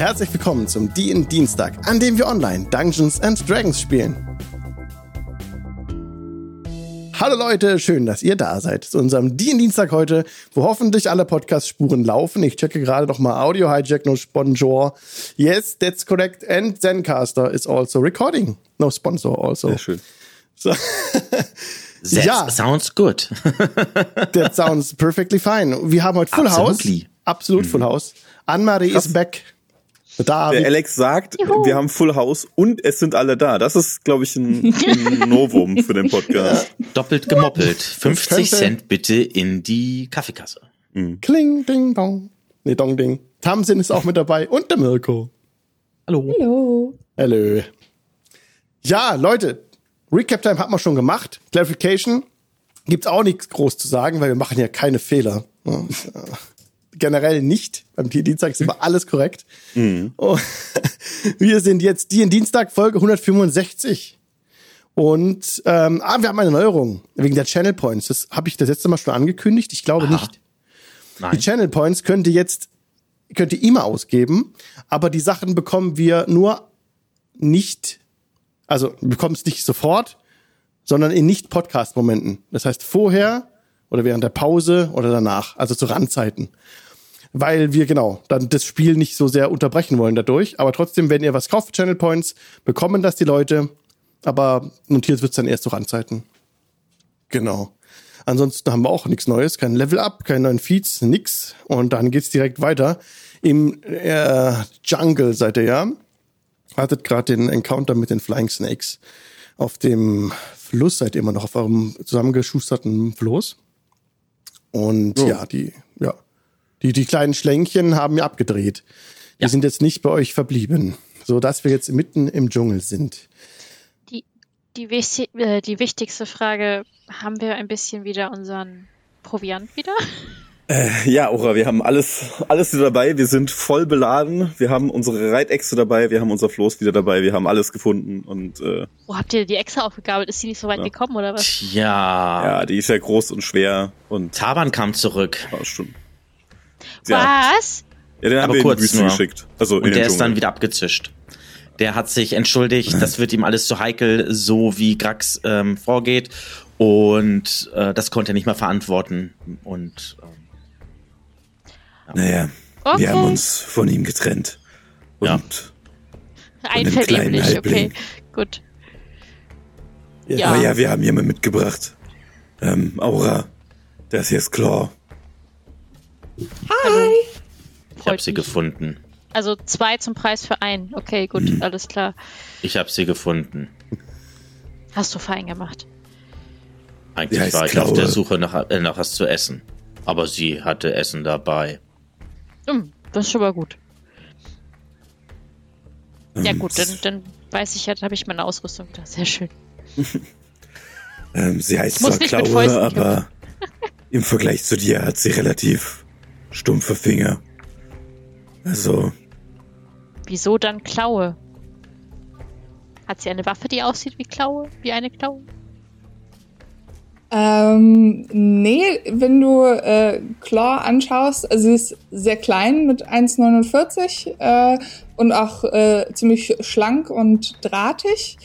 Herzlich willkommen zum DIN Dienstag, an dem wir online Dungeons and Dragons spielen. Hallo Leute, schön, dass ihr da seid zu unserem DIN Dienstag heute, wo hoffentlich alle Podcast-Spuren laufen. Ich checke gerade noch mal Audio Hijack, no sponsor. Yes, that's correct. And Zencaster is also recording. No sponsor also. Sehr schön. So. That Ja. sounds good. That sounds perfectly fine. Wir haben heute Full Absolutely. House. Absolut Full House. Anne-Marie is back. Der David. Alex sagt, wir haben Full House und es sind alle da. Das ist, glaube ich, ein, ein Novum für den Podcast. Doppelt gemoppelt. 50 könnte- Cent bitte in die Kaffeekasse. Kling, ding, dong. Nee, dong, ding. Tamsin ist auch mit dabei und der Mirko. Hallo. Hallo. Hallo. Ja, Leute, Recap Time hat man schon gemacht. Clarification gibt's auch nichts groß zu sagen, weil wir machen ja keine Fehler. Ja, Generell nicht. Beim Dienstag ist immer alles korrekt. Oh, wir sind jetzt die in Dienstag Folge 165. Und ähm, ah, wir haben eine Neuerung wegen der Channel Points. Das habe ich das letzte Mal schon angekündigt. Ich glaube Aha. nicht. Die Nein. Channel Points könnt ihr jetzt könnt ihr immer ausgeben, aber die Sachen bekommen wir nur nicht, also wir bekommen es nicht sofort, sondern in nicht Podcast Momenten. Das heißt vorher oder während der Pause oder danach, also zu Randzeiten. Weil wir genau dann das Spiel nicht so sehr unterbrechen wollen dadurch, aber trotzdem, wenn ihr was kauft für Channel Points, bekommen das die Leute, aber notiert wird's dann erst zu Randzeiten. Genau. Ansonsten haben wir auch nichts Neues, kein Level Up, keine neuen Feeds, nix. Und dann geht's direkt weiter. Im äh, Jungle seid ihr ja. Hattet gerade den Encounter mit den Flying Snakes. Auf dem Fluss seid ihr immer noch auf eurem zusammengeschusterten Floß. Und Oh. ja, die, die, die kleinen Schlänkchen haben ja abgedreht. Die Ja. sind jetzt nicht bei euch verblieben, so dass wir jetzt mitten im Dschungel sind. Die, die, wichtig, äh, die wichtigste Frage, haben wir ein bisschen wieder unseren Proviant wieder? Ja, Ora, wir haben alles, alles wieder dabei. Wir sind voll beladen. Wir haben unsere Reitechse dabei. Wir haben unser Floß wieder dabei. Wir haben alles gefunden. Und äh, Wo habt ihr die Echse aufgegabelt? Ist sie nicht so weit gekommen oder was? Tja. ja, die ist ja groß und schwer und Taban kam zurück. war schon. Ja, Was? ja den haben Aber wir in die kurz Wüste nur. geschickt. Also in Und den der ist Dschungel. dann wieder abgezischt. Der hat sich entschuldigt, das wird ihm alles zu heikel, so wie Grax ähm, vorgeht. Und äh, das konnte er nicht mehr verantworten. Und ähm, Naja, Okay. wir haben uns von ihm getrennt. Und Ja. Kleinen okay. Gut. Ja. Ja. Aber ja, wir haben jemanden mitgebracht. Ähm, Aura. Das hier ist Claw. Ich Freut habe sie mich. gefunden. Also zwei zum Preis für einen. Okay, gut, Mhm. alles klar. Ich habe sie gefunden. Hast du fein gemacht. Eigentlich Ja, war ich auf der. Suche nach, äh, nach was zu essen. Aber sie hatte Essen dabei. Hm, das ist schon mal gut. Ja Ähm, gut, dann, dann weiß ich ja, dann habe ich meine Ausrüstung da. Sehr schön. Ähm, sie heißt Muss zwar nicht mit Klaue, aber im Vergleich zu dir hat sie relativ stumpfe Finger. Also, Wieso dann Klaue? Hat sie eine Waffe, die aussieht wie Klaue? Wie eine Klaue? Ähm, nee, wenn du äh, Claw anschaust, also sie ist sehr klein mit 1,49 äh, und auch äh, ziemlich schlank und drahtig.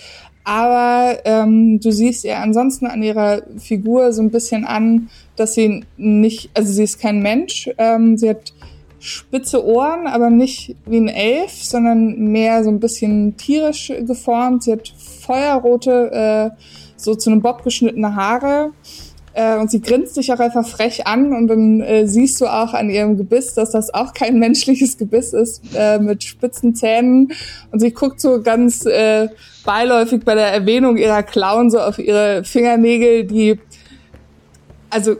Aber ähm, du siehst ihr ansonsten an ihrer Figur so ein bisschen an, dass sie nicht, also sie ist kein Mensch. Ähm, sie hat spitze Ohren, aber nicht wie ein Elf, sondern mehr so ein bisschen tierisch geformt. Sie hat feuerrote, äh, so zu einem Bob geschnittene Haare. Äh, und sie grinst dich auch einfach frech an und dann äh, siehst du auch an ihrem Gebiss, dass das auch kein menschliches Gebiss ist, äh, mit spitzen Zähnen. Und sie guckt so ganz äh, beiläufig bei der Erwähnung ihrer Klauen so auf ihre Fingernägel, die, also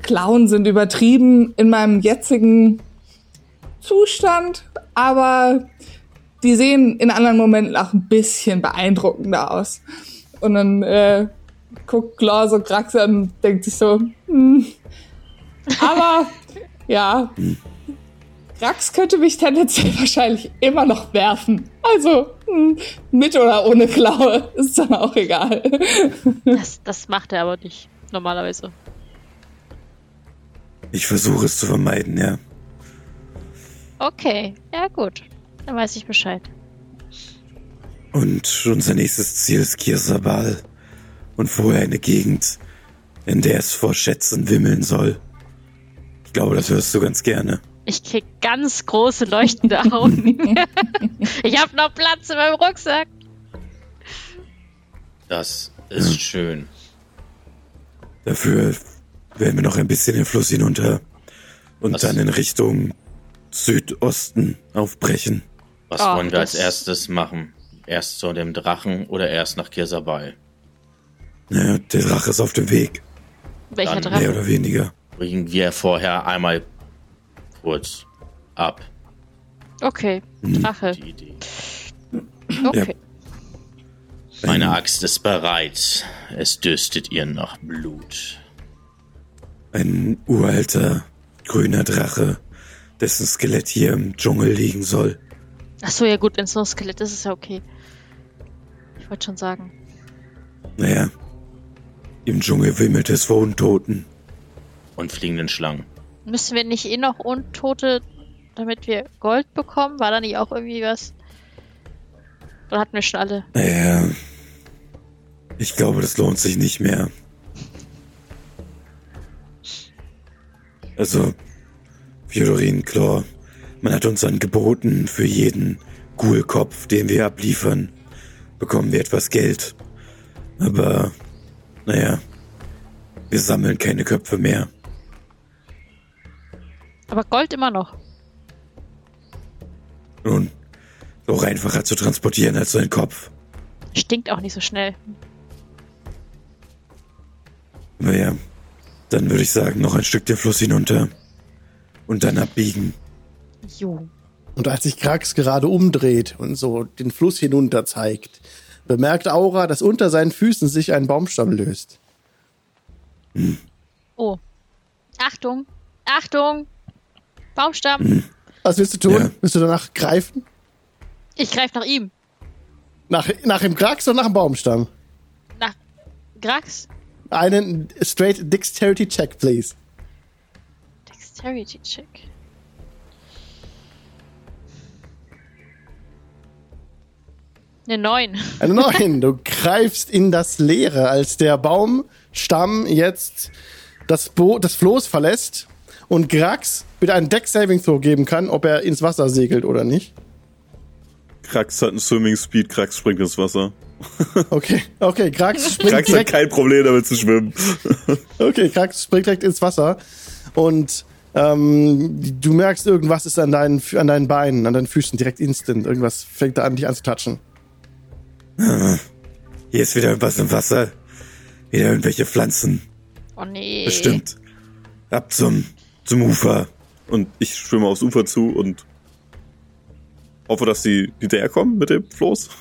Klauen sind übertrieben in meinem jetzigen Zustand, aber die sehen in anderen Momenten auch ein bisschen beeindruckender aus. Und dann äh, guckt Claw so Grax an und denkt sich so, hm. aber ja, Grax könnte mich tendenziell wahrscheinlich immer noch werfen. Also hm, mit oder ohne Klaue ist dann auch egal. Das, das macht er aber nicht, normalerweise. ich versuche es zu vermeiden, ja. Okay, ja gut. Dann weiß ich Bescheid. Und unser nächstes Ziel ist Kirsabal. Und vorher eine Gegend, in der es vor Schätzen wimmeln soll. Ich glaube, das hörst du ganz gerne. Ich krieg ganz große leuchtende Augen. ich habe noch Platz in meinem Rucksack. Das ist schön. Dafür werden wir noch ein bisschen den Fluss hinunter und Was? dann in Richtung Südosten aufbrechen. Was Ach, wollen wir als das- erstes machen? Erst zu dem Drachen oder erst nach Kirsabal? Ja, der Drache ist auf dem Weg, Welcher Dann mehr Drache? oder weniger. Bringen wir vorher einmal kurz ab. Okay, Mhm. Drache. Die Idee. Okay. Meine Axt ist bereit. Es dürstet ihr nach Blut. Ein uralter, grüner Drache, dessen Skelett hier im Dschungel liegen soll. Ach so, ja gut, wenn es nur ein Skelett ist, ist ja okay. Ich wollte schon sagen. Naja, im Dschungel wimmelt es vor Untoten. Und fliegenden Schlangen. Müssen wir nicht eh noch Untote, damit wir Gold bekommen? War da nicht auch irgendwie was? Oder hatten wir schon alle? Naja, ich glaube, das lohnt sich nicht mehr. Also, Fjodorin Chlor, man hat uns angeboten, für jeden Ghoul-Kopf, den wir abliefern, bekommen wir etwas Geld. Aber, naja, wir sammeln keine Köpfe mehr. Aber Gold immer noch. Nun, auch einfacher zu transportieren als so ein Kopf. Stinkt auch nicht so schnell. Naja, dann würde ich sagen, noch ein Stück den Fluss hinunter und dann abbiegen. Jo. Und als sich Krax gerade umdreht und so den Fluss hinunter zeigt, bemerkt Aura, dass unter seinen Füßen sich ein Baumstamm löst. Oh. Achtung. Achtung. Baumstamm. Was willst du tun? Ja. Willst du danach greifen? Ich greife nach ihm. Nach, nach dem Krax oder nach dem Baumstamm? Nach Grax. Einen straight Dexterity Check, please. Dexterity Check. Eine 9. Eine 9. Du greifst in das Leere, als der Baumstamm jetzt das, Bo das Floß verlässt und Grax wieder einen Deck Saving Throw geben kann, ob er ins Wasser segelt oder nicht. Krax hat einen Swimming Speed, Krax springt ins Wasser. Okay, okay, Krax springt Krax hat direkt, kein Problem damit zu schwimmen. okay, Krax springt direkt ins Wasser und ähm, du merkst, irgendwas ist an deinen, an deinen Beinen, an deinen Füßen direkt instant. Irgendwas fängt da an, dich anzutatschen. Hier ist wieder was im Wasser. Wieder irgendwelche Pflanzen. Oh nee. Bestimmt. Ab zum, zum Ufer. Und ich schwimme aufs Ufer zu und hoffe, dass die hinterherkommen mit dem Floß.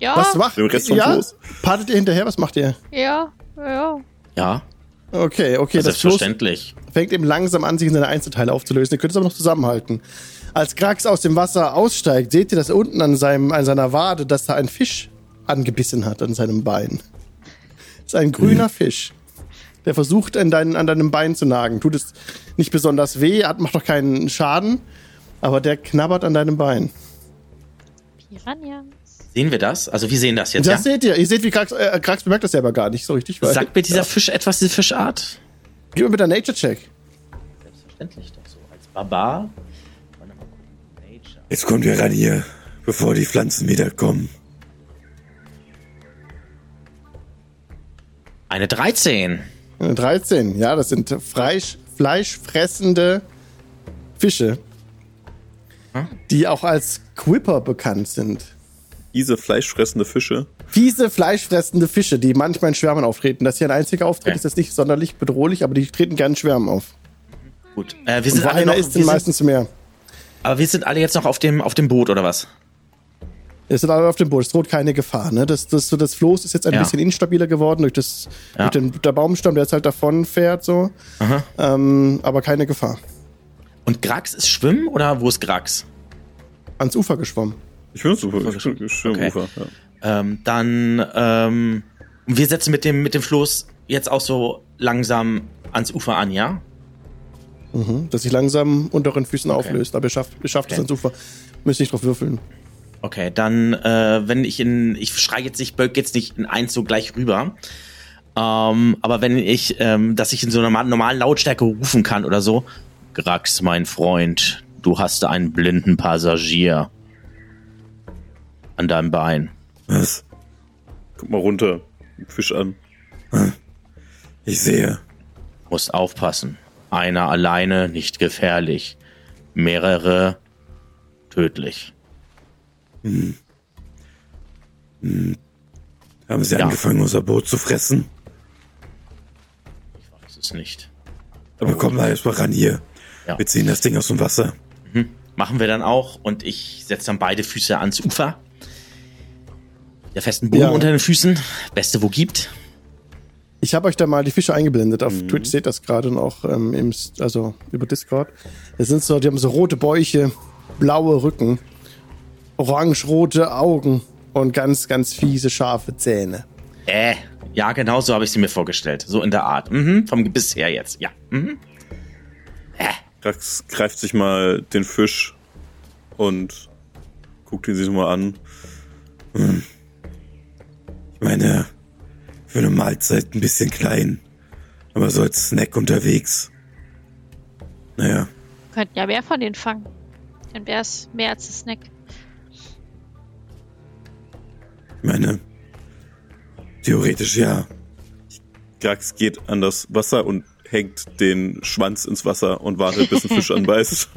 Ja, Was macht Dem Rest vom ja? Floß. Partet ihr hinterher? Was macht ihr? ja, ja. Ja, Okay, okay, das Floß selbstverständlich. fängt eben langsam an, sich in seine Einzelteile aufzulösen. Ihr könnt es aber noch zusammenhalten. Als Krax aus dem Wasser aussteigt, seht ihr, dass unten an, seinem, an seiner Wade, dass da ein Fisch angebissen hat an seinem Bein. Das ist ein grüner Fisch. Der versucht, an, dein, an deinem Bein zu nagen. Tut es nicht besonders weh, hat, macht doch keinen Schaden, aber der knabbert an deinem Bein. Piranhas. Sehen wir das? Also wir sehen das jetzt, Das ja? seht ihr. Ihr seht, wie Krax, äh, Krax bemerkt das selber gar nicht so richtig. Weil, Sagt mir dieser Fisch etwas, diese Fischart? Gib mir bitte einen Nature-Check. Selbstverständlich doch so. Als Barbar. Warte mal gucken. Nature. Jetzt kommen wir ran hier, bevor die Pflanzen wieder kommen. Eine 13. Äh, 13, ja, das sind Fleisch, fleischfressende Fische, die auch als Quipper bekannt sind. Diese fleischfressende Fische. Fiese, fleischfressende Fische, die manchmal in Schwärmen auftreten. Das hier ein einziger Auftritt Okay. ist jetzt nicht sonderlich bedrohlich, aber die treten gerne in Schwärmen auf. Gut. Äh, wir Und sind alle einer noch, ist, wir sind sind, meistens mehr. Aber wir sind alle jetzt noch auf dem, auf dem Boot, oder was? Es sind alle auf dem Boot, es droht keine Gefahr. Ne? Das, das, das Floß ist jetzt ein Ja. bisschen instabiler geworden durch, das, Ja. durch den, der Baumstamm, der jetzt halt davon fährt, so. Ähm, aber keine Gefahr. Und Grax ist Schwimmen oder wo ist Grax? Ans Ufer geschwommen. Ich bin. Ich bin ich bin Okay. am Ufer. Ja. Ähm, dann, ähm, wir setzen mit dem, mit dem Floß jetzt auch so langsam ans Ufer an, ja? Mhm, dass sich langsam unter euren Füßen auflöst. Aber ihr schafft, ihr schafft es Okay. ans Ufer. Müsst nicht drauf würfeln. Okay, dann, äh, wenn ich in, ich schrei jetzt nicht, bölk jetzt nicht in eins so gleich rüber. Ähm, aber wenn ich, ähm, dass ich in so einer normal- normalen Lautstärke rufen kann oder so. Grax, mein Freund, du hast einen blinden Passagier an deinem Bein. Was? Guck mal runter. Fisch an. Ich sehe. Musst aufpassen. Einer alleine nicht gefährlich. Mehrere tödlich. Haben Sie Ja. angefangen, unser Boot zu fressen? Das ist nicht. Aber komm mal erst mal ran hier. Ja. Wir ziehen das Ding aus dem Wasser. Machen wir dann auch und ich setze dann beide Füße ans Ufer. Der festen Boden Ja. unter den Füßen. Beste, wo gibt. Ich habe euch da mal die Fische eingeblendet. Auf Mhm. Twitch seht das gerade noch, ähm, im, also über Discord. Das sind so, die haben so rote Bäuche, blaue Rücken, orange-rote Augen und ganz, ganz fiese, scharfe Zähne. Äh, ja, genau so habe ich sie mir vorgestellt. So in der Art. Mhm, vom Gebiss her jetzt. Ja. Mhm. Rax greift sich mal den Fisch und guckt ihn sich mal an. Ich meine, für eine Mahlzeit ein bisschen klein. Aber so als Snack unterwegs. Naja, Könnten ja mehr von denen fangen. Dann wäre es mehr als ein Snack. ich meine, theoretisch ja. Grax geht an das Wasser und hängt den Schwanz ins Wasser und wartet, bis ein Fisch anbeißt.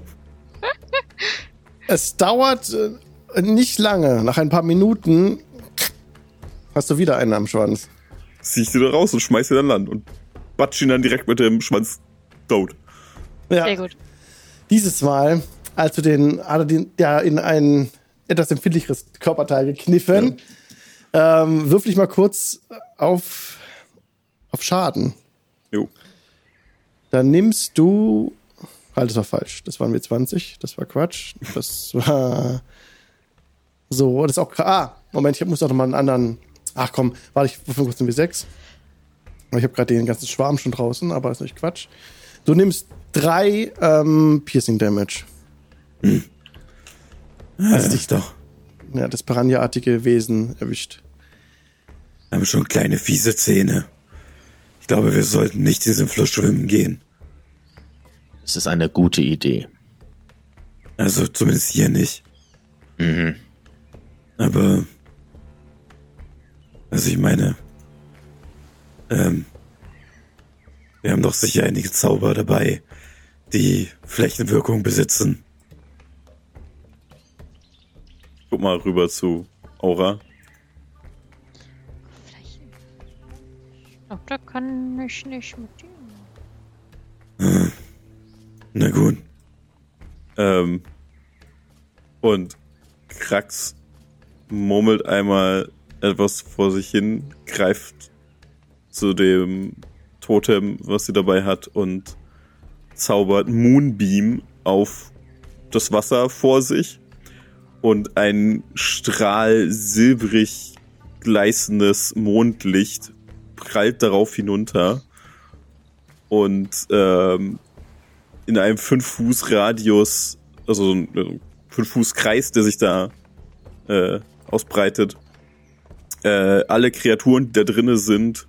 Es dauert äh, nicht lange. Nach ein paar Minuten hast du wieder einen am Schwanz. Zieh ich sie da raus und schmeiß ihn an Land und batsch ihn dann direkt mit dem Schwanz tot. Ja. Sehr gut. Dieses Mal, als du den, den ja in ein etwas empfindlicheres Körperteil gekniffen. Ähm, würfel ich mal kurz auf, auf Schaden. Jo. Dann nimmst du. Halt, das war falsch. Das waren wir 20. Das war Quatsch. Das war. So, das ist auch. Ah, Moment, ich muss auch noch mal einen anderen. Ach komm, warte, ich würfel kurz einen W6. Ich habe gerade den ganzen Schwarm schon draußen, aber ist nicht Quatsch. Du nimmst drei ähm, Piercing Damage. Also dich doch. Ja, das Piranha-artige Wesen erwischt. Wir haben schon kleine fiese Zähne. Ich glaube, wir sollten nicht in diesem Fluss schwimmen gehen. Das ist eine gute Idee. Also zumindest hier nicht. Aber also ich meine, ähm, wir haben doch sicher einige Zauber dabei, die Flächenwirkung besitzen. Guck mal rüber zu Aura. Flächen. Ich glaube, da kann ich nicht mit dem. Na gut. Ähm, und Krax murmelt einmal etwas vor sich hin, greift zu dem Totem, was sie dabei hat, und zaubert Moonbeam auf das Wasser vor sich. Und ein Strahl silbrig gleißendes Mondlicht prallt darauf hinunter. Und ähm, in einem 5-Fuß-Radius, also ein 5-Fuß-Kreis, der sich da äh, ausbreitet, äh, alle Kreaturen, die da drinne sind,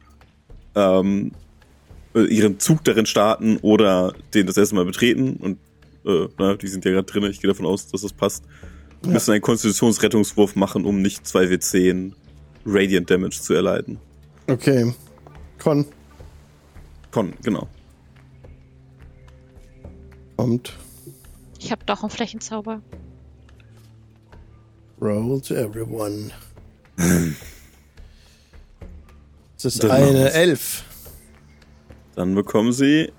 ähm, äh, ihren Zug darin starten oder den das erste Mal betreten und äh, na, die sind ja gerade drinne, ich gehe davon aus, dass das passt, müssen einen Konstitutionsrettungswurf machen, um nicht 2W10 Radiant Damage zu erleiden. Okay. Con Con, genau. kommt. Ich habe doch einen Flächenzauber. Roll to everyone. Das ist Dann eine. Elf. Dann bekommen sie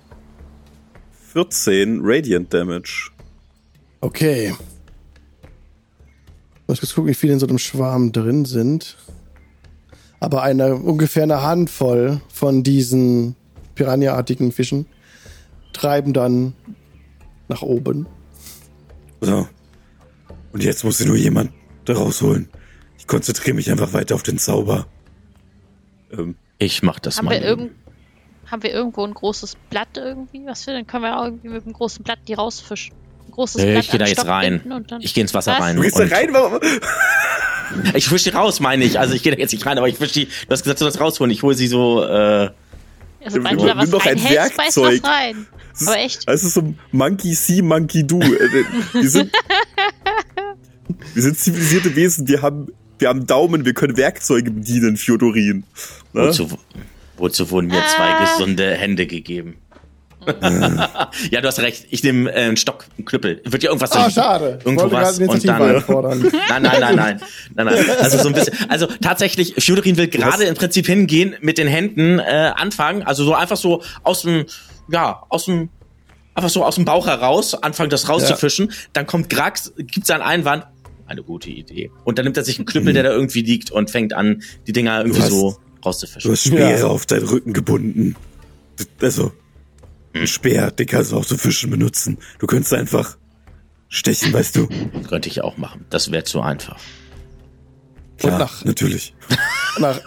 14 Radiant Damage. Okay. Ich muss gucken, wie viele in so einem Schwarm drin sind. Aber eine ungefähr eine Handvoll von diesen Piranha-artigen Fischen treiben dann nach oben. So. Und jetzt muss nur jemand da rausholen. Ich konzentriere mich einfach weiter auf den Zauber. Ähm, Ich mach das Haben mal. wir, irgend, haben wir irgendwo ein großes Blatt irgendwie? Was wir, dann können wir auch irgendwie mit einem großen Blatt die rausfischen. Ein großes Blatt ich gehe da jetzt Stock rein. Ich gehe ins Wasser Was? rein. Du gehst da rein, warum? Ich fische die raus, meine ich. Also ich gehe da jetzt nicht rein, aber ich fische die. Du hast gesagt, du sollst rausholen. Ich hole sie so. Äh, Also, Nimm was doch ein Werkzeug. was rein. Das ist- Aber echt? Das ist so Monkey See, Monkey Do. Äh, Wir sind, wir sind zivilisierte Wesen, wir haben, wir haben Daumen, wir können Werkzeuge bedienen, Fjodorin. Ne? wozu, wozu wurden mir zwei Ah. gesunde Hände gegeben? ja, du hast recht. Ich nehme äh, einen Stock, einen Knüppel. Wird ja irgendwas Ah, liegen. schade. Irgendwo wollte was und dann. Nein, nein, nein, nein, nein, nein. Also so ein bisschen. Also tatsächlich, Fjodorin will gerade im Prinzip hingehen, mit den Händen äh, anfangen. Also so einfach so aus dem, ja, aus dem, einfach so aus dem Bauch heraus anfangen, das rauszufischen. Dann kommt Grax, gibt seinen Einwand. Eine gute Idee. Und dann nimmt er sich einen Knüppel, der da irgendwie liegt und fängt an, die Dinger irgendwie hast- so Du rauszufischen. hast Speere Ja. auf deinen Rücken gebunden. Also, ein Speer, den kannst du auch zum Fischen benutzen. Du könntest einfach stechen, weißt du. Könnte ich auch machen. Das wäre zu einfach. Klar, nach- natürlich. Nach,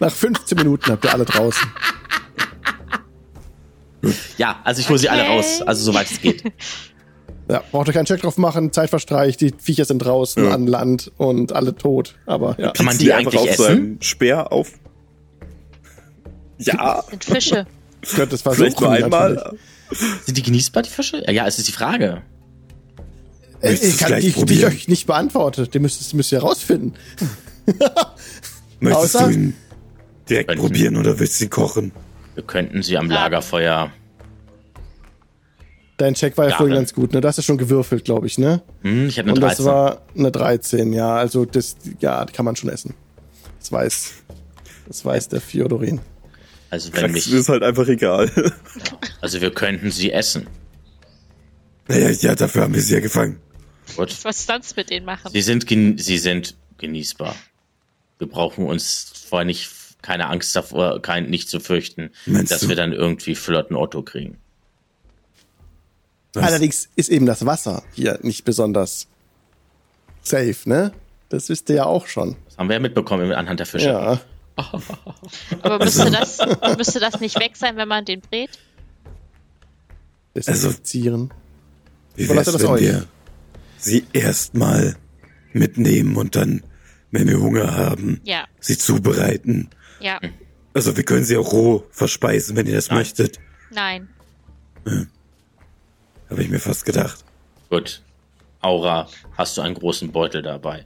nach 15 Minuten habt ihr alle draußen. Ja, also ich hole sie alle raus. Also soweit es geht. Ja, braucht ihr keinen Check drauf machen, Zeit verstreicht, die Viecher sind draußen Ja. an Land und alle tot. Aber ja. Kann man die eigentlich auf essen? seinem Speer auf. Ja, Sind Fische. Ich könnte es versuchen. vielleicht nur einmal. Sind die genießbar, die Fische? Ja, ja, es ist die Frage. Äh, Möchtest Ich du's kann die, die ich euch nicht beantwortet. Die müsst, müsst ihr herausfinden. Möchtest Außer- du ihn direkt Könnten. probieren oder willst du ihn kochen? Wir könnten sie am. Lagerfeuer. Dein Check war ja, Ja, vorhin ganz gut, ne? Du hast ja schon gewürfelt, glaube ich, ne? Hm, ich habe eine Und das 13. war eine 13, ja. Also das, ja, die kann man schon essen. Das weiß, das weiß der Fjodorin. also wenn Krax mich, ist halt einfach egal. also wir könnten sie essen. naja, ja, dafür haben wir sie ja gefangen. Gut. Was sonst mit denen machen? Sie sind, gen sie sind genießbar. Wir brauchen uns vorher nicht, keine Angst davor, kein, nicht zu fürchten, Meinst dass du? wir dann irgendwie flotten Otto kriegen. Was? Allerdings ist eben das Wasser hier nicht besonders safe, ne? Das wisst ihr ja auch schon. Das haben wir ja mitbekommen anhand der Fische. Ja. Aber müsste das, müsste das nicht weg sein, wenn man den brät? Desinfizieren. Wie Überlasse wär's, das wenn euch. wir sie erstmal mitnehmen und dann, wenn wir Hunger haben, Ja, sie zubereiten? ja, Also wir können sie auch roh verspeisen, wenn ihr das Nein. möchtet. nein. Habe ich mir fast gedacht. Gut. Aura, hast du einen großen Beutel dabei?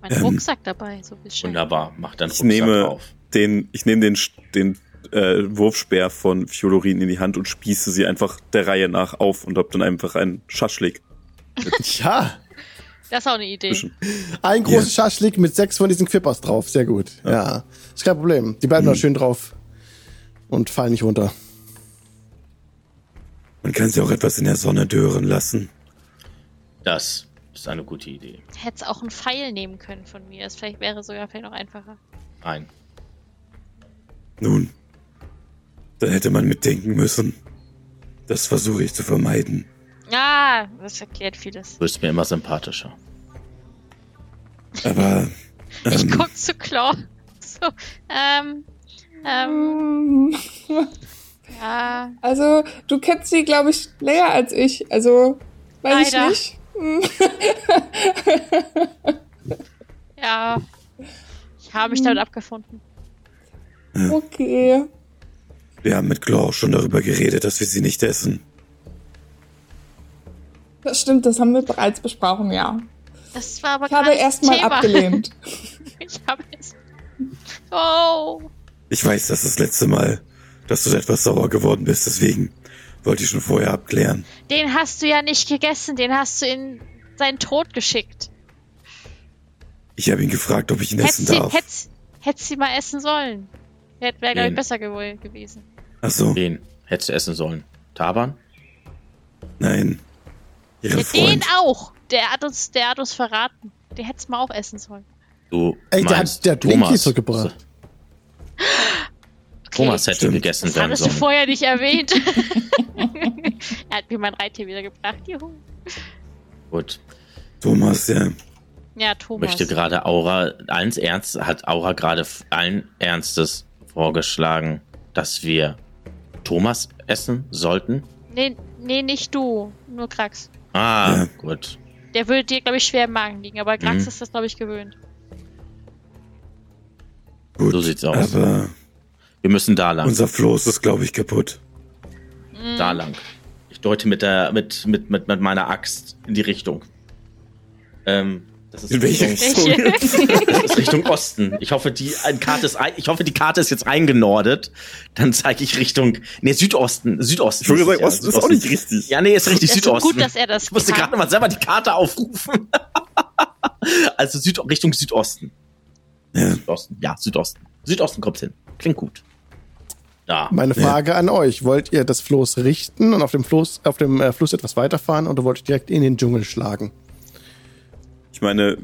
Mein Ähm, Rucksack dabei, so bisschen. Wunderbar, mach Ich Rucksack nehme auf. den, ich nehme den, den äh, Wurfspeer von Fjodorin in die Hand und spieße sie einfach der Reihe nach auf und hab dann einfach einen Schaschlik. Ja. Das ist auch eine Idee. Ein großes Schaschlik mit sechs von diesen Quippers drauf. Sehr gut. Ja. Ist kein Problem. Die bleiben noch schön drauf und fallen nicht runter. Man kann sie auch etwas in der Sonne dören lassen. Das ist eine gute Idee. Hättest auch einen Pfeil nehmen können von mir. Das vielleicht wäre sogar vielleicht noch einfacher. Nein. Nun, dann hätte man mitdenken müssen. Das versuche ich zu vermeiden. Ah, das erklärt vieles. Du bist mir immer sympathischer. Aber Ich ähm, guck zu Claw. So, ähm, ähm, ja, Also, du kennst sie, glaube ich, länger als ich. Also, weiß Leider. ich nicht. ja. Ich habe mich damit abgefunden. Okay. wir haben mit Claw schon darüber geredet, dass wir sie nicht essen. Das stimmt, das haben wir bereits besprochen, ja. Das war aber Ich habe erstmal abgelehnt. Ich habe es. Oh. Ich weiß, das ist das letzte Mal, dass du etwas sauer geworden bist, deswegen wollte ich schon vorher abklären. Den hast du ja nicht gegessen, den hast du in seinen Tod geschickt. Ich habe ihn gefragt, ob ich ihn essen Hättest sie, darf. hättest, hättest sie mal essen sollen. Wäre, glaube ich, besser gew gewesen. Ach so, Wen hättest du essen sollen? Taban? nein. Ihre Ja, den auch. Der hat uns, der hat uns verraten. Den hättest du mal auch essen sollen. Du Ey, der hat der Blinky Thomas. zurückgebracht. Okay. Thomas hätte Stimmt. gegessen Das werden hattest du sollen. vorher nicht erwähnt. er hat mir mein Reittier wiedergebracht. Juhu. Gut. Thomas, ja. Ja, Thomas. Möchte gerade Aura, allen Ernst, hat Aura gerade allen Ernstes vorgeschlagen, dass wir Thomas essen sollten? Nee, nee, nicht du. Nur Krax. Ah, Ja. gut. Der würde dir, glaube ich, schwer im Magen liegen, aber Krax Mhm. ist das, glaube ich, gewöhnt. Gut, So sieht's aus. aber Wir müssen da lang. unser Floß ist, glaube ich, kaputt. Mhm. Da lang. Ich deute mit der, mit, mit, mit, mit meiner Axt in die Richtung. Ähm, das ist In welche Richtung, Richtung? das ist Richtung Osten. Ich hoffe, die ein Karte ist, ich hoffe, die Karte ist jetzt eingenordet. Dann zeige ich Richtung, nee, Südosten, Südosten. Ich wollte ist sagen, ja, Osten ist auch nicht richtig. Ja, nee, ist richtig Das ist Südosten. gut, dass er das ich musste gerade mal selber die Karte aufrufen. also Süd, Richtung Südosten. Ja. Südosten. Ja, Südosten. Südosten kommt hin. Klingt gut. Da. Meine Frage an euch: Wollt ihr das Floß richten und auf dem Floß, auf dem äh, Fluss etwas weiterfahren oder wollt ihr direkt in den Dschungel schlagen? Ich meine,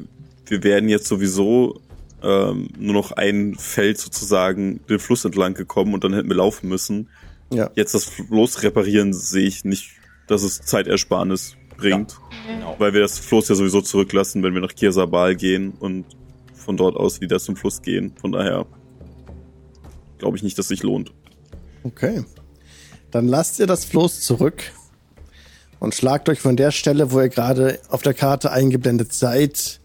wir werden jetzt sowieso ähm, nur noch ein Feld sozusagen den Fluss entlang gekommen und dann hätten wir laufen müssen. Ja. Jetzt das Floß reparieren sehe ich nicht, dass es Zeitersparnis bringt, Genau. weil wir das Floß ja sowieso zurücklassen, wenn wir nach Kirsabal gehen und von dort aus wieder zum Fluss gehen. Von daher glaube ich nicht, dass sich lohnt. Okay. Dann lasst ihr das Floß zurück und schlagt euch von der Stelle, wo ihr gerade auf der Karte eingeblendet seid,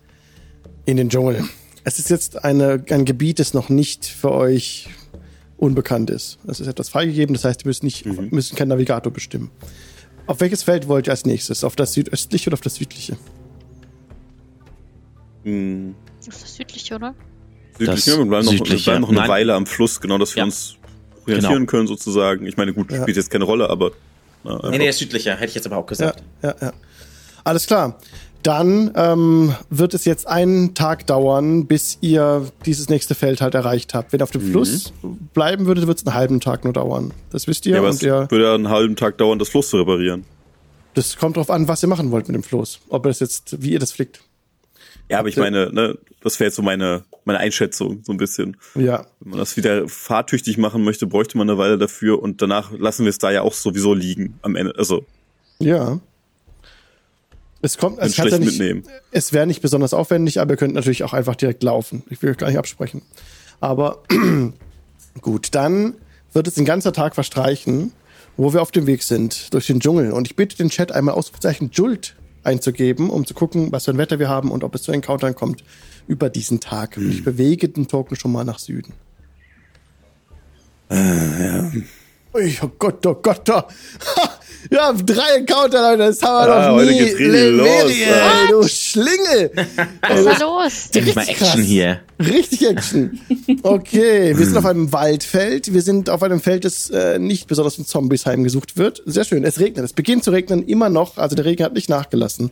in den Dschungel. Es ist jetzt eine, ein Gebiet, das noch nicht für euch unbekannt ist. Es ist etwas freigegeben, das heißt, ihr müsst, nicht, müsst keinen Navigator bestimmen. Auf welches Feld wollt ihr als nächstes? Auf das südöstliche oder auf das südliche? Hm, Das ist das südliche, oder? südlich, Das wir bleiben noch, wir südliche, bleiben noch eine nein. Weile am Fluss, genau, dass wir Ja. uns orientieren Genau. können sozusagen. Ich meine, gut, Ja. spielt jetzt keine Rolle, aber na, Nee, nee, der südliche, hätte ich jetzt aber auch Ja, gesagt. ja, ja. Alles klar. Dann ähm, wird es jetzt einen Tag dauern, bis ihr dieses nächste Feld halt erreicht habt. Wenn ihr auf dem Fluss bleiben würdet, wird es einen halben Tag nur dauern. Das wisst ihr. Ja, aber und es ihr, würde ja einen halben Tag dauern, das Fluss zu reparieren. das kommt drauf an, was ihr machen wollt mit dem Floß. Ob ihr das jetzt, wie ihr das flickt. Ja, aber ich meine, ne, das wäre jetzt so meine, meine Einschätzung, so ein bisschen. Ja. Wenn man das wieder fahrtüchtig machen möchte, bräuchte man eine Weile dafür und danach lassen wir es da ja auch sowieso liegen am Ende. Also, Ja. Es kommt, es hat ja schlecht nicht, mitnehmen. es wäre nicht besonders aufwendig, aber ihr könnt natürlich auch einfach direkt laufen. Ich will euch gar nicht absprechen. Aber gut, dann wird es ein ganzer Tag verstreichen, wo wir auf dem Weg sind durch den Dschungel. Und ich bitte den Chat einmal Ausrufezeichen Jult einzugeben, um zu gucken, was für ein Wetter wir haben und ob es zu Encountern kommt über diesen Tag. Und ich bewege den Token schon mal nach Süden. Ui, Oh Gott, oh Gott, oh. Ha, ja, drei Encounter, Leute, das haben wir Ah, noch heute nie. richtig los, ey, du Schlingel. Was ist da los? Endlich mal Richtig Action krass. hier. Richtig Action. Okay, wir sind auf einem Waldfeld. Wir sind auf einem Feld, das äh, nicht besonders von Zombies heimgesucht wird. Sehr schön. Es regnet. Es beginnt zu regnen immer noch. Also der Regen hat nicht nachgelassen.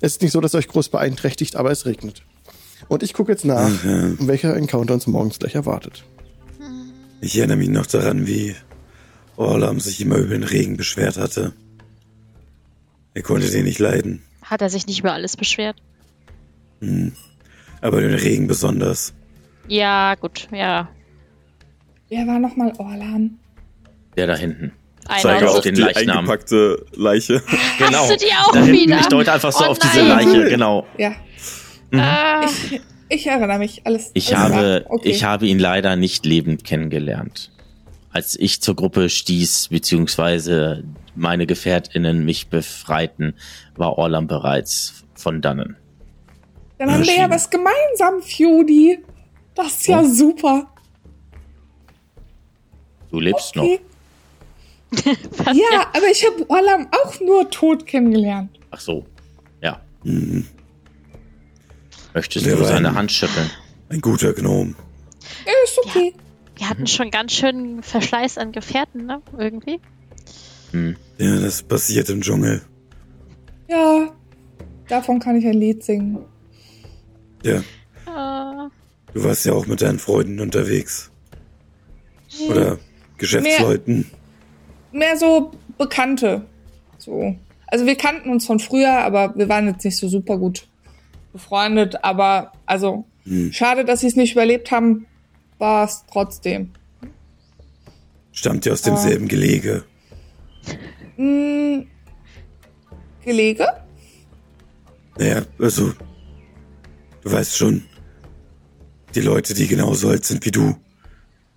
Es ist nicht so, dass er euch groß beeinträchtigt, aber es regnet. Und ich gucke jetzt nach, welcher Encounter uns morgens gleich erwartet. Ich erinnere mich noch daran, wie Orlam sich immer über den Regen beschwert hatte. Er konnte den nicht leiden, Hat er sich nicht über alles beschwert? aber den Regen besonders. Ja, gut, ja. Wer war nochmal Orlan? Der da hinten. Einer Zeige auf den die Leichnam. eingepackte Leiche. Genau. du die auch da hinten, wieder? Ich deute einfach so Oh auf diese nein. Leiche, genau. Ja, Ah, ich, ich erinnere mich. Alles. Ich alles habe. Okay. ich habe ihn leider nicht lebend kennengelernt. Als ich zur Gruppe stieß, beziehungsweise meine GefährtInnen mich befreiten, war Orlam bereits von dannen. Dann haben wir ja was gemeinsam, Fjudi. Das ist ja Oh. super. Du lebst Okay. was Ja, aber ich habe Orlam auch nur tot kennengelernt. noch. Ach so. Ja. Mhm. Möchtest du seine Hand schütteln? Ein guter Gnom. Ja, ist okay. Wir hatten schon ganz schön Verschleiß an Gefährten, ne? Irgendwie. Hm. Ja, das passiert im Dschungel. Ja, davon kann ich ein Lied singen. Ja, Äh, du warst ja auch mit deinen Freunden unterwegs. Oder Geschäftsleuten. Mehr so Bekannte. So. Also wir kannten uns von früher, aber wir waren jetzt nicht so super gut befreundet. Aber also Hm. schade, dass sie es nicht überlebt haben, war es trotzdem. Stammt ja aus demselben Gelege. Hm, Gelege? Naja, also, du weißt schon, die Leute, die genauso alt sind wie du,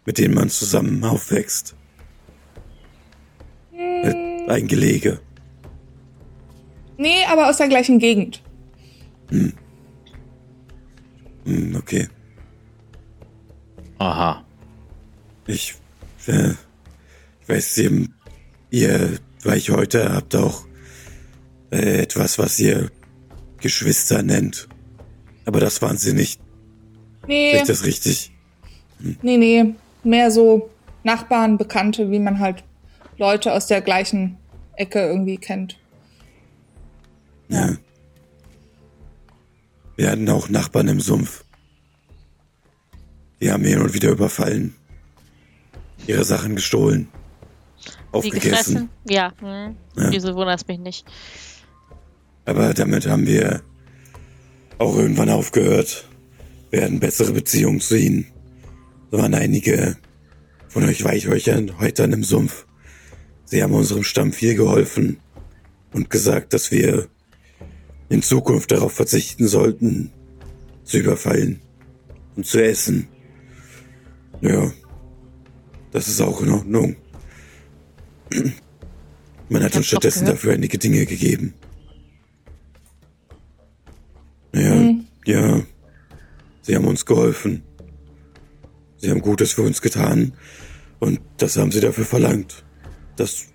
mit denen man zusammen aufwächst. Äh, Ein Gelege. Nee, aber aus der gleichen Gegend. Hm, okay. Aha. Ich, äh, ich weiß, ihr, ihr Weich heute habt auch äh, etwas, was ihr Geschwister nennt. Aber das waren sie nicht. Nee, Sehe ich das richtig? nee, nee. Mehr so Nachbarn, Bekannte, wie man halt Leute aus der gleichen Ecke irgendwie kennt. Ja. Wir hatten auch Nachbarn im Sumpf. Die haben hin und wieder überfallen. Ihre Sachen gestohlen. Die Aufgegessen. gefressen? Ja. Hm. Ja. Wieso wundert es mich nicht? Aber damit haben wir auch irgendwann aufgehört. Wir hatten bessere Beziehungen zu ihnen. Da waren einige von euch Weichhäutern Häutern im Sumpf. Sie haben unserem Stamm viel geholfen und gesagt, dass wir in Zukunft darauf verzichten sollten, zu überfallen und zu essen. Ja, das ist auch in Ordnung. Man hat uns stattdessen dafür einige Dinge gegeben. Ja, ja. Sie haben uns geholfen. Sie haben Gutes für uns getan. Und das haben sie dafür verlangt. Dass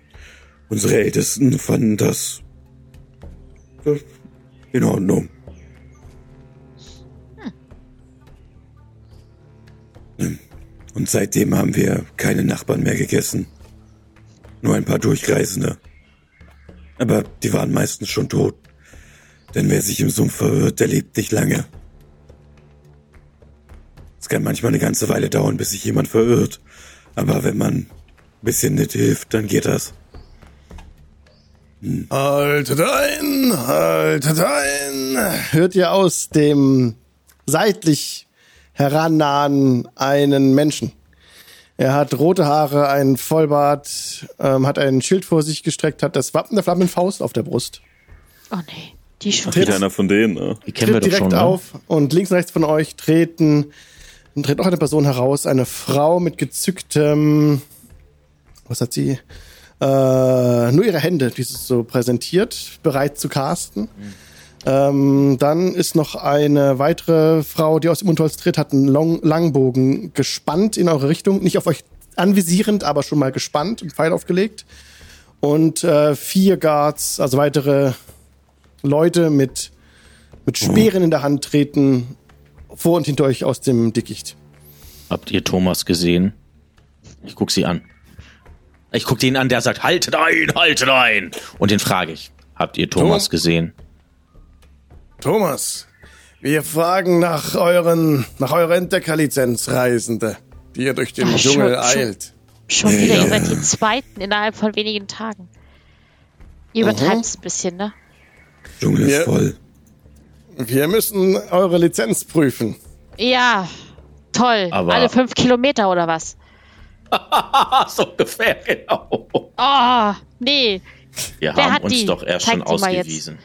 unsere Ältesten fanden das äh, in Ordnung. Und seitdem haben wir keine Nachbarn mehr gegessen. Nur ein paar Durchreisende. Aber die waren meistens schon tot. Denn wer sich im Sumpf verirrt, der lebt nicht lange. Es kann manchmal eine ganze Weile dauern, bis sich jemand verirrt. Aber wenn man ein bisschen nicht hilft, dann geht das. Haltet ein, haltet ein. Hört ihr aus dem seitlich herannahen einen Menschen. Er hat rote Haare, einen Vollbart, ähm, hat ein Schild vor sich gestreckt, hat das Wappen der Flammenfaust auf der Brust. Oh nee, die schon. Tritt- einer von denen, ne? Die kennen wir tritt doch direkt schon. Ne? auf und links und rechts von euch treten tritt noch eine Person heraus, eine Frau mit gezücktem, was hat sie? Äh, nur ihre Hände, die sie so präsentiert, bereit zu casten. Ähm, dann ist noch eine weitere Frau, die aus dem Mundholz tritt, hat einen Long Langbogen gespannt in eure Richtung, nicht auf euch anvisierend, aber schon mal gespannt, einen Pfeil aufgelegt. Und äh, vier Guards, also weitere Leute mit mit Speeren in der Hand treten vor und hinter euch aus dem Dickicht. Habt ihr Thomas gesehen? Ich guck sie an. Ich guck den an, der sagt, haltet ein, haltet ein. Und den frage ich, habt ihr Thomas Tom? gesehen? Thomas, wir fragen nach euren, nach eurer Entdeckerlizenz, Reisende, die ihr durch den Ach, schon- Dschungel schon- eilt. Schon wieder, Ja. ihr seid die Zweiten innerhalb von wenigen Tagen. Ihr übertreibt es ein bisschen, ne? Dschungel ist Ja. voll. Wir müssen eure Lizenz prüfen. Ja, toll. Aber- Alle fünf Kilometer oder was? Ah, so ungefähr, genau. Oh, nee. Wir Wer haben hat uns die? doch erst Zeig schon ausgewiesen.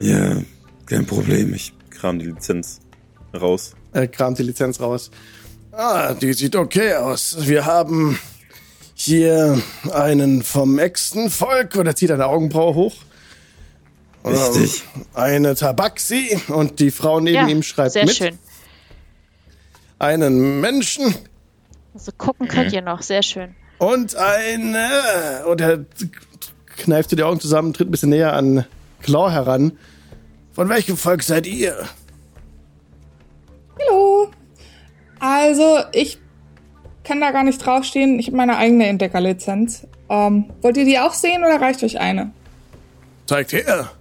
Ja, kein Problem. Ich Kram die Lizenz raus. Er kramt die Lizenz raus. Ah, die sieht okay aus. Wir haben hier einen vom Echsenvolk oder zieht eine Augenbraue hoch. Richtig. Eine Tabaxi und die Frau neben Ja, ihm schreibt sehr mit. schön. Einen Menschen Also gucken könnt ihr noch, sehr schön. Und eine. Und er kneift dir die Augen zusammen, tritt ein bisschen näher an Claw heran. Von welchem Volk seid ihr? Hallo. Also, ich kann da gar nicht draufstehen. Ich habe meine eigene Entdeckerlizenz. Ähm, wollt ihr die auch sehen oder reicht euch eine? Zeigt her.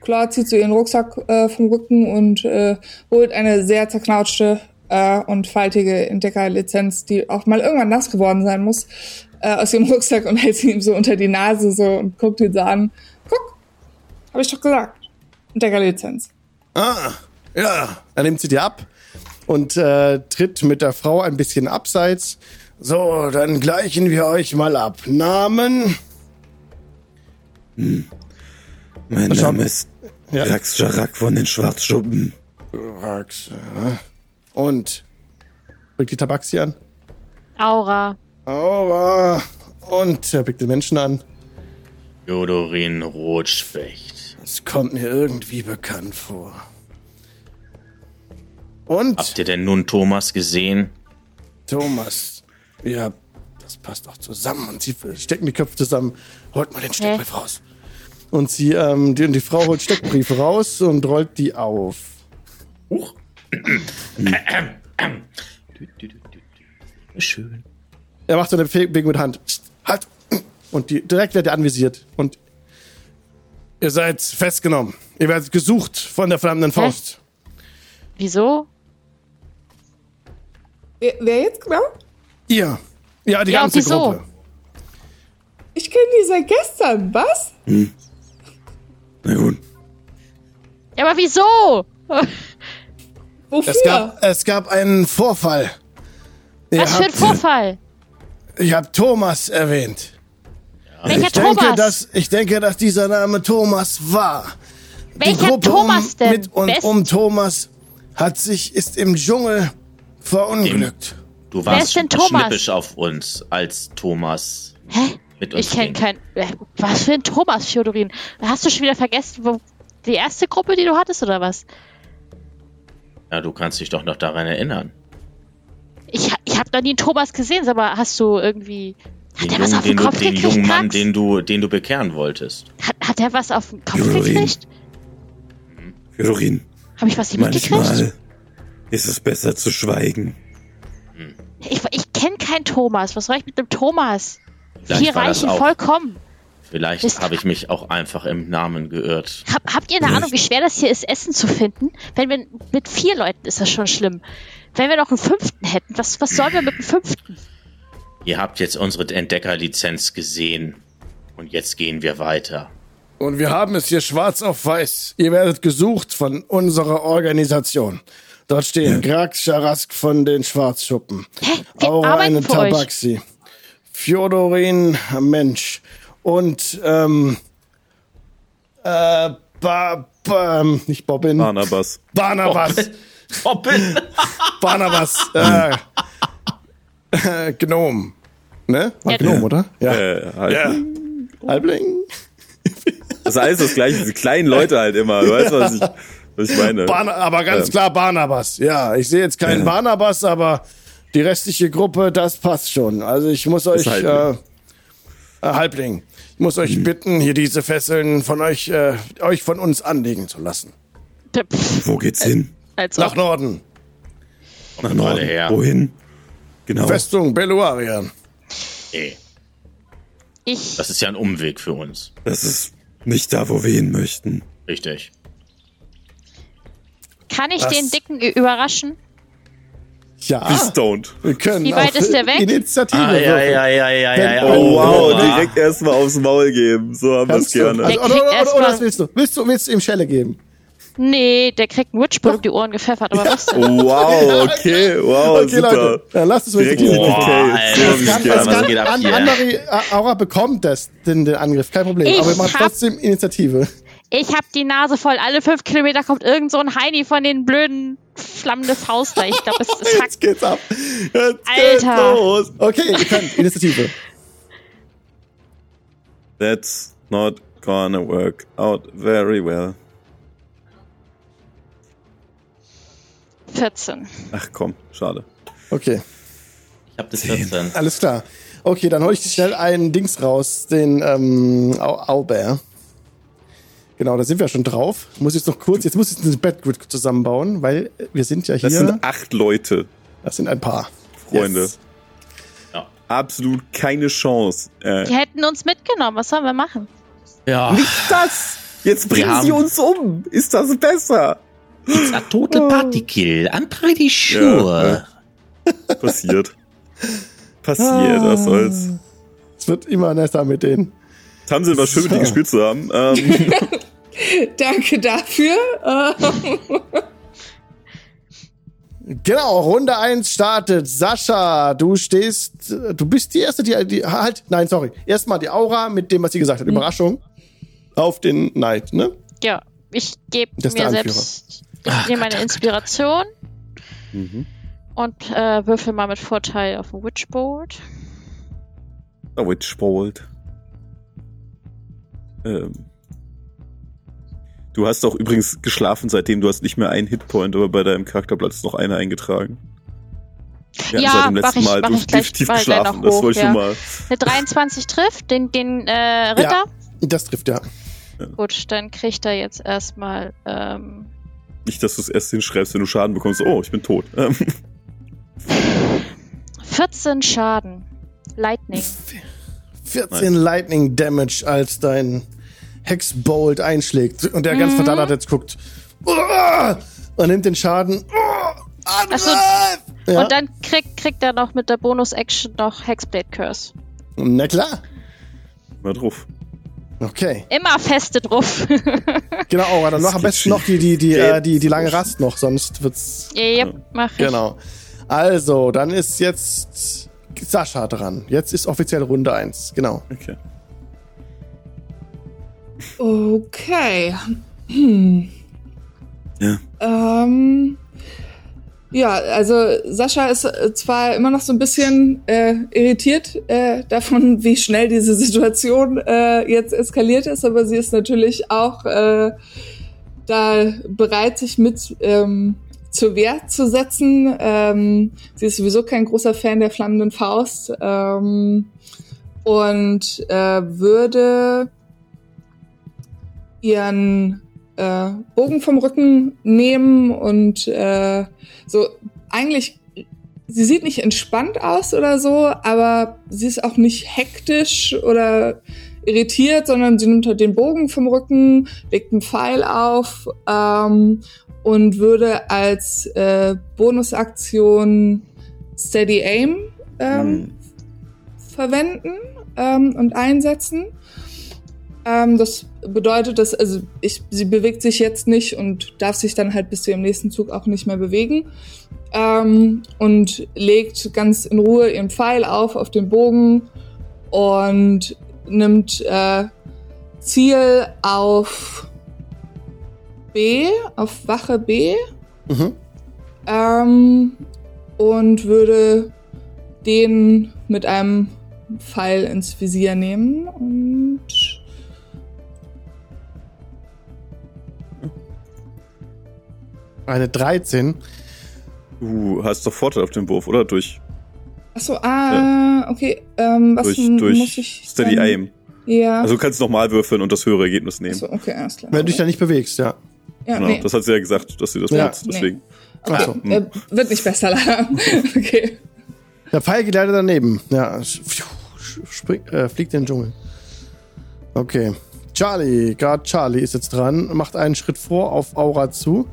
Claude zieht so ihren Rucksack äh, vom Rücken und äh, holt eine sehr zerknautschte äh, und faltige Entdeckerlizenz, die auch mal irgendwann nass geworden sein muss, äh, aus ihrem Rucksack und hält sie ihm so unter die Nase so und guckt ihn so an. Habe ich doch gesagt. Entdeckerlizenz. Ah, ja. Er nimmt sie dir ab und äh, tritt mit der Frau ein bisschen abseits. So, dann gleichen wir euch mal ab. Namen? Mein Und schau- Name ist Ja. Rax Jarak von den Schwarzschuppen. Rax, ja. Und Blickt die Tabaxi an. Aura. Aura. Und er blickt den Menschen an. Jodorin Rotspecht. Es kommt mir irgendwie bekannt vor. Und Habt ihr denn nun Thomas gesehen? Thomas, ja, das passt auch zusammen. Und sie stecken die Köpfe zusammen. Holt mal den Steckbrief raus. Und sie, ähm, die, und die Frau holt Steckbriefe raus und rollt die auf. Huch. Schön. Er macht so eine Bewegung mit der Hand. Halt! Und die, direkt wird er anvisiert. Und ihr seid festgenommen. Ihr werdet gesucht von der flammenden Faust. Wieso? Wer, wer jetzt genau? Ihr. Ja, die Ja, ganze wieso? Gruppe. Ich kenne die seit gestern. Was? Na gut. Ja, aber wieso? Wofür? Es gab, es gab einen Vorfall. Ihr Was für ein habt, Vorfall? ich habe Thomas erwähnt. Welcher ich denke, Thomas? dass ich denke, dass dieser Name Thomas war. Welcher Thomas um, denn? Mit und Wer ist- um Thomas hat sich ist im Dschungel verunglückt. Du Wer warst ist denn Thomas? schnippisch auf uns, als Thomas Hä? mit uns Ich kenne keinen. Was für ein Thomas, Fjodorin? Hast du schon wieder vergessen, wo die erste Gruppe, die du hattest, oder was? Ja, du kannst dich doch noch daran erinnern. Ich, ich habe noch nie einen Thomas gesehen, aber hast du irgendwie. Hat Den er was jungen, auf den den, du, Kopf den jungen Mann, den du, den du bekehren wolltest. Hat, hat er was auf den Kopf Fjodorin. gekriegt? Fjodorin, Habe ich was nicht mitgekriegt? manchmal ist es besser zu schweigen. Ich, ich kenne keinen Thomas. Was soll ich mit dem Thomas? Vielleicht Hier reichen auch- vollkommen. Vielleicht habe ich mich auch einfach im Namen geirrt. Hab, habt ihr eine Vielleicht. Ahnung, wie schwer das hier ist, Essen zu finden? Wenn wir mit vier Leuten ist das schon schlimm. Wenn wir noch einen fünften hätten, was, was sollen wir mit dem fünften? Ihr habt jetzt unsere Entdeckerlizenz gesehen. Und jetzt gehen wir weiter. Und wir haben es hier schwarz auf weiß. Ihr werdet gesucht von unserer Organisation. Dort stehen Grax Scharask von den Schwarzschuppen. Hä? Wir Aura arbeiten eine für euch. Tabaxi. Fjodorin Mensch. Und, ähm, äh, ba, ba, nicht Bobbin. Barnabas. Barnabas. Hoppel! Barnabas. Äh, äh, Gnom. Ne? War Ja, Gnom, ja. oder? Ja. Äh, halt. ja. Halbling. Das ist alles das gleiche, diese kleinen Leute halt immer. Du weißt, was ich, was ich meine. Barna aber ganz Ähm. klar Barnabas. Ja, ich sehe jetzt keinen Ja. Barnabas, aber die restliche Gruppe, das passt schon. Also ich muss euch, Ist äh, Halbling. äh, Halbling, ich muss Mhm. euch bitten, hier diese Fesseln von euch, äh, euch von uns anlegen zu lassen. Pff, Wo geht's hin? Als Nach. Norden. Nach Norden. her. Wohin? Genau. Festung Beluarian. Ey, Ich, das ist ja ein Umweg für uns. Das ist nicht da, wo wir hin möchten. Richtig. kann ich Was? den Dicken überraschen? Ja, Please don't. wir können Wie weit ist der weg? Initiative Ah, ja, ja, ja, ja, ja, ja. Oh, wow, direkt erstmal aufs Maul geben. So haben wir es gerne. Also, Der oder, oder, oder, erst oder mal- was willst du? Willst du, willst du ihm Schelle geben? Nee, der kriegt einen Witchbull um die Ohren gepfeffert, aber was denn? Oh, wow, okay, wow, Okay, super. Leute, dann lasst es mal Direkt. Alter, So hab das kann- das kann, Was geht ab an, hier? andere Aura bekommt das, den, den Angriff, kein Problem. Ich Aber wir machen trotzdem Initiative. Ich hab die Nase voll. Alle fünf Kilometer kommt irgend so ein Heini von den blöden flammende Faust da. Ich glaube, es, hackt. Jetzt geht's ab. Jetzt Alter. geht's los. Okay, ihr könnt Initiative. That's not gonna work out very well. 14. Ach komm, schade. Okay, Ich hab das 14. alles klar. Okay, dann hol ich schnell einen Dings raus, den ähm, Au Aubert. Genau, da sind wir schon drauf. Muss jetzt noch kurz, jetzt muss ich eine Badgrid zusammenbauen, weil wir sind ja hier. Das sind acht Leute, das sind ein paar. Freunde. Yes. Absolut keine Chance. Äh, Die hätten uns mitgenommen. Was sollen wir machen? Ja, das! Jetzt bringen sie uns um! Ist das besser? It's a total particle. I'm pretty sure. Passiert. Passiert, was soll's. Es wird immer netter mit denen. Sie immer schön mit dir So. gespielt zu haben. Ähm, Danke dafür. Genau, Runde 1 startet. Sascha, du stehst, du bist die erste, die, die halt, nein, sorry. Erstmal die Aura mit dem, was sie gesagt hat. Überraschung. Auf den Knight, ne? Ja, ich gebe Das ist mir selbst ich nehme meine Inspiration. Und äh, würfel mal mit Vorteil auf Witchbolt. Oh, Witchbolt. Ähm. Du hast auch übrigens geschlafen, seitdem du hast nicht mehr einen Hitpoint, aber bei deinem Charakterblatt ist noch einer eingetragen. Wir Ja, seit dem letzten ich- Mal du tief gleich geschlafen. Das hoch, wollte ich ja. mal. Eine 23 trifft den, den äh, Ritter. Das trifft ja. Gut, dann kriegt er jetzt erstmal ähm, Nicht, dass du es erst hinschreibst, wenn du Schaden bekommst. Oh, ich bin tot. Ähm, 14 Schaden. Lightning. 14 Lightning Damage, als dein Hexbolt einschlägt. Und der ganz Mhm. verdattert jetzt guckt. Und nimmt den Schaden. Uah! Angriff! so, ja. Und dann kriegt, kriegt er noch mit der Bonus-Action noch Hexblade Curse. Na klar. mal drauf. Okay. Immer feste drauf. Genau, Aura, dann Das mach am besten noch die, die, die, äh, die, die lange Rast noch, sonst wird's. yep, mach ich. Genau. Also, dann ist jetzt Sascha dran. Jetzt ist offiziell Runde 1. Genau. Okay. Okay. Hm. Ja. Ähm, ja, also Sascha ist äh, zwar immer noch so ein bisschen äh, irritiert äh, davon, wie schnell diese Situation äh, jetzt eskaliert ist, aber sie ist natürlich auch äh, da bereit, sich mit ähm, zur Wehr zu setzen. Ähm, sie ist sowieso kein großer Fan der flammenden Faust ähm, und äh, würde ihren äh, Bogen vom Rücken nehmen und äh, so eigentlich sie sieht nicht entspannt aus oder so, aber sie ist auch nicht hektisch oder irritiert, sondern sie nimmt halt den Bogen vom Rücken, legt einen Pfeil auf ähm, und würde als äh, Bonusaktion Steady Aim ähm, Hm. verwenden ähm, und einsetzen. Ähm, das bedeutet, dass also ich, sie bewegt sich jetzt nicht und darf sich dann halt bis zu ihrem nächsten Zug auch nicht mehr bewegen ähm, und legt ganz in Ruhe ihren Pfeil auf auf den Bogen und nimmt äh, Ziel auf B, auf Wache B Mhm. ähm, und würde den mit einem Pfeil ins Visier nehmen und Eine 13. Du hast doch Vorteil auf den Wurf, oder? Durch, achso, ah, okay, ähm, was durch, durch muss ich Steady dann- Aim. Ja. Also du kannst nochmal würfeln und das höhere Ergebnis nehmen. achso, okay, alles klar. Wenn du dich da nicht bewegst, ja. ja, genau, nee. das hat sie ja gesagt, dass sie das Ja. benutzt. Deswegen. okay. Achso. äh, wird nicht besser leider. okay. Der Pfeil geht leider daneben. Ja, sch- sch- spring, äh, fliegt in den Dschungel. Okay. Charlie, gerade Charlie ist jetzt dran, macht einen Schritt vor auf Aura zu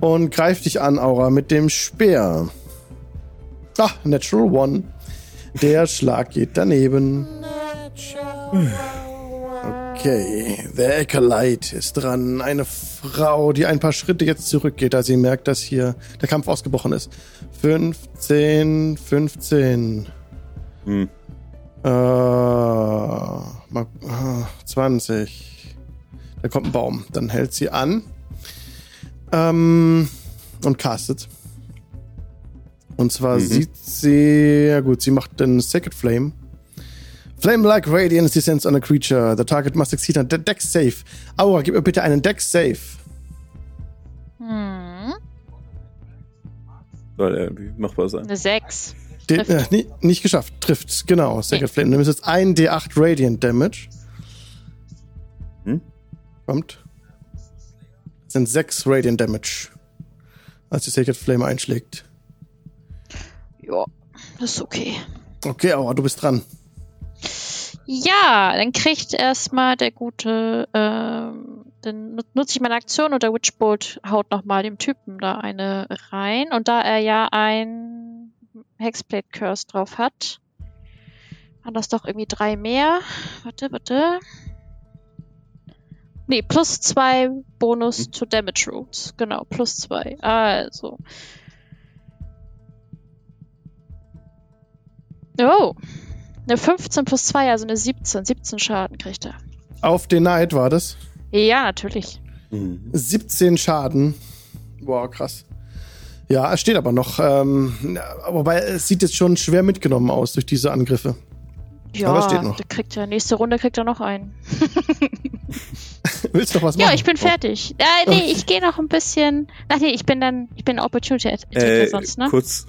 und greift dich an, Aura, mit dem Speer. Ah, Natural One. Der Schlag geht daneben. Okay, The Acolyte ist dran. Eine Frau, die ein paar Schritte jetzt zurückgeht, als sie merkt, dass hier der Kampf ausgebrochen ist. 15, 15. Hm. Äh, mal, ah, 20. Da kommt ein Baum. Dann hält sie an. Ähm, und castet. Und zwar Mhm. sieht sie, ja gut, sie macht den Sacred Flame. Flame-like radiance descends on a creature. The target must succeed on de Dex save. Aura, gib mir bitte einen Dex save. Hm, Soll irgendwie machbar sein. eine 6. Den, Trifft. äh, nie, nicht geschafft. Trifft, genau. Sacred Flame. Nimm jetzt ein D8 Radiant Damage. Hm? Kommt. Sind 6 Radiant Damage. Als die Sacred Flame einschlägt. Ja, das ist okay. Okay, Aura, du bist dran. Ja, dann kriegt erstmal der gute, ähm, dann nut- nutze ich meine Aktion und der Witchbolt haut nochmal dem Typen da eine rein. Und da er ja ein Hexblade Curse drauf hat, waren das doch irgendwie drei mehr. Warte, warte. Nee, plus zwei Bonus to Damage Rolls. Genau, plus zwei. Also. Oh. Eine 15 plus 2, also eine 17. 17 Schaden kriegt er. Auf den Knight war das. Ja, natürlich. Mhm. 17 Schaden. Boah, krass. Ja, es steht aber noch. Ähm, wobei es sieht jetzt schon schwer mitgenommen aus durch diese Angriffe. Ja, Aber steht noch. der kriegt ja nächste Runde kriegt er noch einen. Willst du noch was machen? Ja, ich bin fertig. Äh, nee, ich gehe noch ein bisschen. Ach nee, ich bin dann, ich bin Opportunity Attacker Äh, sonst, ne? kurz.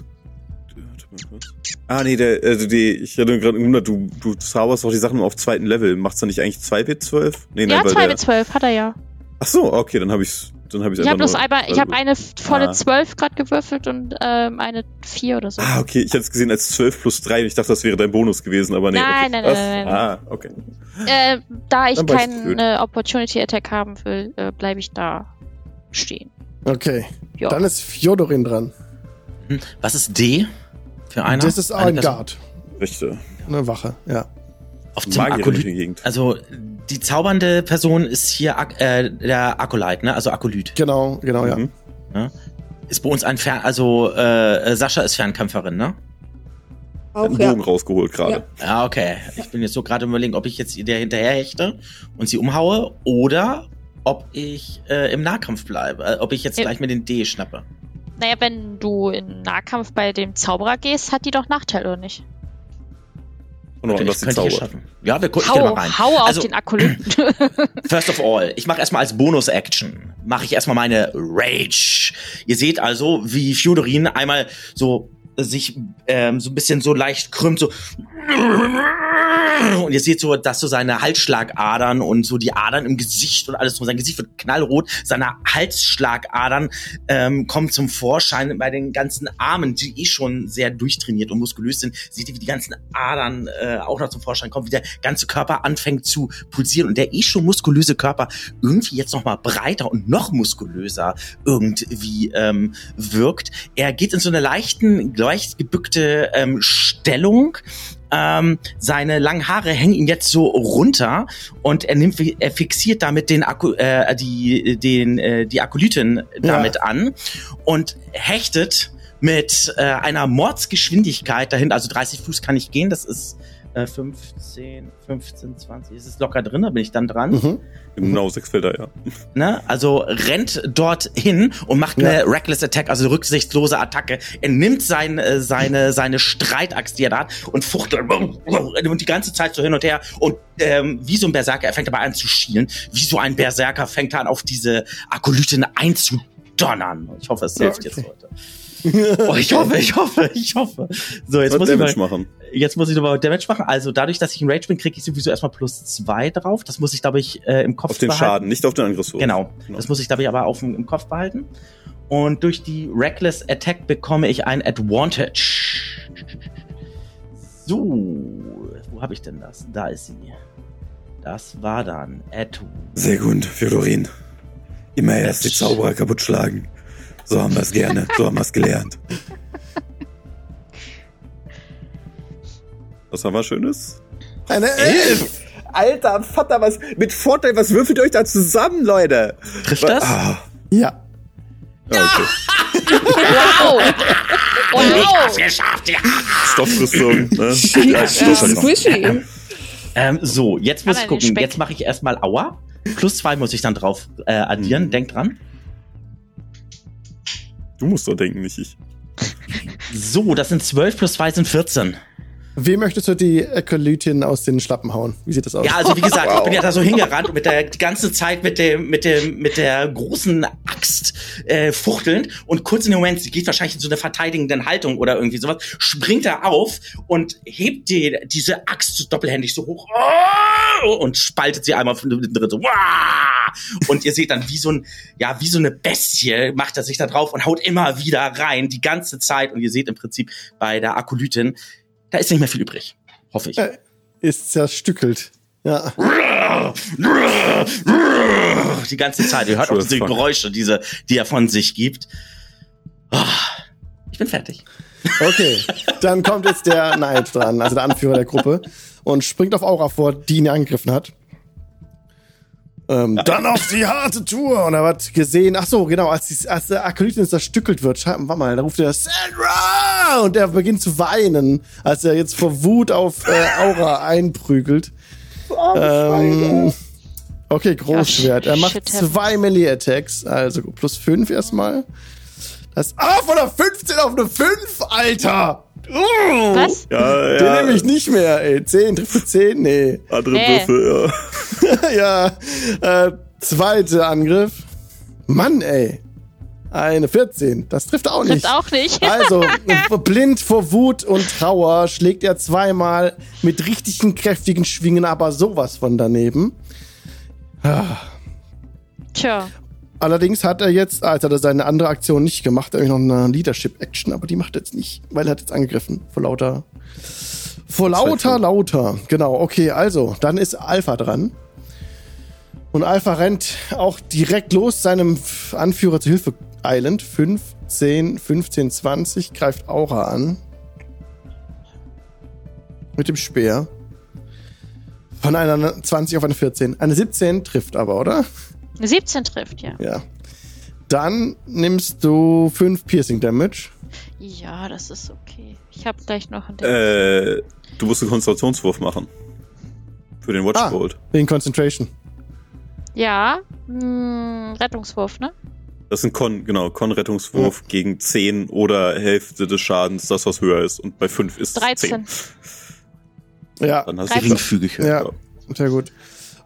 Warte mal kurz. Ah, nee, der, also die, ich hatte gerade gewundert, du, du zauberst doch die Sachen auf zweiten Level. Macht's dann nicht eigentlich 2W12? Nee, Ja, weil 2 der- mit 12 hat er ja. Ach so, okay, dann habe ich's, dann habe Ich habe bloß einmal, ich habe eine volle Ah. 12 gerade gewürfelt und ähm, eine 4 oder so. Ah, okay, ich hatte es gesehen als 12 plus 3 und ich dachte, das wäre dein Bonus gewesen, aber nee. Nein, okay. nein, nein, nein, nein. Ah, okay. Äh, da ich keine Opportunity Attack haben will, äh, bleibe ich da stehen. Okay. Ja. Dann ist Fjodorin dran. Hm, Was ist D für einer? Das ist ein? Guard. Rechte. Eine Wache, ja. Auf dem Akolyt. die Gegend. Also die zaubernde Person ist hier Ak äh, der Akolyt, ne? Also Akolyt. Genau, genau, ja. Mhm. Ist bei uns ein Fern, also äh, Sascha ist Fernkämpferin, ne? Auch, Einen ja. Bogen rausgeholt gerade. Ja, okay. Ich bin jetzt so gerade überlegen, ob ich jetzt der hinterher hechte und sie umhaue oder ob ich äh, im Nahkampf bleibe. Äh, ob ich jetzt Ja. gleich mit den D schnappe. Naja, wenn du in Nahkampf bei dem Zauberer gehst, hat die doch Nachteil, oder nicht? Und noch anders ich, die Zauber. Ja, wir gucken mal rein. hau auf Also- den Akolyten. First of all, ich mache erstmal als Bonus-Action, mache ich erstmal meine Rage. Ihr seht also, wie Fjodorin einmal so sich ähm, so ein bisschen so leicht krümmt, so und ihr seht so, dass so seine Halsschlagadern und so die Adern im Gesicht und alles, so sein Gesicht wird knallrot, seine Halsschlagadern ähm, kommen zum Vorschein bei den ganzen Armen, die eh schon sehr durchtrainiert und muskulös sind. Seht ihr, wie die ganzen Adern äh, auch noch zum Vorschein kommen, wie der ganze Körper anfängt zu pulsieren und der eh schon muskulöse Körper irgendwie jetzt noch mal breiter und noch muskulöser irgendwie ähm, wirkt. Er geht in so eine leichten, leicht gebückte ähm, Stellung. Ähm, seine langen Haare hängen ihm jetzt so runter und er nimmt, er fixiert damit den Akku, äh, die, den, äh, die Akolytin damit an und hechtet mit äh, einer Mordsgeschwindigkeit dahin, also 30 Fuß kann ich gehen, das ist äh, 15, 15, 20, ist es locker drin, da bin ich dann dran. Mhm. Genau, sechs Felder, ja. Ne? Also rennt dort hin und macht eine Ja. reckless Attack, also eine rücksichtslose Attacke. Er nimmt sein, äh, seine, seine Streitaxt, die er da hat, und fuchtelt und die ganze Zeit so hin und her. Und ähm, wie so ein Berserker, er fängt aber an zu schielen. Wie so ein Berserker fängt er an, auf diese Akolytin einzudonnern. Ich hoffe, es hilft Okay. jetzt heute. Oh, ich hoffe, ich hoffe, ich hoffe. So, jetzt muss ich mal, Damage machen. Jetzt muss ich nochmal Damage machen. Also dadurch, dass ich in Rage bin, kriege ich sowieso erstmal plus zwei drauf. Das muss ich, glaube ich, äh, im Kopf Auf den behalten. Schaden, nicht auf den Angriffswurf. Genau. Genau. Das muss ich, glaube ich, aber auf dem, im Kopf behalten. Und durch die Reckless Attack bekomme ich ein Advantage. So, wo habe ich denn das? Da ist sie. Das war dann Ad. Sehr gut, Fjodorin. Immer erst die Zauberer kaputt schlagen. So haben wir es gerne, so haben wir es gelernt. Was haben wir Schönes? Eine Elf! Alter Vater, was mit Vorteil, was würfelt ihr euch da zusammen, Leute? Trifft das? Ah, Ja. Ja, okay. wow! wow! geschafft, ja. Stoffrüstung, ne? Ja, Stoffrüstung. squishy. Ähm, so, jetzt muss ich gucken. Speck- Jetzt mache ich erstmal Aua. Plus zwei muss ich dann drauf äh, addieren. Mhm. Denkt dran. Du musst doch denken, nicht ich. So, das sind 12 plus 2 sind 14. Wem möchtest du die Akolytin aus den Schlappen hauen? Wie sieht das aus? Ja, also wie gesagt, ich bin ja da so hingerannt und mit der die ganze Zeit mit dem mit dem mit der großen Axt äh, fuchtelnd und kurz in dem Moment, sie geht wahrscheinlich in so eine verteidigende Haltung oder irgendwie sowas, springt er auf und hebt die, diese Axt so doppelhändig so hoch oh, und spaltet sie einmal von dem dritten so und ihr seht dann wie so ein ja wie so eine Bestie macht er sich da drauf und haut immer wieder rein die ganze Zeit und ihr seht im Prinzip bei der Akolytin da ist nicht mehr viel übrig, hoffe ich. Äh, Ist zerstückelt. Ja. Die ganze Zeit. Ihr hört auch diese. Geräusche, diese, die er von sich gibt. Ah, Ich bin fertig. Okay. Dann kommt jetzt der Knight dran, also der Anführer der Gruppe, und springt auf Aura vor, die ihn angegriffen hat. Ähm, dann auf die harte Tour. Und er hat gesehen, ach so, genau, als, die, als der Akolytin zerstückelt wird, schau- warte mal, da ruft er Sandra! Und er beginnt zu weinen, als er jetzt vor Wut auf äh, Aura einprügelt. Ähm, okay, Großschwert. Er macht zwei Melee-Attacks, also plus fünf erstmal. Das, ah, von der 15 auf eine 5, Alter! Uh, Was? Ja, Den ja. nehme ich nicht mehr, ey. 10, trifft für 10? Nee. Andere Nee. Würfel, ja. ja, äh, zweiter Angriff. Mann, ey. Eine 14. Das trifft auch nicht. Trifft auch nicht. Also, blind vor Wut und Trauer schlägt er zweimal mit richtigen kräftigen Schwingen, aber sowas von daneben. Tja. Allerdings hat er jetzt, als er seine andere Aktion nicht gemacht, nämlich noch eine Leadership-Action, aber die macht er jetzt nicht, weil er hat jetzt angegriffen. Vor lauter. Vor lauter, lauter. Genau, okay, also, dann ist Alpha dran. Und Alpha rennt auch direkt los, seinem Anführer zu Hilfe eilend. 15, 15, 20, greift Aura an. Mit dem Speer. Von einer 20 auf eine 14. Eine 17 trifft aber, oder? Eine 17 trifft, ja. Ja. Dann nimmst du 5 Piercing Damage. Ja, das ist okay. Ich habe gleich noch einen. Ding. Äh, du musst einen Konzentrationswurf machen. Für den Ah. Watchbolt. Wegen Concentration. Ja, mh, Rettungswurf, ne? Das ist ein Con, genau, Con-Rettungswurf gegen 10 oder Hälfte des Schadens, das was höher ist. Und bei 5 ist 13. 10. Ja, Dann hast du Geringfügig. ja, sehr gut.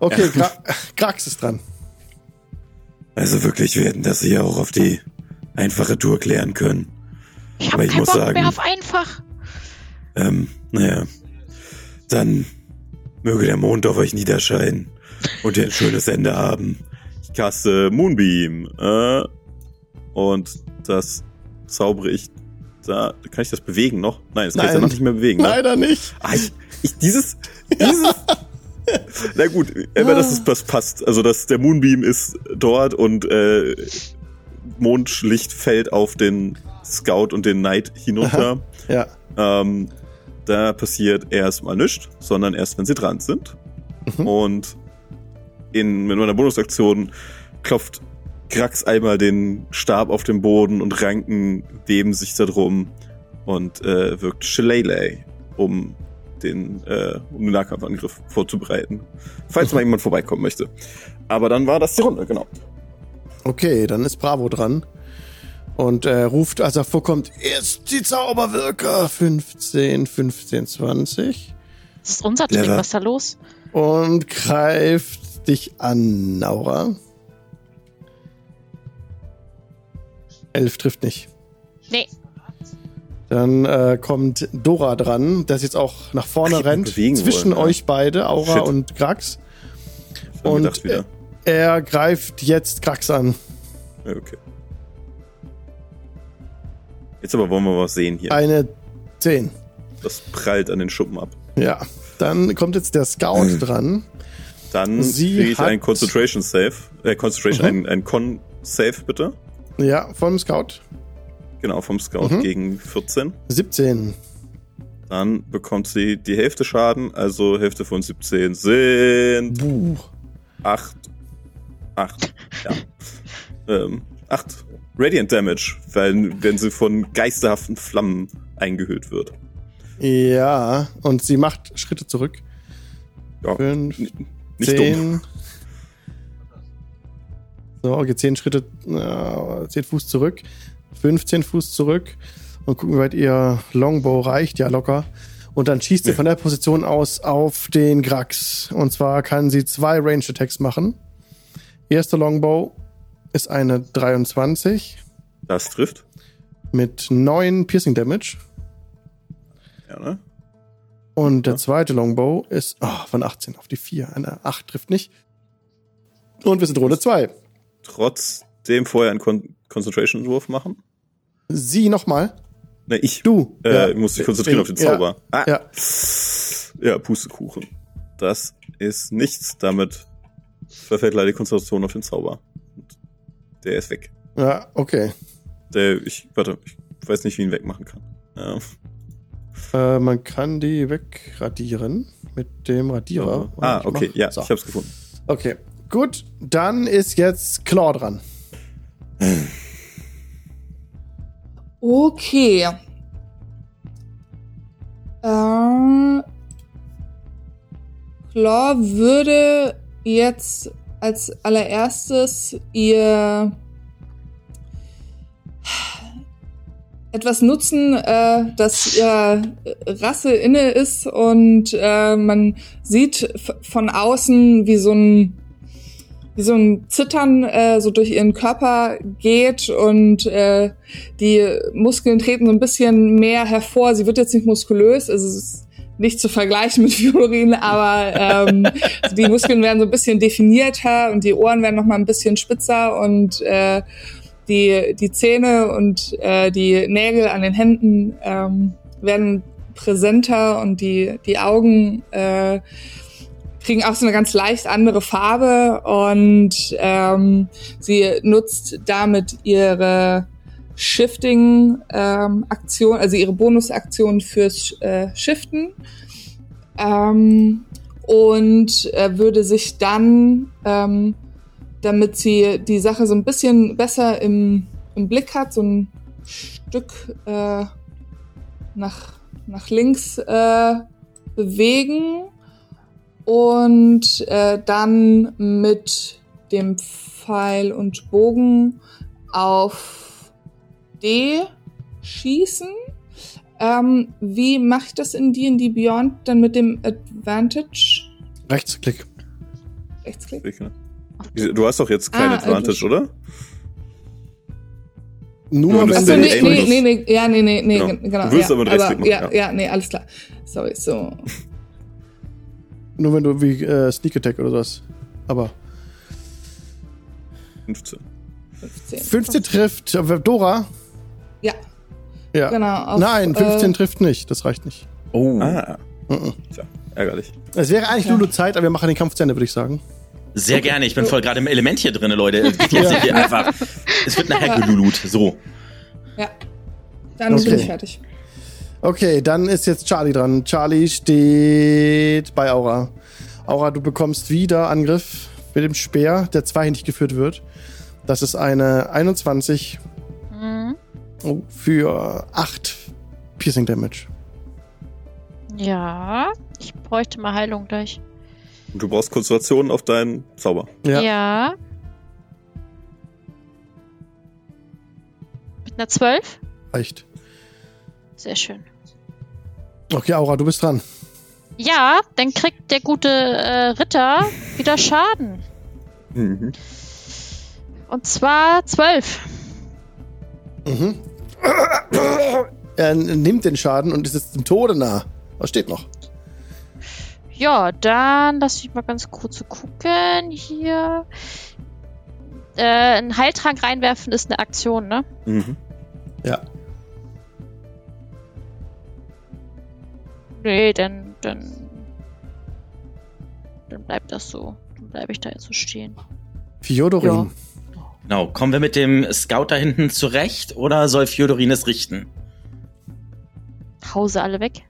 Okay, Gra Grax ist dran. Also wirklich, wir hätten das hier auch auf die einfache Tour klären können. Ich Aber habe ich keinen muss Bock sagen- mehr auf einfach. Ähm, naja. Dann möge der Mond auf euch niederscheinen und ihr ein schönes Ende haben. Ich caste Moonbeam. Äh, und das zaubere ich da. Kann ich das bewegen noch? Nein, das kann ich Nein. dann noch nicht mehr bewegen. Ne? Leider nicht. Ah, ich, ich, dieses, dieses. Na gut, aber das ist, das passt. Also das, der Moonbeam ist dort und äh, Mondlicht fällt auf den Scout und den Knight hinunter. Ja. Ähm, da passiert erstmal nichts, sondern erst, wenn sie dran sind. Mhm. Und in, mit meiner Bonusaktion klopft Krax einmal den Stab auf den Boden und Ranken weben sich da drum und äh, wirkt Shillelagh, um den, äh, um den Nahkampfangriff vorzubereiten. Falls mal jemand vorbeikommen möchte. Aber dann war das die Runde, genau. Okay, dann ist Bravo dran. Und er ruft, als er vorkommt, ist die Zauberwirker 15, 15, 20. Das ist unser Trick, Clever. was ist da los? Und greift dich an, Naura. Elf trifft nicht. Nee, Dann äh, kommt Dora dran, das jetzt auch nach vorne Ach, rennt. Zwischen wollen, ja. euch beide, Aura Shit. und Grax. Und wieder. Er greift jetzt Grax an. Ja, okay. Jetzt aber wollen wir was sehen hier. Eine 10. Das prallt an den Schuppen ab. Ja. Dann kommt jetzt der Scout dran. Dann Sie kriege ich einen Concentration Save. Äh, Concentration, Mhm. ein, ein Con Save bitte. Ja, vom Scout. Genau, vom Scout Mhm. gegen 14. 17. Dann bekommt sie die Hälfte Schaden, also Hälfte von 17 sind Buh. 8. 8. Ja. ähm, 8 Radiant Damage, weil, wenn sie von geisterhaften Flammen eingehüllt wird. Ja, und sie macht Schritte zurück. Ja, Fünf, nicht dumm. zehn. So, okay, zehn Schritte, äh, zehn Fuß zurück. 15 Fuß zurück. Und gucken, wie weit ihr Longbow reicht. Ja, locker. Und dann schießt sie Ja. von der Position aus auf den Grax. Und zwar kann sie zwei Range Attacks machen. Erster Longbow ist eine 23 Das trifft. mit 9 Piercing Damage. Ja, ne? Und der zweite Longbow ist oh, von 18 auf die 4. Eine 8 trifft nicht. Und wir sind Runde 2. Trotzdem vorher einen Con Concentration-Wurf machen. Sie nochmal. Ne, ich. Du. Äh, Ja. ich muss mich konzentrieren auf den Ja. Zauber. Ah. Ja. Ja, Pustekuchen. Das ist nichts. Damit verfällt leider die Konzentration auf den Zauber. Und der ist weg. Ja, okay. Der, ich, warte, ich weiß nicht, wie ich ihn wegmachen kann. Ja. Äh, man kann die wegradieren mit dem Radierer. Ah, Ich okay, mach- ja, so. ich hab's gefunden. Okay, gut. Dann ist jetzt Claw dran. Okay. Äh, Claw würde jetzt als allererstes ihr etwas nutzen, äh, das ihrer Rasse inne ist und äh, man sieht von außen, wie so ein wie so ein Zittern äh, so durch ihren Körper geht und äh, die Muskeln treten so ein bisschen mehr hervor. Sie wird jetzt nicht muskulös, also es ist nicht zu vergleichen mit Fiorin, aber ähm, die Muskeln werden so ein bisschen definierter und die Ohren werden noch mal ein bisschen spitzer und äh, die, die Zähne und äh, die Nägel an den Händen ähm, werden präsenter und die, die Augen äh, kriegen auch so eine ganz leicht andere Farbe und ähm, sie nutzt damit ihre Shifting-Aktion, also ihre Bonusaktion fürs äh, Shiften. Ähm, und äh, würde sich dann, ähm, damit sie die Sache so ein bisschen besser im, im Blick hat, so ein Stück äh, nach, nach links äh, bewegen und äh, dann mit dem Pfeil und Bogen auf D schießen. Ähm, wie mache ich das in D&D Beyond dann mit dem Advantage? Rechtsklick. Rechtsklick? Du hast doch jetzt kein Ah, Advantage, du- oder? Nur wenn Achso, nee, nee, nee, nee, ja, nee, nee, nee, Genau. gen- genau. Du willst ja, aber einen Rechtsklick machen, ja, ja. ja, nee, alles klar. Sorry, so. Nur wenn du wie äh, Sneak Attack oder sowas. Aber 15. 15. 15 trifft. äh, Dora? Ja, Ja. genau. auf, Nein, 15 äh, trifft nicht. Das reicht nicht. Oh. Ah, Mhm. tja, ärgerlich. Es wäre eigentlich Ja. Lulu Zeit, aber wir machen den Kampf zu Ende, würde ich sagen. Sehr gerne, ich bin voll gerade im Element hier drin, Leute. Es geht jetzt Ja. hier einfach. Es wird nachher gelulut. So. Ja. Dann Okay. bin ich fertig. Okay, dann ist jetzt Charlie dran. Charlie steht bei Aura. Aura, du bekommst wieder Angriff mit dem Speer, der zweihändig geführt wird. Das ist eine 21 Mhm. oh, für 8 Piercing Damage. Ja, ich bräuchte mal Heilung gleich. Und du brauchst Konzentration auf deinen Zauber. Ja. Ja. Mit einer 12? Reicht. Sehr schön. Okay, Aura, du bist dran. Ja, dann kriegt der gute äh, Ritter wieder Schaden. Mhm. Und zwar 12. Mhm. Er nimmt den Schaden und ist jetzt dem Tode nah. Was steht noch? Ja, dann lass mich mal ganz kurz gucken. Hier. Äh, ein Heiltrank reinwerfen ist eine Aktion, ne? Mhm. Ja. Nee, dann, dann. Dann bleibt das so. Dann bleibe ich da jetzt so stehen. Fiodorin. Genau. Kommen wir mit dem Scout da hinten zurecht oder soll Fjodorin es richten? Hause alle weg.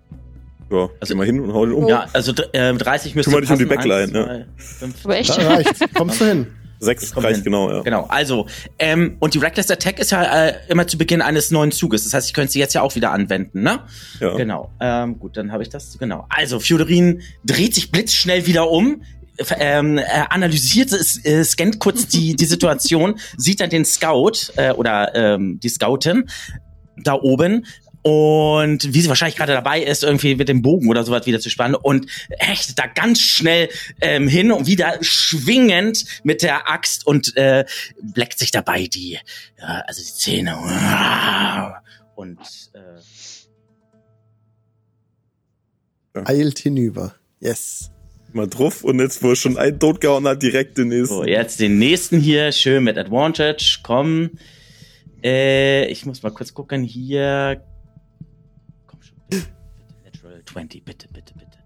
Ja, Also- immer hin und hau den um. Ja, also äh, 30 müsste Kümmere dich um die. Backline, fünf, Aber echt. Da reicht. Kommst du hin? Sechs Ich komm reicht hin. genau, ja. Genau, also, ähm, und die Reckless Attack ist ja äh, immer zu Beginn eines neuen Zuges. Das heißt, ich könnte sie jetzt ja auch wieder anwenden, ne? ja. Genau. Ähm, gut, dann habe ich das. Genau. Also, Fjodorin dreht sich blitzschnell wieder um. Ähm, er analysiert, es, äh, scannt kurz die, die Situation, sieht dann den Scout äh, oder ähm, die Scoutin da oben und wie sie wahrscheinlich gerade dabei ist, irgendwie mit dem Bogen oder sowas wieder zu spannen und hechtet da ganz schnell ähm, hin und wieder schwingend mit der Axt und äh, bleckt sich dabei die, ja, also die Zähne und äh, Eilt hinüber. Yes. Mal drauf und jetzt, wo er schon einen tot gehauen hat, direkt den nächsten. So, jetzt den nächsten hier, schön mit Advantage. Komm. Äh, ich muss mal kurz gucken hier. Schon. Bitte, bitte, Natural 20, bitte, bitte, bitte.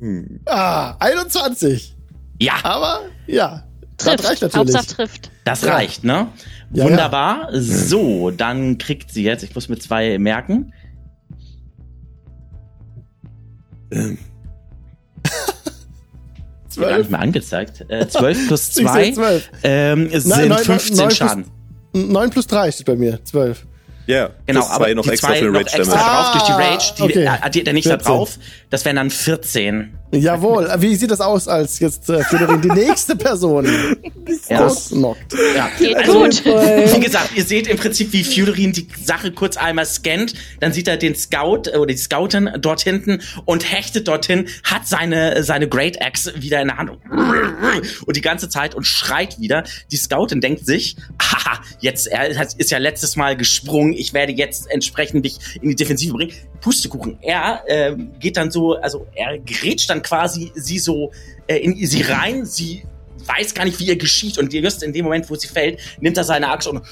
Hm. Ah, 21. Ja, Aber ja, das Trifft. reicht natürlich. Hauptsache trifft. das Ja. reicht, ne? Ja, Wunderbar. So, dann kriegt sie jetzt, ich muss mit zwei merken. Ähm, Wird gar nicht 12? mehr angezeigt. Äh, 12 plus Ich sehe 2 12. ähm, sind neun- neun- 15 neun plus- Schaden. 9 plus 3 steht bei mir. 12. Ja, Genau, aber zwei noch die extra zwei für noch Rage extra Damage. drauf durch die Ah, Rage, die okay. äh, addiert er nicht da 14. drauf. Das wären dann 14. Jawohl. Wie sieht das aus, als jetzt äh, Fjodorin die nächste Person Ja. ausnockt? Ja. Also, gut. Wie gesagt, ihr seht im Prinzip, wie Fjodorin die Sache kurz einmal scannt, dann sieht er den Scout äh, oder die Scoutin dort hinten und hechtet dorthin, hat seine, seine Great Axe wieder in der Hand und die ganze Zeit und schreit wieder. Die Scoutin denkt sich, haha, jetzt, er ist ja letztes Mal gesprungen, ich werde jetzt entsprechend dich in die Defensive bringen. Pustekuchen, er äh, geht dann so, also er grätscht dann quasi sie so äh, in sie rein, sie weiß gar nicht, wie ihr geschieht. Und just in dem Moment, wo sie fällt, nimmt er seine Axt und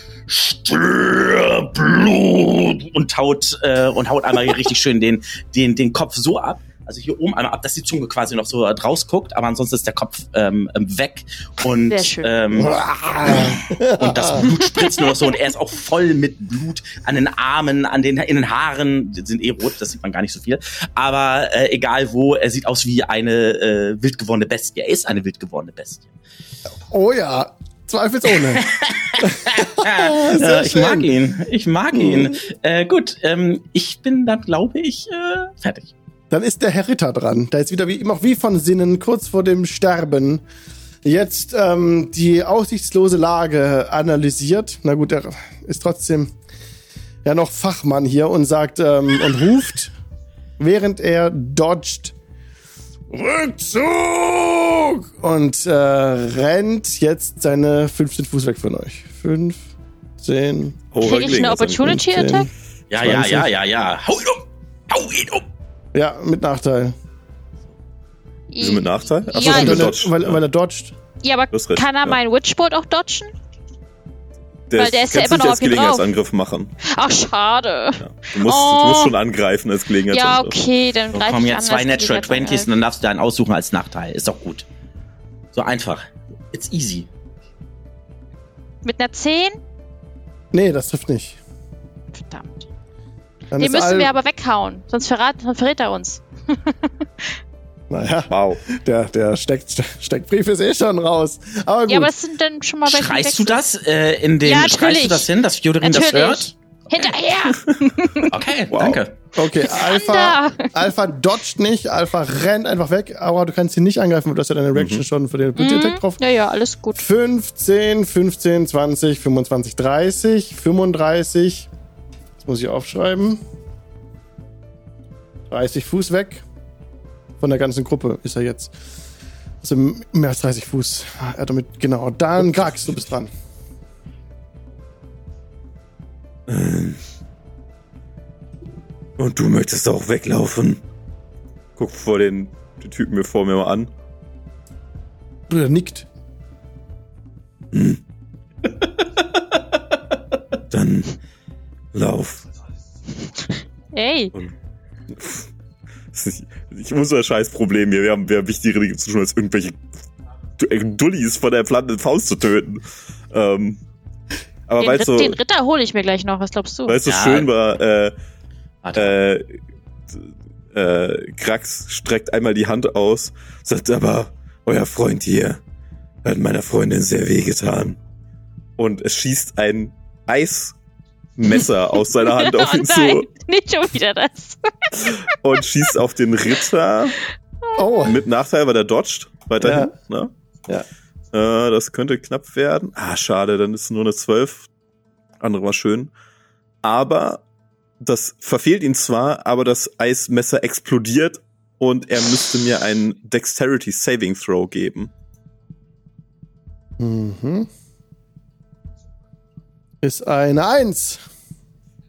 Blut und haut, äh, und haut einmal richtig schön den, den, den Kopf so ab. Also hier oben einmal ab, dass die Zunge quasi noch so draus guckt, aber ansonsten ist der Kopf ähm, ähm, weg und, ähm, und das Blut spritzt nur noch so und er ist auch voll mit Blut an den Armen, an den, in den Haaren, die sind eh rot, das sieht man gar nicht so viel, aber äh, egal wo, er sieht aus wie eine äh, wild gewordene Bestie, er ist eine wild gewordene Bestie. Oh ja, zweifelsohne. Äh, ich mag ihn. Ich mag ihn. Äh, gut, ähm, ich bin dann, glaube ich, äh, fertig. Dann ist der Herr Ritter dran. Der ist wieder wie immer wie von Sinnen, kurz vor dem Sterben. Jetzt ähm, die aussichtslose Lage analysiert. Na gut, er ist trotzdem ja noch Fachmann hier und sagt ähm, und ruft, während er dodgt. Rückzug! Und äh, rennt jetzt seine 15 Fuß weg von euch. 5, 10, Oh, Kriege ich eine Gelegenheitsangriff. Opportunity 15. Attack? Ja, ja, 20. ja, ja, ja. Hau ihn um! Hau ihn um! Ja, mit Nachteil. Wieso mit Nachteil? Ach so, Ja, weil er, dodged. weil, weil er dodgt. Ja, aber kann er ja. meinen Witchbolt auch dodgen? Der weil der ist ja kannst immer du noch nicht als. Gelegenheitsangriff machen. Ach, schade. Ja. Du, musst, Oh. du musst schon angreifen als Ja, Gelegenheitsangriff. okay, dann So, ich jetzt zwei Natural 20s und dann darfst du einen aussuchen als Nachteil. Ist doch gut. So einfach. It's easy. Mit einer 10? Nee, das trifft nicht. Verdammt. Dann Den müssen wir aber weghauen, sonst verrat, verrät er uns. Naja, Wow. der, der steckt, Steckbrief ist eh schon raus. Aber gut. Ja, aber es sind dann schon mal welche Schreist du das äh, in den Ja, schreist du das hin, dass Fjodorin das hört? Hinterher! Okay, Wow. danke. okay, Alpha. Alpha dodgt nicht, Alpha rennt einfach weg, aber du kannst ihn nicht angreifen, weil du hast ja deine Reaction schon für den Ability Attack drauf. ja, ja, alles gut. 15, 15, 20, 25, 30, 35. Das muss ich aufschreiben. 30 Fuß weg. Von der ganzen Gruppe ist er jetzt. Also mehr als 30 Fuß. Er hat damit, genau. Dann Grax, du bist dran. Und du möchtest auch weglaufen. Guck vor den, den Typen mir vor mir mal an. Er nickt. Dann lauf. Ey, Das ist nicht unser scheiß Problem hier. Wir haben, wir haben wichtigere Dinge zu tun, als irgendwelche Du- Dullis von der flammenden Faust zu töten. Ähm, aber den, weißt Ritt, du, den Ritter hole ich mir gleich noch, was glaubst du? weißt du, Ja. schön war, äh, äh, äh, Krax streckt einmal die Hand aus, sagt aber, euer Freund hier hat meiner Freundin sehr wehgetan. Und es schießt ein Eismesser aus seiner Hand auf oh ihn nein, zu nicht schon wieder das. und schießt auf den Ritter Oh, mit Nachteil, weil der dodgt weiterhin. Ne? Ja. Äh, das könnte knapp werden. Ah, schade, dann ist es nur eine 12. Andere war schön. Aber das verfehlt ihn zwar, aber das Eismesser explodiert und er müsste mir einen Dexterity Saving Throw geben. Mhm. Ist eine Eins.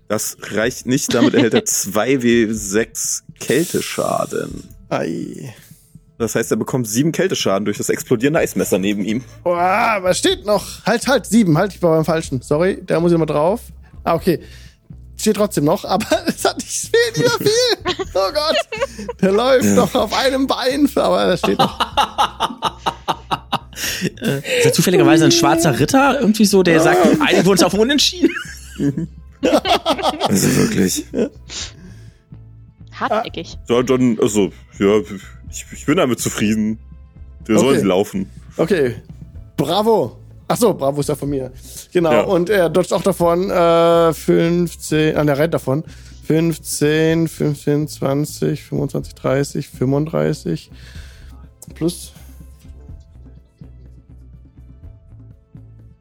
Das reicht nicht, damit erhält er 2w6 Kälteschaden. Ei. Das heißt, er bekommt sieben Kälteschaden durch das explodierende Eismesser neben ihm. Oh, was steht noch? Halt, halt, sieben. Halt, ich war beim Falschen. Sorry, da muss ich mal drauf. Ah, okay. Steht trotzdem noch, aber es hat nicht viel, wieder viel. Oh Gott. Der läuft noch auf einem Bein, aber das steht noch. Ist ja zufälligerweise ein schwarzer Ritter irgendwie so, der sagt, einigen wir uns auf Unentschieden. Also wirklich. Hartnäckig. Ja, dann, also, ja, ich, ich bin damit zufrieden. Der soll Okay. sie laufen. Okay. Bravo. Ach so, Bravo ist ja von mir. Genau. Ja. Und er dodgt auch davon. Äh, 15. Ah, der rennt davon. 15, 15, 20, 25, 30, 35 plus.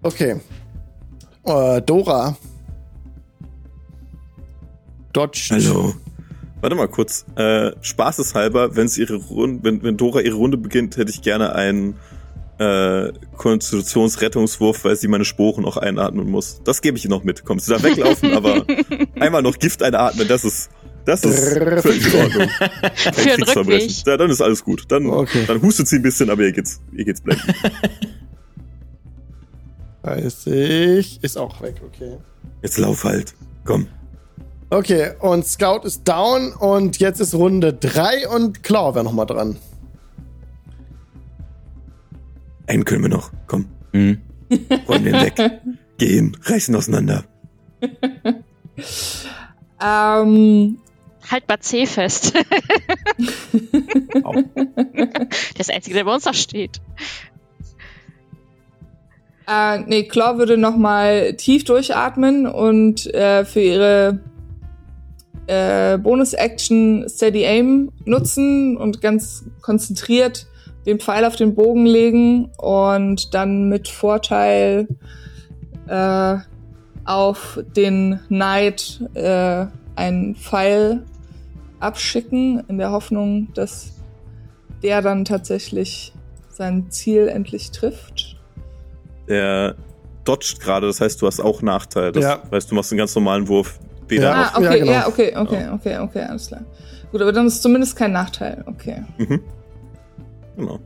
Okay. Äh, Dora. Dodge. Hallo. Warte mal kurz. Äh, spaßeshalber, wenn's ihre Runde, wenn, wenn Dora ihre Runde beginnt, hätte ich gerne einen äh, Konstitutionsrettungswurf, weil sie meine Sporen noch einatmen muss. Das gebe ich ihr noch mit. Kommst du da weglaufen, aber einmal noch Gift einatmen, das ist, das ist völlig in Ordnung. Kein Für Kriegsverbrechen. Ja, dann ist alles gut. Dann, Okay. dann hustet sie ein bisschen, aber ihr geht's, ihr geht's blenden. 30 ist auch weg, okay. Jetzt lauf halt. Komm. Okay, und Scout ist down und jetzt ist Runde 3 und Claw wäre nochmal dran. Einen können wir noch. Komm. Mhm. Räum den weg. Gehen. Reißen auseinander. Ähm, Halt mal C fest. Das Einzige, der bei uns da steht. Äh, nee, Claw würde nochmal tief durchatmen und äh, für ihre äh, Bonus-Action Steady Aim nutzen und ganz konzentriert den Pfeil auf den Bogen legen und dann mit Vorteil äh, auf den Knight äh, einen Pfeil abschicken, in der Hoffnung, dass der dann tatsächlich sein Ziel endlich trifft. Der dodgt gerade, das heißt, du hast auch Nachteil. Das Ja. heißt, du machst einen ganz normalen Wurf. Weder Ja. Ah, okay, Ja, genau. ja, okay, okay, okay, okay, alles klar. Gut, aber dann ist zumindest kein Nachteil. Okay. Mhm. Genau.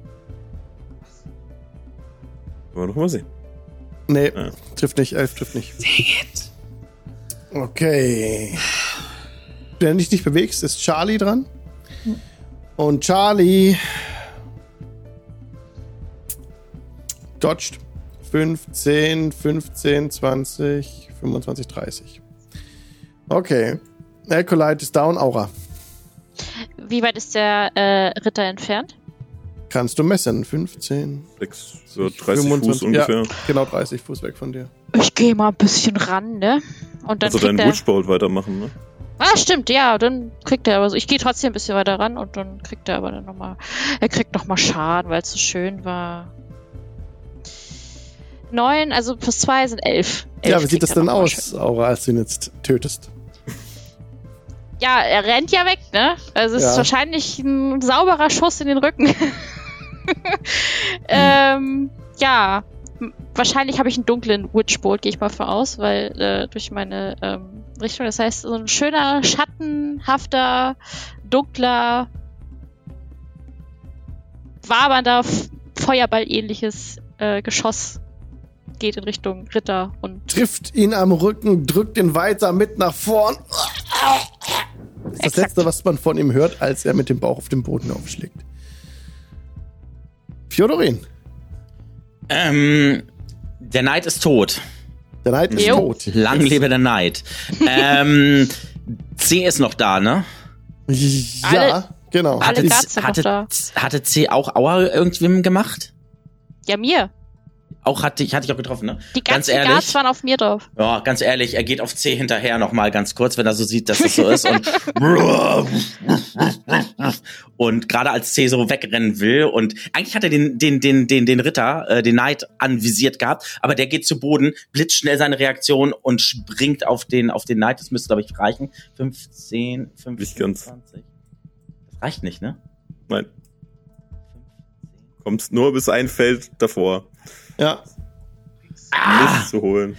Wollen wir doch mal sehen. Nee, Ja. trifft nicht, 11 trifft nicht. Okay. Wenn du dich nicht bewegst, ist Charlie dran. Und Charlie dodgt 15, 15, 20, 25, 30. Okay. Acolyte ist down, Aura. Wie weit ist der äh, Ritter entfernt? Kannst du messen. 15. Sechs, so 30 Fuß Ja, ungefähr. genau 30 Fuß weg von dir. Ich gehe mal ein bisschen ran, ne? Und dann Also deinen. Witchbolt weitermachen, ne? Ah, stimmt, ja, dann kriegt er aber so. Ich gehe trotzdem ein bisschen weiter ran und dann kriegt er aber dann nochmal. Er kriegt nochmal Schaden, weil es so schön war. Neun, also plus zwei sind elf. Ja, Elf wie sieht das denn aus. Aura, als du ihn jetzt tötest? Ja, er rennt ja weg, ne? Also es Ja. ist wahrscheinlich ein sauberer Schuss in den Rücken. ähm, ja. Wahrscheinlich habe ich einen dunklen Witchbolt, gehe ich mal von aus, weil äh, durch meine ähm, Richtung, das heißt, so ein schöner, schattenhafter, dunkler, wabernder, Feuerball-ähnliches äh, Geschoss geht in Richtung Ritter und Trifft ihn am Rücken, drückt ihn weiter mit nach vorn. Das ist das. Letzte, was man von ihm hört, als er mit dem Bauch auf den Boden aufschlägt. Fjodorin, Ähm, der Knight ist tot. der Knight ist Jo. tot. Lang lebe der Knight. ähm, C ist noch da, ne? Ja, Alle- genau. alle Hatte, hatte, hatte C auch Aua irgendwem gemacht? ja, mir. Auch hatte ich, hatte ich auch getroffen, ne? Die Ganz ganzen ehrlich? Guards waren auf mir drauf. Ja, ganz ehrlich, er geht auf C hinterher noch mal ganz kurz, wenn er so sieht, dass das so ist und und gerade als C so wegrennen will und eigentlich hat er den den den den den Ritter, äh, den Knight anvisiert gehabt, aber der geht zu Boden, blitzt schnell seine Reaktion und springt auf den auf den Knight. Das müsste glaube ich reichen. 15, 15, Nicht ganz. 20. Das reicht nicht, ne? Nein. Kommt nur bis ein Feld davor. Ja, Ah, Nichts zu holen.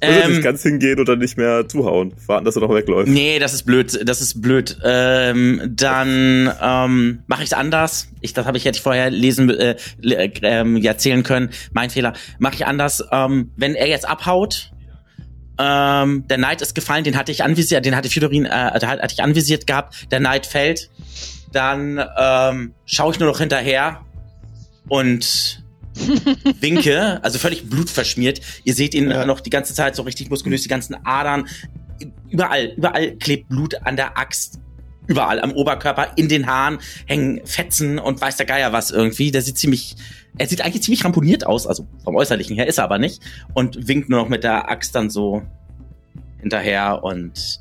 Also ähm, nicht ganz hingehen oder nicht mehr zuhauen. Warten, dass er noch wegläuft. Nee, das ist blöd. Das ist blöd. Ähm, dann ähm, mache ich es anders. Ich, das habe ich hätte ich vorher lesen, äh, äh, ja, erzählen können. Mein Fehler. Mache ich anders. Ähm, wenn er jetzt abhaut, ähm, der Knight ist gefallen. Den hatte ich anvisiert. Den hatte Fjodorin, äh, hatte ich anvisiert gehabt. Der Knight fällt. Dann ähm, schaue ich nur noch hinterher und winke, also völlig blutverschmiert. Ihr seht ihn Ja. noch die ganze Zeit so richtig muskulös, die ganzen Adern. Überall, überall klebt Blut an der Axt. Überall am Oberkörper, in den Haaren hängen Fetzen und weiß der Geier was irgendwie. Der sieht ziemlich, er sieht eigentlich ziemlich ramponiert aus, also vom Äußerlichen her ist er aber nicht. Und winkt nur noch mit der Axt dann so hinterher und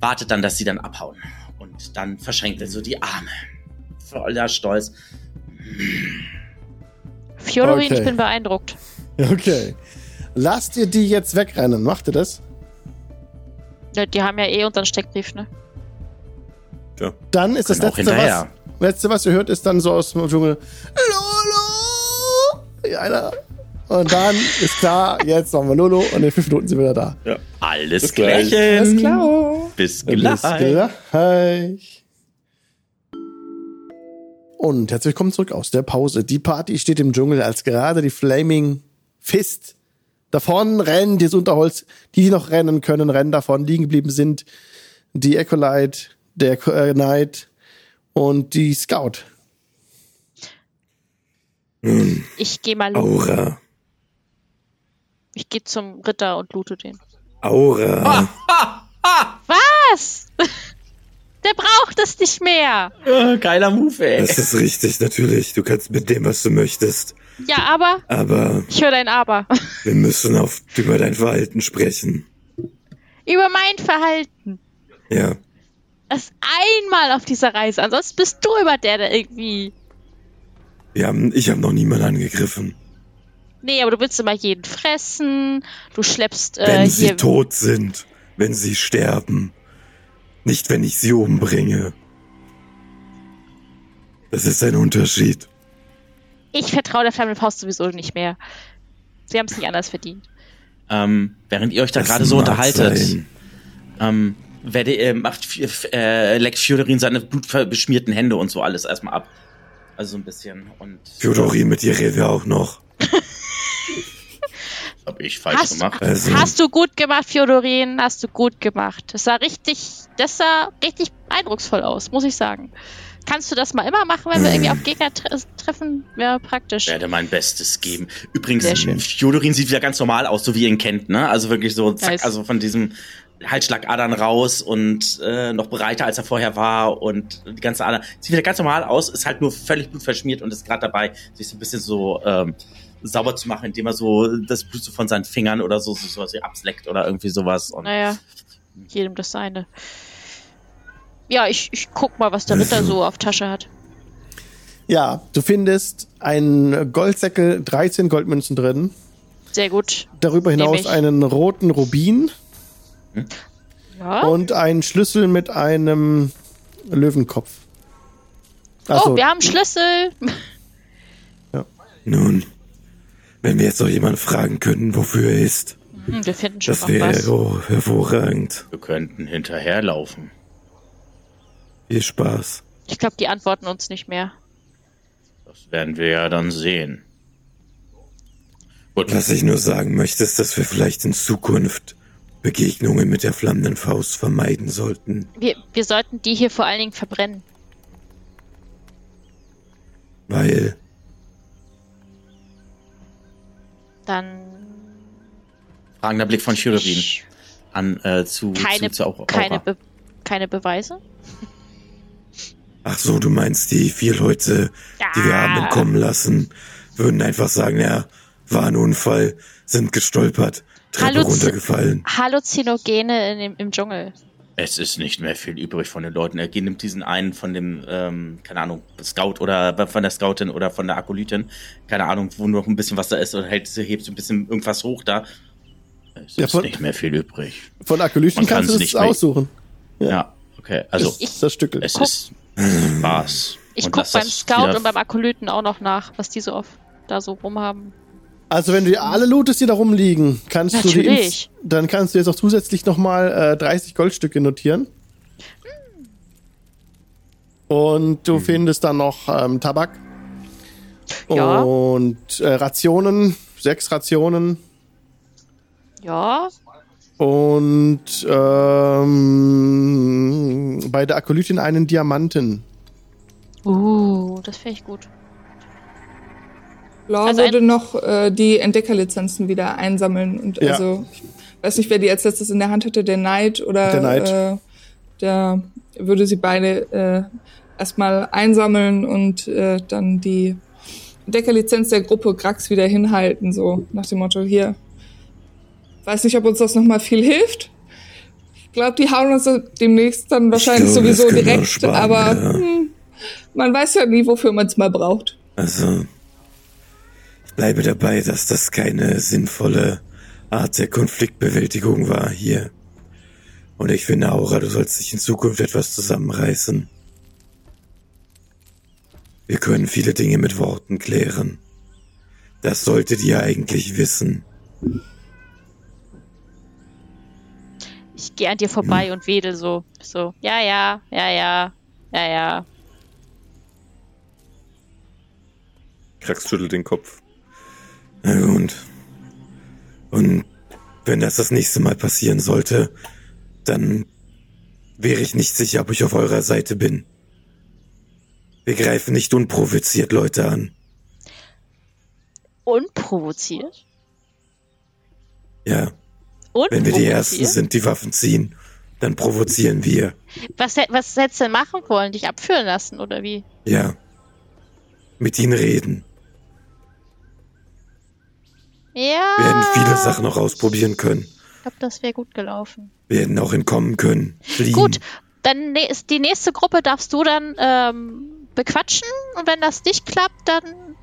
wartet dann, dass sie dann abhauen. Und dann verschränkt er so die Arme. Voller Stolz. Fjodorin, Okay. ich bin beeindruckt. Okay. Lasst ihr die jetzt wegrennen. Macht ihr das? Ja, Die haben ja eh unseren Steckbrief, ne? Tja. Dann ist das letzte was, letzte, was ihr hört, ist dann so aus dem Dschungel. Lolo! Ja, einer. Und dann ist klar, jetzt machen wir Lolo und in fünf Minuten sind wir wieder da. Alles Bis gleich. Alles klar. Bis Bis gleich. Und herzlich willkommen zurück aus der Pause. Die Party steht im Dschungel, als gerade die Flaming Fist davon rennen, dieses Unterholz, die, die noch rennen können, rennen davon, liegen geblieben sind. Die Ecolite, der äh, Knight und die Scout. Ich gehe mal, Aura. ich gehe zum Ritter und loote den. Aura. Was? Der braucht es nicht mehr. Äh, Geiler Move, ey. Das ist richtig, natürlich. Du kannst mit dem, was du möchtest. Ja, aber Aber ich höre dein Aber. wir müssen auf, über dein Verhalten sprechen. Über mein Verhalten. Ja. Das einmal auf dieser Reise. Ansonsten bist du immer der, der irgendwie. Wir haben, ich habe noch niemanden angegriffen. Nee, aber du willst immer jeden fressen. Du schleppst äh, wenn sie hier. tot sind, wenn sie sterben. Nicht, wenn ich sie umbringe. Das ist ein Unterschied. Ich vertraue der flammenden Faust sowieso nicht mehr. Sie haben es nicht anders verdient. Ähm, während ihr euch da gerade so unterhaltet, ähm, werde, äh, macht äh, leckt Fjodorin seine blutbeschmierten Hände und so alles erstmal ab. Also so ein bisschen. Und Fjodorin, mit dir reden wir auch noch. habe ich falsch Hast, gemacht. Also- hast du gut gemacht, Fjodorin. Hast du gut gemacht. Das sah richtig, das sah richtig eindrucksvoll aus, muss ich sagen. Kannst du das mal immer machen, wenn wir irgendwie auf Gegner tre treffen? Wäre praktisch. werde mein Bestes geben. Übrigens. Fjodorin sieht wieder ganz normal aus, so wie ihr ihn kennt, ne? Also wirklich so, zack, Nice. also von diesem Halsschlagadern raus und äh, noch breiter, als er vorher war und die ganze Ader. Sieht wieder ganz normal aus, ist halt nur völlig blutverschmiert und ist gerade dabei, sich so ein bisschen so ähm, sauber zu machen, indem er so das Blut so von seinen Fingern oder so, so, so, so absleckt oder irgendwie sowas. Und Naja, jedem das seine. Ja, ich, ich guck mal, was der Ritter so auf Tasche hat. Ja, du findest einen Goldsäckel, 13 Goldmünzen drin. Sehr gut. Darüber hinaus einen roten Rubin Ja. und einen Schlüssel mit einem Löwenkopf. Ach oh, so, wir haben Schlüssel. Nun, wenn wir jetzt noch jemanden fragen könnten, wofür er ist, Hm, wir finden schon das wäre was. oh, hervorragend. wir könnten hinterherlaufen. Viel Spaß. Ich glaube, die antworten uns nicht mehr. Das werden wir ja dann sehen. Gut, Was ich nur sagen möchte, ist, dass wir vielleicht in Zukunft Begegnungen mit der flammenden Faust vermeiden sollten, Wir, wir sollten die hier vor allen Dingen verbrennen. weil Dann fragender Blick von ich, an äh, zu, keine, zu, zu Aura. keine, Be keine Beweise. Ach so, du meinst die vier Leute, die wir Ja. haben entkommen lassen, würden einfach sagen, ja, war ein Unfall, sind gestolpert, Treppe Hallo, runtergefallen. Halluzinogene in dem, im Dschungel. Es ist nicht mehr viel übrig von den Leuten. Er nimmt diesen einen von dem, ähm, keine Ahnung, Scout oder von der Scoutin oder von der Akolytin, keine Ahnung, wo noch ein bisschen was da ist und hält, hebt so ein bisschen irgendwas hoch da. Es Ja, ist von- nicht mehr viel übrig. von Akolyten kannst kann's du mehr- aussuchen. Ja, okay. Also, Ich- Das Stückel. es ist Spaß. Ich Und guck dass beim Scout und beim Akolyten auch noch nach, was die so oft da so rumhaben. Also wenn du dir alle Lootest, die da rumliegen, kannst du die Natürlich. ins, dann kannst du jetzt auch zusätzlich nochmal äh, 30 Goldstücke notieren. Und du findest dann noch ähm, Tabak. Ja. Und äh, Rationen, sechs Rationen. Ja, Und ähm, bei der Akolytin einen Diamanten. uh, das finde ich gut. Law Also würde noch äh, die Entdeckerlizenzen wieder einsammeln. Und Ja. also, ich weiß nicht, wer die als letztes in der Hand hatte, der Knight oder Der Knight. Äh, der würde sie beide äh, erstmal einsammeln und äh, dann die Entdeckerlizenz der Gruppe Grax wieder hinhalten, so nach dem Motto, hier. Weiß nicht, ob uns das nochmal viel hilft. Ich glaube, die hauen uns demnächst dann wahrscheinlich glaube, sowieso direkt, sparen, aber ja. hm, man weiß ja nie, wofür man es mal braucht. Also, ich bleibe dabei, dass das keine sinnvolle Art der Konfliktbewältigung war hier. Und ich finde, Aura, du sollst dich in Zukunft etwas zusammenreißen. Wir können viele Dinge mit Worten klären. Das solltet ihr eigentlich wissen. Ich gehe an dir vorbei und wedel so. So, ja, ja, ja, ja, ja, ja. Krax schüttelt den Kopf. Na gut. Und wenn das das nächste Mal passieren sollte, dann wäre ich nicht sicher, ob ich auf eurer Seite bin. Wir greifen nicht unprovoziert Leute an. Unprovoziert? Ja, Unprovoziert? wenn wir die Ersten sind, die Waffen ziehen, dann provozieren wir. Was, was hättest du denn machen wollen? Dich abführen lassen, oder wie? Ja. Mit ihnen reden. Ja. Wir hätten viele Sachen noch ausprobieren können. Ich glaube, das wäre gut gelaufen. Wir hätten auch entkommen können. Fliehen. Gut, dann ist die nächste Gruppe darfst du dann ähm, bequatschen und wenn das nicht klappt, dann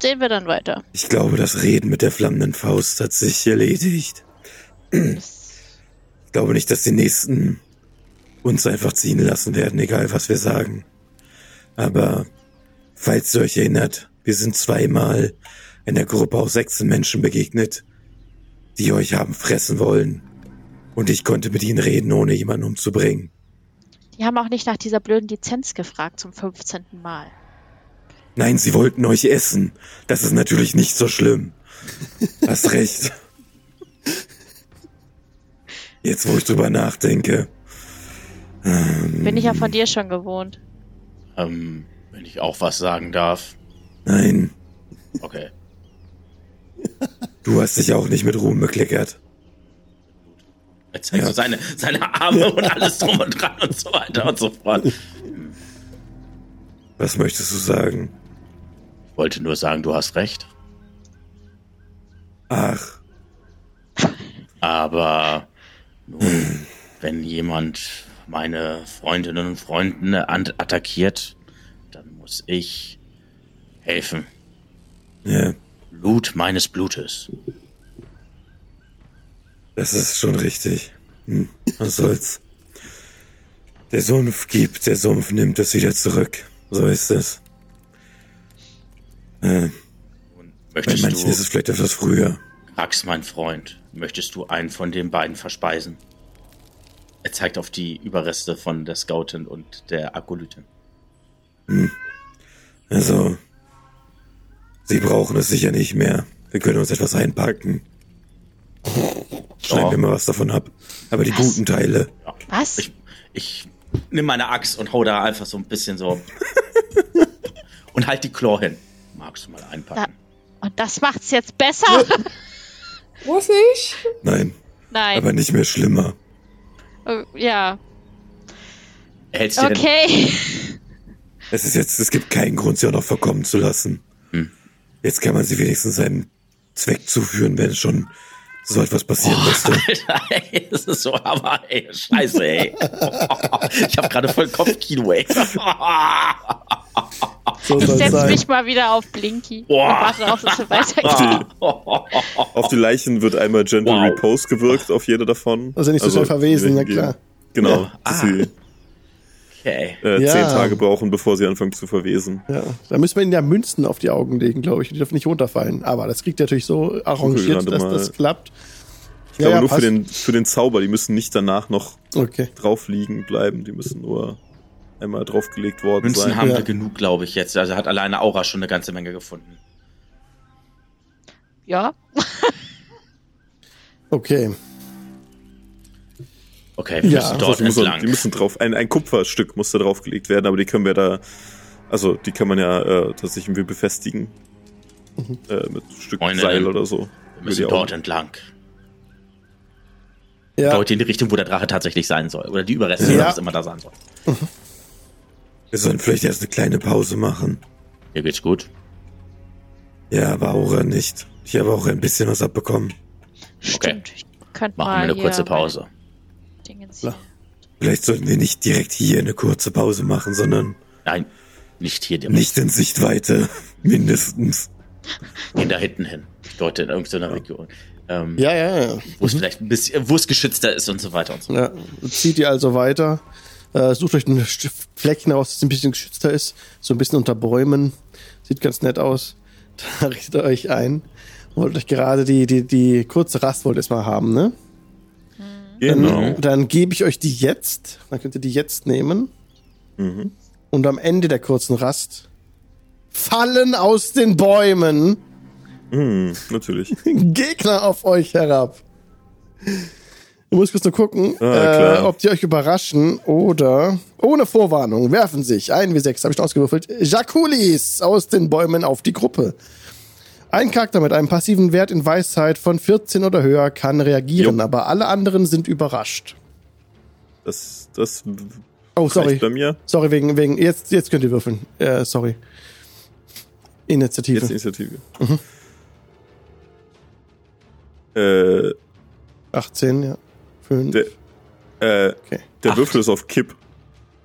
sehen wir dann weiter. Ich glaube, das Reden mit der flammenden Faust hat sich erledigt. Ich glaube nicht, dass die Nächsten uns einfach ziehen lassen werden, egal was wir sagen. Aber falls ihr euch erinnert, wir sind zweimal einer Gruppe aus sechs Menschen begegnet, die euch haben fressen wollen. Und ich konnte mit ihnen reden, ohne jemanden umzubringen. Die haben auch nicht nach dieser blöden Lizenz gefragt zum 15. Mal. Nein, sie wollten euch essen. Das ist natürlich nicht so schlimm. Hast recht. Jetzt, wo ich drüber nachdenke. Bin ich ja von dir schon gewohnt. Ähm, wenn ich auch was sagen darf. Nein, Okay. du hast dich auch nicht mit Ruhm bekleckert. Er zeigt so seine, seine Arme und alles drum und dran und so weiter und so fort. Was möchtest du sagen? Ich wollte nur sagen, du hast recht. Ach, Aber nun, wenn jemand meine Freundinnen und Freunde attackiert, dann muss ich helfen. ja, Blut meines Blutes. das ist schon richtig. Hm, was soll's. Der Sumpf gibt, der Sumpf nimmt es wieder zurück. So ist es. Äh, bei manchen ist es vielleicht etwas früher. Rax, mein Freund, möchtest du einen von den beiden verspeisen? Er zeigt auf die Überreste von der Scoutin und der Akolytin. Also, sie brauchen es sicher nicht mehr. Wir können uns etwas einpacken. Schneiden Ja. wir mal was davon ab. Aber die Was? guten Teile, Was? Ich, ich nehme meine Axt und hau da einfach so ein bisschen so und halt die Chlor hin. Magst du mal einpacken? Und das macht's jetzt besser? Muss ich? nein, Nein. aber nicht mehr schlimmer. Äh, ja. Hältst dir Okay. Es ist jetzt, es gibt keinen Grund, sie auch noch verkommen zu lassen. Hm. Jetzt kann man sie wenigstens seinem Zweck zuführen, wenn schon so etwas passieren müsste. den, Alter, ey, das ist so, aber ey, scheiße, ey. Ich habe gerade voll Kopfkino, ey. So Ich setze mich mal wieder auf Blinky. Boah. Und warte darauf, dass wir weitergehen. Auf die Leichen wird einmal Gentle Wow. Repose gewirkt, auf jede davon. Also nicht so schnell verwesen, na die- klar. Genau, Ja. dass Ah. sie Okay. äh, Ja. zehn Tage brauchen, bevor sie anfangen zu verwesen. Ja, da müssen wir ihnen ja Münzen auf die Augen legen, glaube ich. Die dürfen nicht runterfallen. Aber das kriegt ihr natürlich so arrangiert, dass mal. das klappt. Ich glaube nur für den, für den Zauber, die müssen nicht danach noch Okay. drauf liegen bleiben, die müssen nur einmal draufgelegt worden Münzen sein. haben Ja. wir genug, glaube ich, jetzt. Also hat alleine Aura schon eine ganze Menge gefunden. Ja. Okay. Okay, wir Ja. müssen Also dort die, müssen, entlang. die müssen drauf, ein, ein Kupferstück muss da draufgelegt werden, aber die können wir da, also die kann man ja äh, tatsächlich irgendwie befestigen. Äh, mit einem Stück Freundinnen, Seil oder so. wir müssen dort entlang. Ja, Dort in die Richtung, wo der Drache tatsächlich sein soll. Oder die Überreste, Ja. was immer da sein soll. Wir sollen vielleicht erst eine kleine Pause machen. Mir geht's gut. Ja, aber Aura nicht. Ich habe auch ein bisschen was abbekommen. Stimmt. Ich könnte Machen wir eine kurze Pause. Vielleicht sollten wir nicht direkt hier eine kurze Pause machen, sondern Nein, nicht hier direkt. nicht in Sichtweite. Mindestens. Gehen da hinten hin. Ich deute in irgendeiner Region. Ähm, Ja, ja, ja. Wo es vielleicht ein bisschen, wo es geschützter ist und so weiter und so fort. Ja, zieht ihr also weiter. Äh, sucht euch ein Fleckchen aus, das ein bisschen geschützter ist. So ein bisschen unter Bäumen. Sieht ganz nett aus. Da richtet ihr euch ein. Wollt euch gerade die, die, die kurze Rast wollt ihr mal haben, ne? Genau. Dann, dann gebe ich euch die jetzt. Dann könnt ihr die jetzt nehmen. Mhm. Und am Ende der kurzen Rast fallen aus den Bäumen Mhm, natürlich. Gegner auf euch herab. Du musst kurz nur gucken, Ah, äh, ob die euch überraschen oder ohne Vorwarnung werfen sich, 1 wie 6 habe ich ausgewürfelt, Jakulis aus den Bäumen auf die Gruppe. Ein Charakter mit einem passiven Wert in Weisheit von 14 oder höher kann reagieren, Jo. aber alle anderen sind überrascht. Das, das Oh, sorry. bei mir. Sorry, wegen, wegen, jetzt, jetzt könnt ihr würfeln. Äh, sorry. Initiative. Jetzt Initiative. Äh, 18, ja. Fünf. der, äh, Okay. der Würfel ist auf Kipp.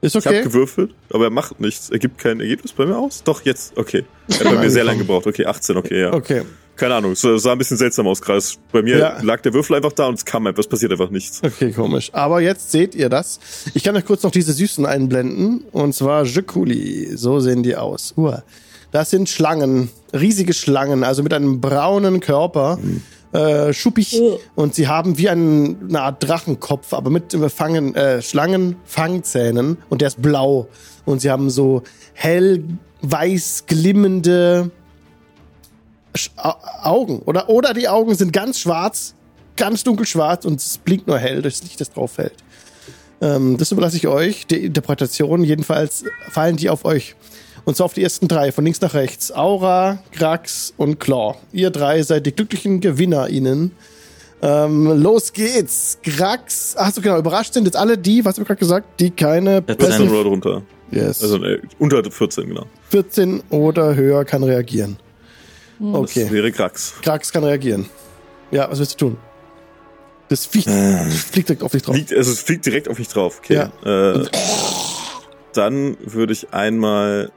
Ist Ich habe okay. gewürfelt, aber er macht nichts. Er gibt kein Ergebnis bei mir aus. Doch, jetzt. Okay. Er hat bei mir sehr lange gebraucht. Okay, 18, okay, ja. Okay. Keine Ahnung, es sah ein bisschen seltsam aus, Kreis. Bei mir Ja. lag der Würfel einfach da und es kam einfach, es passiert einfach nichts. Okay, komisch. Aber jetzt seht ihr das. Ich kann euch kurz noch diese Süßen einblenden. Und zwar Jekuli. So sehen die aus. Uah. Das sind Schlangen. Riesige Schlangen. Also mit einem braunen Körper. Äh, schuppig. Und sie haben wie ein, eine Art Drachenkopf, aber mit äh, Fangen, äh, Schlangenfangzähnen. Und der ist blau. Und sie haben so hell weiß glimmende Sch Au- Augen. Oder, oder die Augen sind ganz schwarz, ganz dunkelschwarz und es blinkt nur hell durch das Licht, das drauf fällt. Ähm, das überlasse ich euch, die Interpretation. Jedenfalls fallen die auf euch. Und zwar auf die ersten drei, von links nach rechts. Aura, Krax und Claw. Ihr drei seid die glücklichen GewinnerInnen. Ähm, los geht's. Krax. Achso, genau, überrascht sind jetzt alle die, was hab ich gerade gesagt, die keine 14 14 Passive oder drunter. yes. Also äh, unter 14, genau. 14 oder höher kann reagieren. Das Okay. wäre Krax. Krax kann reagieren. Ja, was willst du tun? Das Viech fliegt direkt auf dich drauf. Liegt, also es fliegt direkt auf mich drauf. Okay. Äh, dann würde ich einmal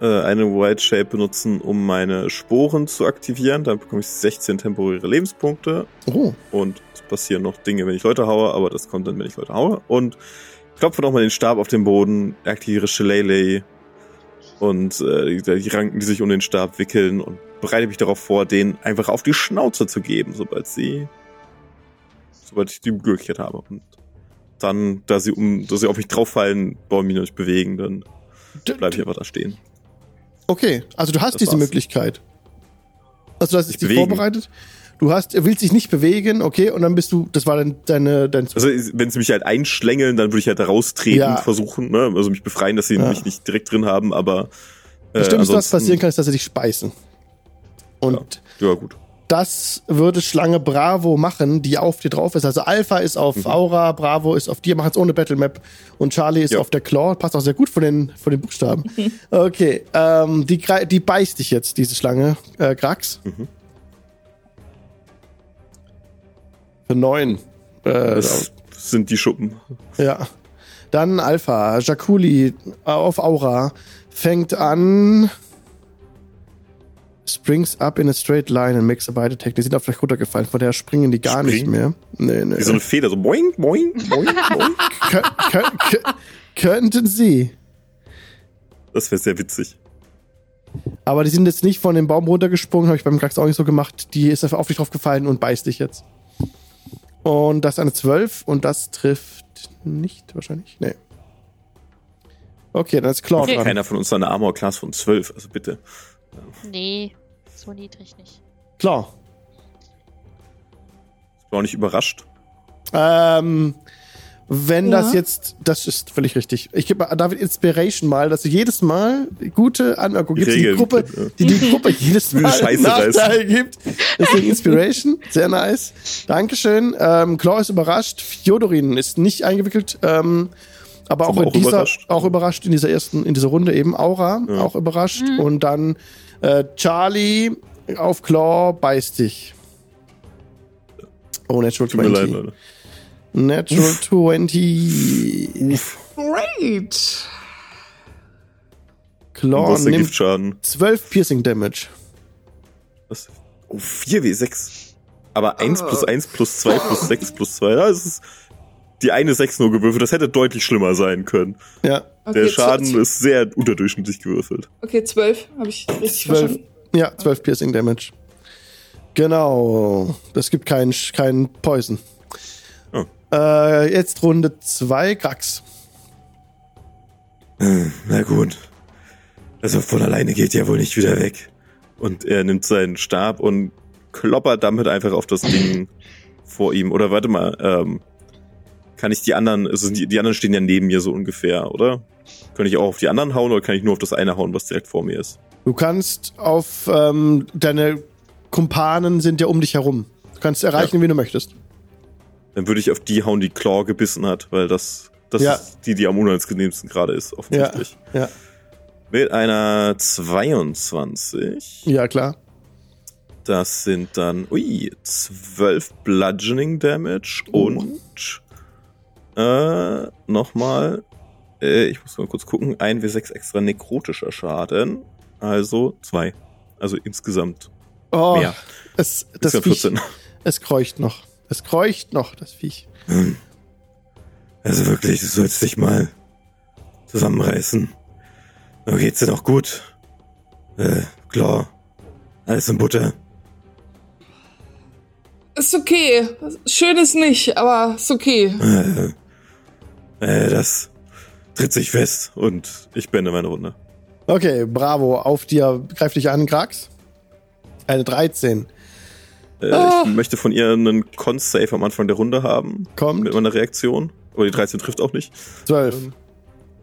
äh, eine White Shape benutzen, um meine Sporen zu aktivieren. Dann bekomme ich 16 temporäre Lebenspunkte. Oh, Und es passieren noch Dinge, wenn ich Leute haue, aber das kommt dann, wenn ich Leute haue. Und klopfe nochmal den Stab auf den Boden, aktiviere Shillelagh und äh, die, Ranken, die sich um den Stab wickeln und bereite mich darauf vor, den einfach auf die Schnauze zu geben, sobald sie, sobald ich die Möglichkeit habe. Und dann, da sie um, da sie auf mich drauffallen, wollen mich nicht bewegen, dann bleibe ich einfach da stehen. Okay. Also du hast Das diese war's. Möglichkeit. Also du hast dich vorbereitet. Du hast, willst dich nicht bewegen, okay, und dann bist du, das war dann deine, dein, Also wenn sie mich halt einschlängeln, dann würde ich halt da raustreten Ja. versuchen, ne? Also mich befreien, dass sie Ja. mich nicht direkt drin haben, aber äh, das Schlimmste, was passieren kann, ist, dass sie dich speisen. Und Ja, gut. Das würde Schlange Bravo machen, die auf dir drauf ist. Also Alpha ist auf Aura, Bravo ist auf dir, machen es ohne Battle Map und Charlie ist Ja. auf der Claw. Passt auch sehr gut von den, von den Buchstaben. Okay, ähm, die, die beißt dich jetzt, diese Schlange, äh, Krax. Mhm. Für neun. Äh, Das sind die Schuppen. ja. Dann Alpha, Jakuli auf Aura fängt an. Springs up in a straight line and makes a bite attack. Die sind auf euch runtergefallen, von der springen die gar nicht Springen? mehr. Nee, nee. Wie so eine Feder, so boing, boing, boing, boing. Kö kö kö könnten sie. Das wäre sehr witzig. Aber die sind jetzt nicht von dem Baum runtergesprungen, habe ich beim Krax auch nicht so gemacht. Die ist einfach auf dich drauf gefallen und beißt dich jetzt. Und das ist eine 12 und das trifft nicht wahrscheinlich. Nee. Okay, dann ist Claw Okay. dran. Keiner von uns hat eine Armor Class von 12, also bitte. Nee, so niedrig nicht. Claw. Ich bin auch nicht überrascht. Ähm, wenn Ja. das jetzt, das ist völlig richtig. Ich gebe David Inspiration mal, dass du jedes Mal gute Anmerkungen Die gibst, die Gruppe, gibt, die die Gruppe jedes Mal Scheiße Nachteil gibt. Deswegen Inspiration, sehr nice. Dankeschön. Ähm, Claw ist überrascht, Fjodorin ist nicht eingewickelt, ähm, aber auch in auch dieser, überrascht. auch überrascht in dieser ersten, in dieser Runde eben Aura, auch überrascht und dann äh, Charlie auf Claw beißt dich. Oh, Natural Tut mir leid, 20. Leute. Natural 20. Great. Claw Was der nimmt Giftschaden? 12 Piercing Damage. Was? Oh, 4W6. Aber 1 plus 1 plus 2 plus 6 plus 2. Das ist die eine 6 nur gewürfelt. Das hätte deutlich schlimmer sein können. Ja, Okay, Der Schaden ist sehr unterdurchschnittlich gewürfelt. Okay, 12. Habe ich richtig 12, verstanden. ja, 12 Piercing Damage. Genau. Das gibt keinen kein Poison. Oh. Äh, jetzt Runde 2, Krax. Na gut. Also von alleine geht ja wohl nicht wieder weg. Und er nimmt seinen Stab und kloppert damit einfach auf das Ding vor ihm. Oder warte mal, ähm, kann ich die anderen, also die, die anderen stehen ja neben mir so ungefähr, oder? Kann ich auch auf die anderen hauen oder kann ich nur auf das eine hauen, was direkt vor mir ist? Du kannst auf ähm, deine Kumpanen sind ja um dich herum. Du kannst erreichen, wie du möchtest. Dann würde ich auf die hauen, die Claw gebissen hat, weil das, das Ja. ist die, die am unangenehmsten gerade ist, offensichtlich. Ja, Mit einer 22. ja, klar. Das sind dann, ui, 12 Bludgeoning Damage und äh, nochmal, äh, ich muss mal kurz gucken, 1W6 extra nekrotischer Schaden. Also zwei. Also insgesamt Oh, mehr. es, Das das ist ja Viech, 14. es kreucht noch. Es kreucht noch, das Viech. Also wirklich, du sollst dich mal zusammenreißen. Aber geht's dir doch gut? Äh, klar. Alles in Butter. Ist okay. Schön ist nicht, aber ist okay. Äh, äh, das tritt sich fest und ich beende meine Runde. Okay, bravo. Auf dir, greif dich an, Krax. Eine 13. Äh, Ah. Ich möchte von ihr einen Con-Save am Anfang der Runde haben. Kommt. Mit meiner Reaktion. Aber die 13 trifft auch nicht. 12.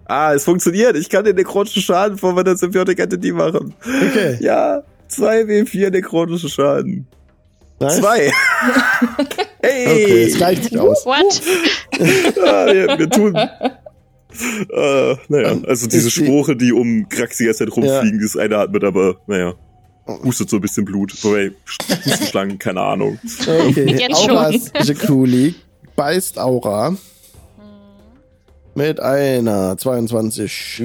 Ah, es funktioniert. Ich kann den nekrotischen Schaden vor meiner Symbiotic Entity machen. Okay. Ja, 2W4 nekrotische Schaden. Nice. Zwei. hey. Okay, es gleicht sich aus. What? Ah, wir, wir tun. Äh, naja, also diese Ist die- Spruche, die um Krax die ganze Zeit rumfliegen, das eine atmet, aber naja, hustet so ein bisschen Blut. Wobei, Hustenschlangen, keine Ahnung. Okay, Jetzt schon. Auras Jakuli beißt Aura mit einer 22.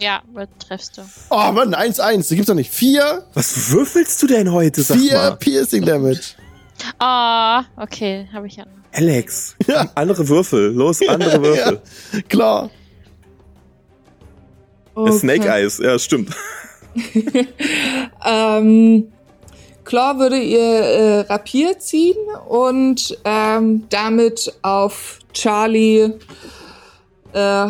Ja, treffst du. Oh Mann, 1-1, das gibt's doch nicht. Vier, Was würfelst du denn heute, sag vier mal? Piercing Damage. Ah, okay, habe ich ja. Alex, Ja. andere Würfel, los, andere Würfel. Ja, klar. Okay. Snake Eyes, ja, stimmt. Ähm, Claw würde ihr äh, Rapier ziehen und ähm, damit auf Charlie äh,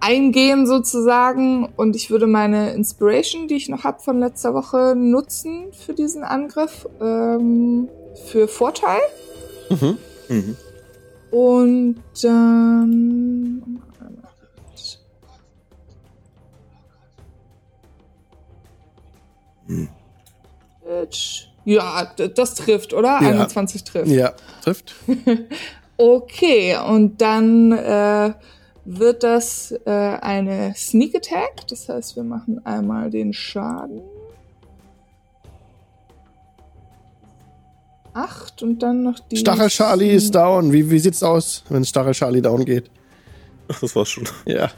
eingehen sozusagen. Und ich würde meine Inspiration, die ich noch hab von letzter Woche, nutzen für diesen Angriff ähm, für Vorteil. Mhm. Mhm. Und dann. Ja, das trifft, oder? Ja. 21 trifft. Ja, trifft. Okay, und dann äh, wird das äh, eine Sneak Attack. Das heißt, wir machen einmal den Schaden. Acht und dann noch die. Stachel Charlie ist down. Wie, wie sieht's aus, wenn Stachel Charlie down geht? Ach, das war's schon. Ja.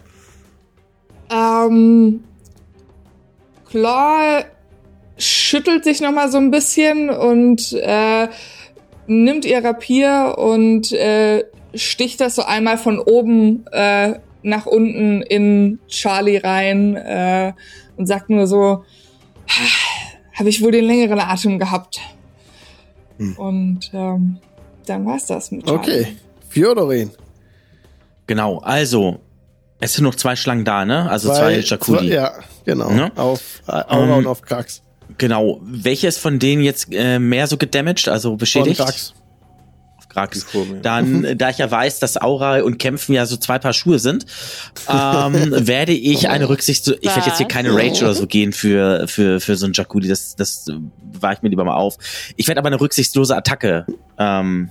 Ähm, Claw schüttelt sich noch mal so ein bisschen und äh, nimmt ihr Rapier und äh, sticht das so einmal von oben äh, nach unten in Charlie rein äh, und sagt nur so, habe ich wohl den längeren Atem gehabt. Und ähm, dann war's das mit Charlie. Okay. Fjodorin. Genau, also, es sind noch zwei Schlangen da, ne? Also zwei, zwei- Ja, genau. Ne? Auf äh, Aura Ähm, und auf Krax. Genau. Welches von denen jetzt äh, mehr so gedamaged, also Von beschädigt? Auf Krax. Mir. Dann, äh, da ich ja weiß, dass Aura und Kämpfen ja so zwei Paar Schuhe sind, ähm, werde ich eine Rücksicht, ich werde jetzt hier keine Rage oder so gehen für, für, für so ein Jakuli, das, das war ich mir lieber mal auf. Ich werde aber eine rücksichtslose Attacke ähm,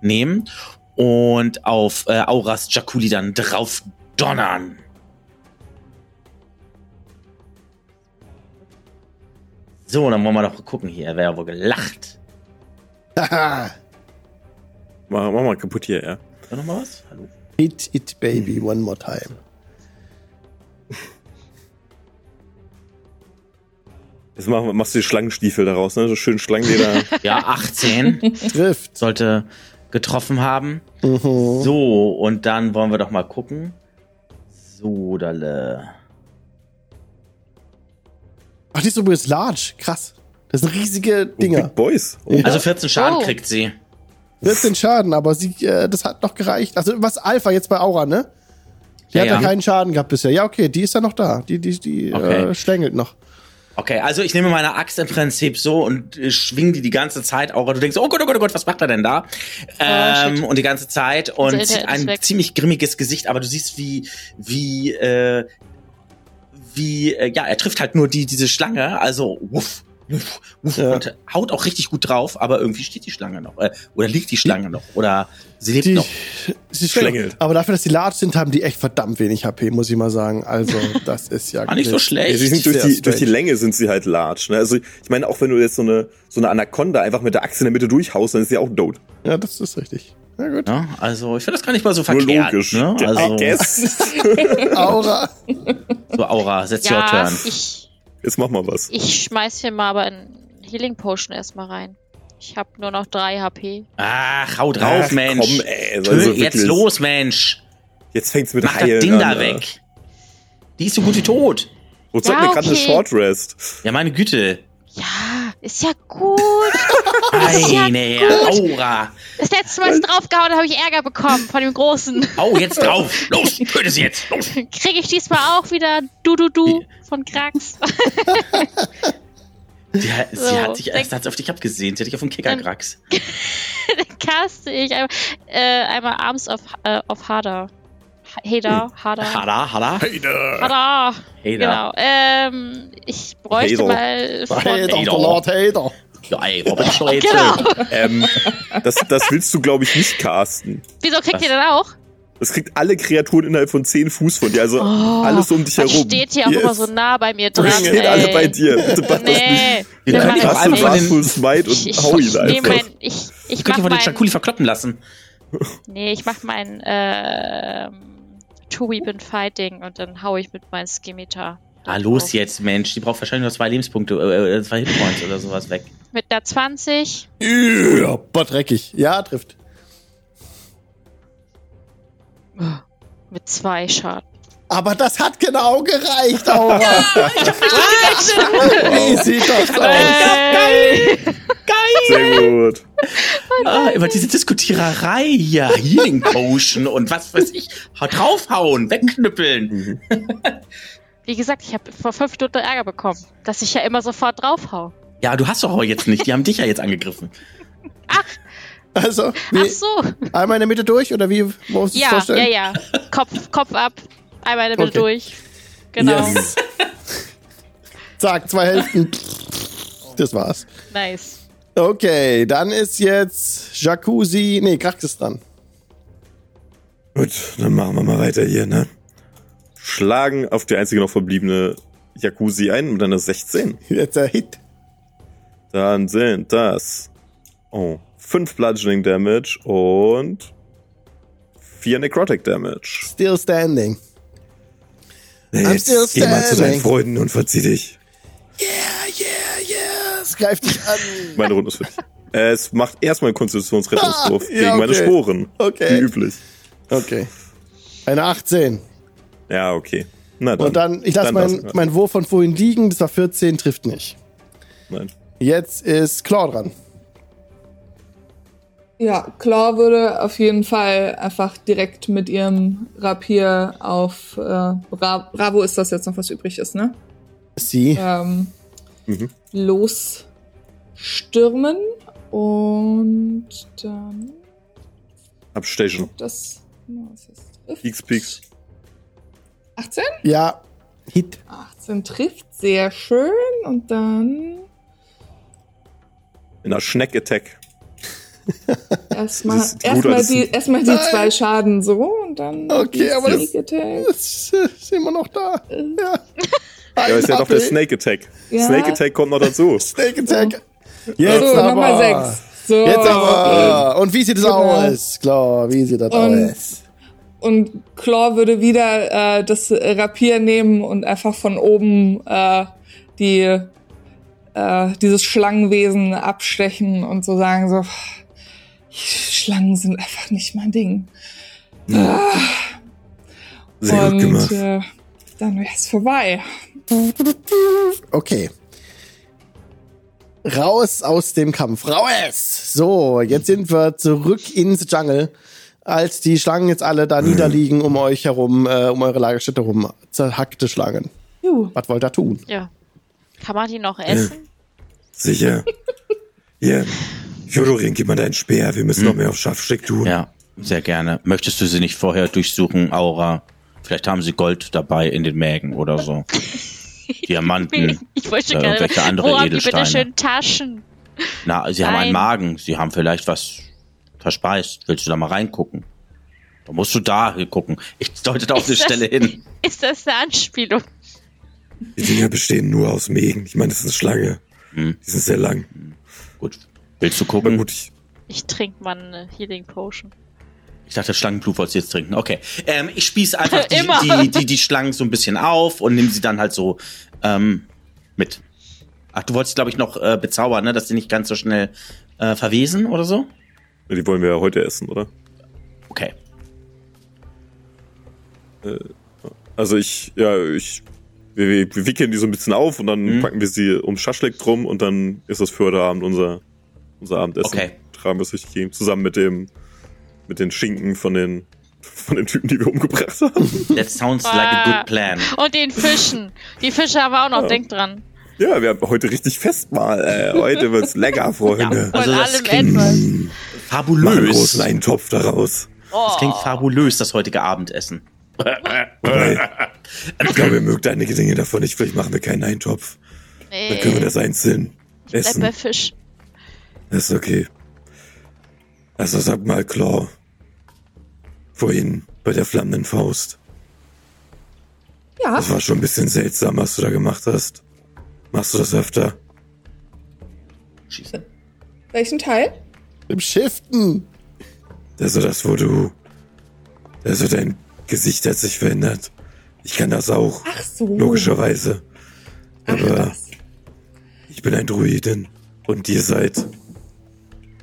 nehmen und auf äh, Auras Jakuli dann drauf donnern. So, dann wollen wir doch gucken hier. Wer ja wohl gelacht? Mach, mach mal kaputt hier, ja. noch mal was? Hallo? Hit it, baby, one more time. Jetzt mach, machst du die Schlangenstiefel daraus, ne? So schön Schlangenleder. Ja, 18 Trifft. sollte getroffen haben. Mhm. So, und dann wollen wir doch mal gucken. So, Dalle. Ach, die ist übrigens large. Krass. Das sind riesige Dinger. Big Boys. Oh. Also 14 Schaden Oh. kriegt sie. 14 Schaden, aber sie, äh, das hat noch gereicht. Also was Alpha jetzt bei Aura, ne? Die Ja, hat ja keinen Schaden gehabt bisher. Ja, okay, die ist ja noch da. Die, die, die Okay. äh, schlängelt noch. Okay, also ich nehme meine Axt im Prinzip so und äh, schwing die die ganze Zeit. Aura, du denkst, oh Gott, oh Gott, oh Gott, was macht er denn da? ähm, shit. und die ganze Zeit und zieht ist ein weg. ziemlich grimmiges Gesicht, aber du siehst, wie, wie, äh, wie, äh, ja, er trifft halt nur die, diese Schlange, also wuff, Ja. und haut auch richtig gut drauf, aber irgendwie steht die Schlange noch. Äh, oder liegt die Schlange noch. Oder sie lebt Die, noch. sie Schlängelt. Aber dafür, dass die large sind, haben die echt verdammt wenig HP, muss ich mal sagen. Also, das ist ja War nicht so schlecht. Ja, sie sind durch die, durch die. Länge sind sie halt large. Ne? Also ich meine, auch wenn du jetzt so eine, so eine Anaconda einfach mit der Axt in der Mitte durchhaust, dann ist sie auch tot. Ja, das ist richtig. Na gut. Ja, also ich finde das gar nicht mal so Nur verkehrt. logisch. Ne? Ja, Also, I guess. Aura. so Aura, setz your Ja, turn. ich, Jetzt mach mal was. ich schmeiß hier mal aber ein Healing Potion erstmal rein. Ich habe nur noch 3 HP. Ach, hau drauf, Ach, Mensch. komm, ey, also jetzt los, Mensch. Jetzt fängt's mit Mach das Heilen Ding an, da weg. Die ist so gut wie tot. Wozu Ja, hat mir gerade eine okay. Short Rest? Ja, meine Güte. Ja, ist ja gut. ja Eine Aura. Das letzte Mal, ich draufgehauen habe, habe ich Ärger bekommen von dem Großen. Au, jetzt drauf. Los, töte sie jetzt. Los. Kriege ich diesmal auch wieder Du-Du-Du von Krax. Die, sie So, hat sich erst hat's auf dich abgesehen. Sie hat dich auf dem Kickerkrax. Dann caste ich einmal, äh, einmal Arms of, äh, of Hada. Hader, Hada. Hada, hada. Hada. Hey Genau. Ähm, ich bräuchte Hader. mal von, Hater. der Lord Hater. Ja, ey, Robin Schleutze. Genau. Ähm, das, das willst du, glaube ich, nicht casten. Wieso kriegt ihr dann auch? Das kriegt alle Kreaturen innerhalb von 10 Fuß von dir. Also Oh, alles um dich Das herum. steht hier auch Yes. immer so nah bei mir dran. stehen ey. alle bei dir. Bitte mach das nicht. Nee, das einfach nicht. von den- Wrathful Smite Ich, und ich, hau ihn ich, nee, einfach. mein, ich, ich Könnt mach ihr von den mein, Chakuli verkloppen lassen. nee, ich mach mein ähm, Two-Weapon Fighting und dann hau ich mit meinem Skimitar. Ah, los jetzt, Mensch. Die braucht wahrscheinlich nur zwei Lebenspunkte, äh, äh, zwei Hitpoints oder sowas weg. Mit der 20. Ja, boah, dreckig. Ja, trifft. Mit zwei Schaden. Aber das hat genau gereicht, Aura. Wie sieht das aus? Äh, Sehr gut. Ah, immer diese Diskutiererei hier. Healing Potion und was weiß ich. Hau- Draufhauen, wegknüppeln. Wie gesagt, ich habe vor fünf Stunden Ärger bekommen, dass ich ja immer sofort draufhau. Ja, du hast doch aber jetzt nicht. Die haben dich ja jetzt angegriffen. Also, Ach wie, so. einmal in der Mitte durch oder wie muss ich Ja, ja, ja. Kopf, Kopf ab. Einmal Mitte Okay. durch. Genau. Yes. Zack, zwei Hälften. Das war's. Nice. Okay, dann ist jetzt Jacuzzi. Nee, Krax ist dran. Gut, dann machen wir mal weiter hier, ne? Schlagen auf die einzige noch verbliebene Jacuzzi ein mit einer 16. Jetzt der Hit. Dann sind das oh, 5 Bludgeoning Damage und 4 Necrotic Damage. Still standing. I'm jetzt still geh mal zu deinen. Freunden und verzieh dich. Yeah, yeah, yeah. Es greift dich an. Meine Runde ist fertig. Äh, Es macht erstmal einen Konstitutionsrettungswurf Ah, ja, gegen meine okay. Sporen. Okay. Wie üblich. Okay. Eine 18. Ja, okay. Na dann. Und dann, ich lasse meinen mein Wurf von vorhin liegen. Das war 14, trifft nicht. Nein. Jetzt ist Claw dran. Ja, Claw würde auf jeden Fall einfach direkt mit ihrem Rapier auf äh, Bra Bravo ist das jetzt noch, was übrig ist, ne? Sie. Ähm, Mhm. losstürmen und dann Abstation. das was ist. Peaks, Peaks. 18? Ja. Hit. 18 trifft, sehr schön. Und dann In einer Schneck-Attack. erstmal erstmal die, erstmal die zwei Schaden so und dann Okay, die aber das- Sneak Attack. Das äh, ist immer noch da. Ja. Ja, ist ja doch der Snake. Attack. Ja. Snake Attack kommt noch dazu. Snake Attack. Jetzt So, aber. nochmal sechs. So. Jetzt aber. Und wie sieht es Genau. aus? Klar, wie sieht das Und- aus? Und Claw würde wieder äh, das Rapier nehmen und einfach von oben äh, die äh, dieses Schlangenwesen abstechen und so sagen so Schlangen sind einfach nicht mein Ding. Sehr gut und gemacht. äh, dann wäre es vorbei. Okay. Raus aus dem Kampf. Raus! So, jetzt sind wir zurück ins Jungle, als die Schlangen jetzt alle da niederliegen um euch herum, äh, um eure Lagerstätte herum. Zerhackte Schlangen. Juhu. Was wollt ihr tun? Ja. Kann man die noch essen? Sicher. Hier, Fjodorin, gib mal deinen Speer. Wir müssen noch mehr auf Scharfstück tun. Ja, sehr gerne. Möchtest du sie nicht vorher durchsuchen, Aura? Vielleicht haben sie Gold dabei in den Mägen oder so. Diamanten. Ich wollte Ja, gerne. irgendwelche andere Wo haben die Edelsteine. bitte schön Taschen? Na, sie haben einen Nein. Magen. Sie haben vielleicht was verspeist. Willst du da mal reingucken? Da musst du da gucken. Ich deute da auf eine Stelle hin. Ist das eine Anspielung? Die Dinger bestehen nur aus Mägen. Ich meine, das ist eine Schlange. Hm. Die sind sehr lang. Gut. Willst du gucken? gut, ich, Ich trinke mal eine Healing Potion. Ich dachte, Schlangenblut wolltest du jetzt trinken. Okay. Ähm, ich spieß einfach die, die, die, die Schlangen so ein bisschen auf und nimm sie dann halt so ähm, mit. Ach, du wolltest, glaube ich, noch äh, bezaubern, ne? Dass die nicht ganz so schnell äh, verwesen oder so? Die wollen wir ja heute essen, oder? Okay. Also ich, ja, ich, wir, wir, wir wickeln die so ein bisschen auf und dann Mhm. packen wir sie um Schaschlik drum und dann ist das für heute Abend unser, unser Abendessen. Okay. Tragen wir es richtig hin, zusammen mit dem, mit den Schinken von den, von den Typen, die wir umgebracht haben. That sounds like a good plan. Und den Fischen. Die Fische haben wir auch noch, Ja. denk dran. Ja, wir haben heute richtig Festmahl. Äh, heute wird's lecker, Freunde. Also Von das allem klingt etwas. mach einen Fabulös. großen Eintopf daraus. Oh. Das klingt fabulös, das heutige Abendessen. Wobei, ich glaube, ihr mögt einige Dinge davon nicht. Vielleicht machen wir keinen Eintopf. Dann können wir Nee, das einzeln bleib essen. bei Fisch. Das ist okay. Also sag mal, Claw. Vorhin bei der flammenden Faust. Ja, Das war schon ein bisschen seltsam, was du da gemacht hast. Machst du das öfter? Schießen. welchen Teil? Im Shiften. Also das, wo du... Also dein Gesicht hat sich verändert. Ich kann das auch, Ach so. logischerweise. Ach, Aber das. ich bin ein Druidin. Und ihr seid...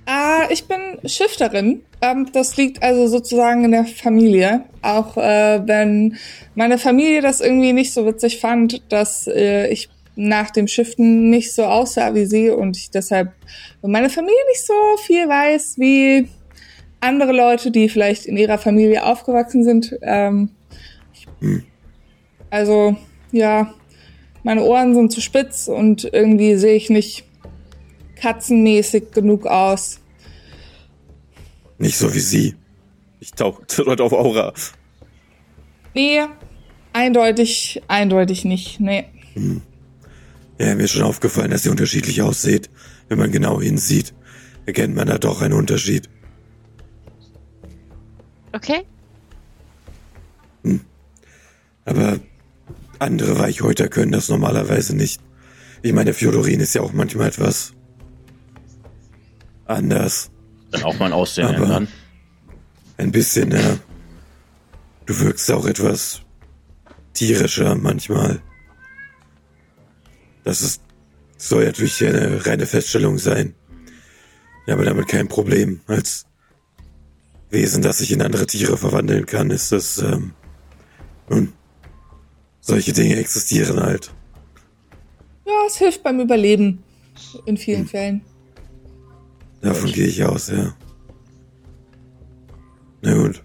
Ah, ich bin Shifterin. Ähm, das liegt also sozusagen in der Familie. Auch äh, wenn meine Familie das irgendwie nicht so witzig fand, dass äh, ich nach dem Shiften nicht so aussah wie sie und ich deshalb meine Familie nicht so viel weiß wie andere Leute, die vielleicht in ihrer Familie aufgewachsen sind. Ähm, also ja, meine Ohren sind zu spitz und irgendwie sehe ich nicht katzenmäßig genug aus. Nicht so wie sie. Ich tauche heute auf Aura. Nee, eindeutig, eindeutig nicht. Nee. Ja, mir ist schon aufgefallen, dass ihr unterschiedlich aussieht. Wenn man genau hinsieht, erkennt man da doch einen Unterschied. Okay? Aber andere Weichhäuter können das normalerweise nicht. Ich meine, Fjodorin ist ja auch manchmal etwas anders. Dann auch mal ein Aussehen Aber- ändern. Ein bisschen, ja. Du wirkst auch etwas tierischer manchmal. Das ist, soll natürlich eine reine Feststellung sein. Ja, aber damit kein Problem. Als Wesen, das sich in andere Tiere verwandeln kann, ist das, ähm, nun, solche Dinge existieren halt. Ja, es hilft beim Überleben. In vielen Fällen. Davon gehe ich aus, ja. Na gut.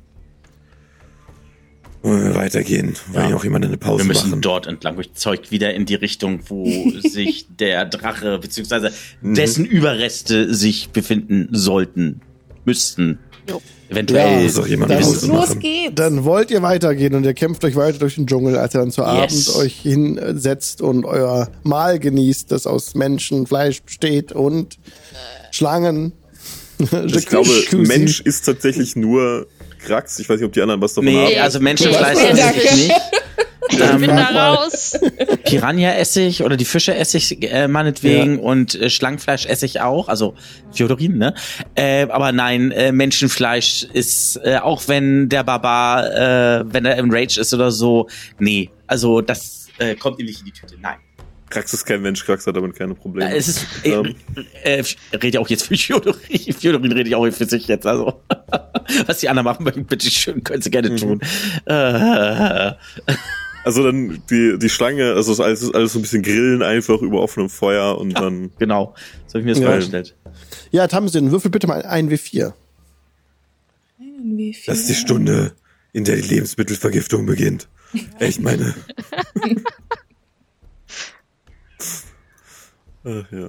Wollen wir weitergehen? Wollen ja auch jemand eine Pause Wir müssen machen? dort entlang. Ich zeug wieder in die Richtung, wo sich der Drache beziehungsweise dessen Überreste sich befinden sollten, müssten. Jo. Eventuell. Muss auch jemand Dann- Pause Los machen. geht's! Dann wollt ihr weitergehen und ihr kämpft euch weiter durch den Dschungel, als ihr dann zu Yes. Abend euch hinsetzt und euer Mahl genießt, das aus Menschenfleisch besteht und Schlangen. Ich glaube, Mensch ist tatsächlich nur Krax. Ich weiß nicht, ob die anderen was davon Nee, haben. also Menschenfleisch Nee, tatsächlich nicht. Ähm, Bin da raus. Piranha-Essig oder die Fische-Essig äh, meinetwegen und äh, Schlangenfleisch-Essig auch, also Fiodorin, ne? Äh, aber nein, äh, Menschenfleisch ist, äh, auch wenn der Barbar, äh, wenn er im Rage ist oder so, nee, also das äh, kommt ihm nicht in die Tüte, nein. Krax ist kein Mensch, Krax hat damit keine Probleme. Äh, es ist, äh, Ähm. äh, rede ja auch jetzt für Fiodorin, Fiodorin rede ich auch für sich jetzt, also was die anderen machen möchten, bitte schön, können sie gerne tun. Äh, Also dann die, die Schlange, also ist alles, alles so ein bisschen grillen einfach über offenem Feuer und dann. genau, so habe ich mir das Ja. vorgestellt. Ja, Tamsin, würfel bitte mal ein W4. Wie viel? Das ist die Stunde, in der die Lebensmittelvergiftung beginnt. Ich meine, Ach, ja.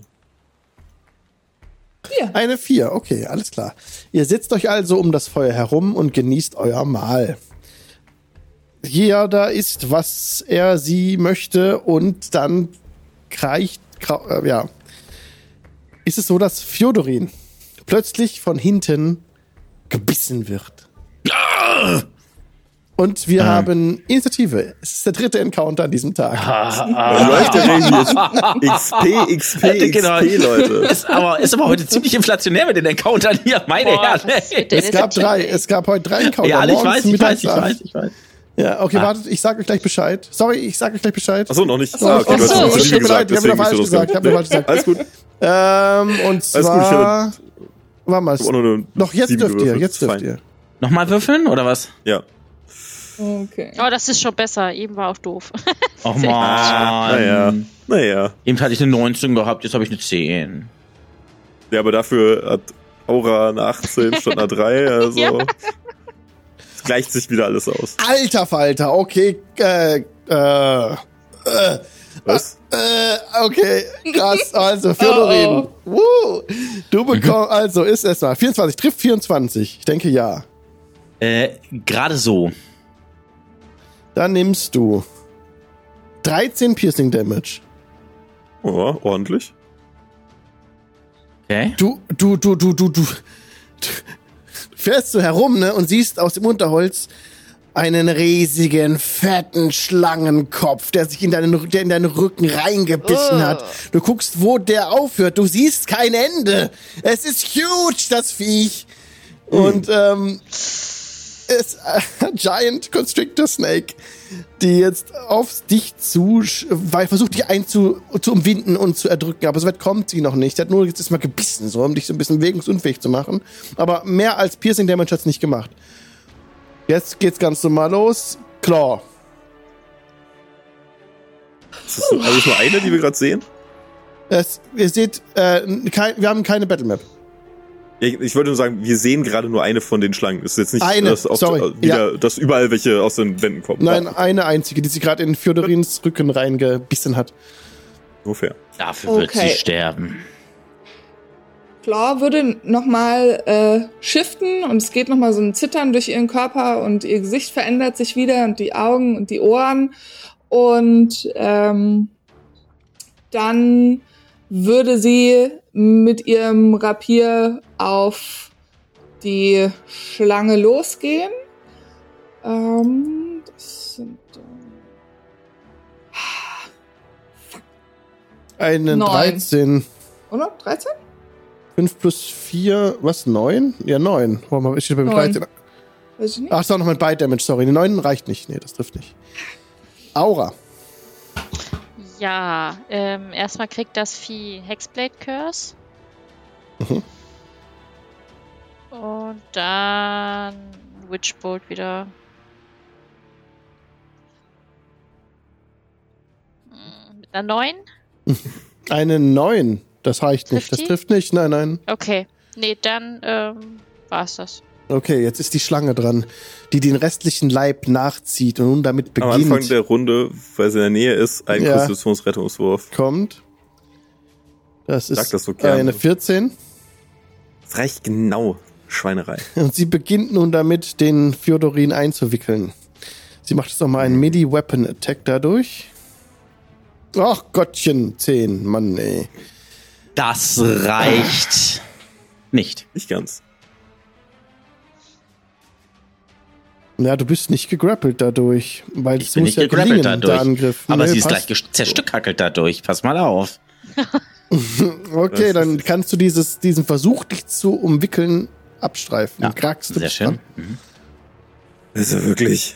Eine 4, okay, alles klar. Ihr sitzt euch also um das Feuer herum und genießt euer Mahl. Jeder isst, was er sie möchte und dann reicht, äh, ja. Ist es so, dass Fjodorin plötzlich von hinten gebissen wird. Und wir haben Initiative. Es ist der dritte Encounter an diesem Tag. Da läuft der Regen jetzt. XP, XP, Genau. XP, Leute. Ist aber, ist aber heute ziemlich inflationär mit den Encountern hier, meine Boah, Herren. Es gab drei. Es gab heute drei Encounter. Ja, ich weiß, ich mittags, weiß, ich weiß, ich weiß. Ja, okay, Ah. wartet, ich sage euch gleich Bescheid. Sorry, ich sage euch gleich Bescheid. Achso, noch nicht. So, Ah, okay, Ach so, ich hab gesagt, mir deswegen falsch gesagt, ich hab mir falsch gesagt. Alles gut. Ähm, und Alles gut, ich zwar. Warte mal. Doch, jetzt dürft ihr, jetzt dürft ihr. Nochmal würfeln, oder was? Ja. Okay. Oh, das ist schon besser. Eben war auch doof. Och Sehr man. Naja. Naja. Eben hatte ich eine 19 gehabt, jetzt habe ich eine 10. Ja, aber dafür hat Aura eine 18 statt einer 3. Also. Ja. Es gleicht sich wieder alles aus. Alter Falter, okay. Äh, äh, äh, Was? äh, okay, krass. Also, Fjodorin. Woo. Du bekommst, also, ist es mal. 24, trifft 24. Ich denke ja. Äh, gerade so. Dann nimmst du 13 Piercing Damage. Oh, ordentlich. Okay. Du, du, du, du, du, du, du fährst so herum, ne, und siehst aus dem Unterholz einen riesigen, fetten Schlangenkopf, der sich in deinen, der in deinen Rücken reingebissen hat. Du guckst, wo der aufhört. Du siehst kein Ende. Es ist huge, das Viech. Und, ähm, ist äh, Giant Constrictor Snake, die jetzt auf dich zu, weil versucht dich einzu zu umwinden und zu erdrücken, aber so weit kommt sie noch nicht. Sie hat nur jetzt mal gebissen, so um dich so ein bisschen bewegungsunfähig zu machen. Aber mehr als Piercing Damage hat's nicht gemacht. Jetzt geht's ganz normal los. Claw. Ist das so- also ist nur eine, die wir gerade sehen? Es, ihr seht, äh, kein, wir haben keine Battlemap. Ja, Ich, ich wollte nur sagen, wir sehen gerade nur eine von den Schlangen. Es ist jetzt nicht, Eine, dass, auf, sorry, äh, wieder, dass überall welche aus den Wänden kommen. Nein, Ja, eine einzige, die sie gerade in Fjodorins Rücken reingebissen hat. fair. Dafür wird Okay. sie sterben. Claw würde nochmal äh, shiften und es geht nochmal so ein Zittern durch ihren Körper und ihr Gesicht verändert sich wieder und die Augen und die Ohren. Und ähm, dann würde sie mit ihrem Rapier auf die Schlange losgehen. Ähm, das sind Eine Neun. 13. oder 13? 5 plus 4, was? 9? Ja, 9. Warte mal, ich bei Neun. 13. Weiß ich nicht. Ach, ist auch noch mit Bite Damage, sorry. Die 9 reicht nicht. Nee, das trifft nicht. Aura. Ja, ähm, erstmal kriegt das Vieh Hexblade Curse. Mhm. Und dann Witchbolt wieder. Hm, Mit einer 9? Eine 9. Das reicht nicht. Trifft Das die? trifft nicht. Nein, nein. Okay. Nee, dann ähm, war's das. Okay, jetzt ist die Schlange dran, die den restlichen Leib nachzieht und nun damit Am Anfang beginnt. der Runde, weil sie in der Nähe ist, ein Ja. Konstitutionsrettungswurf. kommt. Das ist Sag das so eine 14. Das reicht genau. Schweinerei. Und sie beginnt nun damit, den Fjodorin einzuwickeln. Sie macht jetzt nochmal einen Midi-Weapon-Attack dadurch. Ach Gottchen, 10. Mann, ey. Das reicht nicht. Nicht ganz. Ja, du bist nicht gegrappelt dadurch, weil Ich bin nicht ja gegrappelt gelingen, dadurch. der Angriff. Aber Nee, sie ist passt. gleich zerstückhackelt dadurch. Pass mal auf. Okay, dann kannst du dieses, diesen Versuch, dich zu umwickeln, abstreifen. Ja, Krax, du Sehr schön. Mhm. Also wirklich,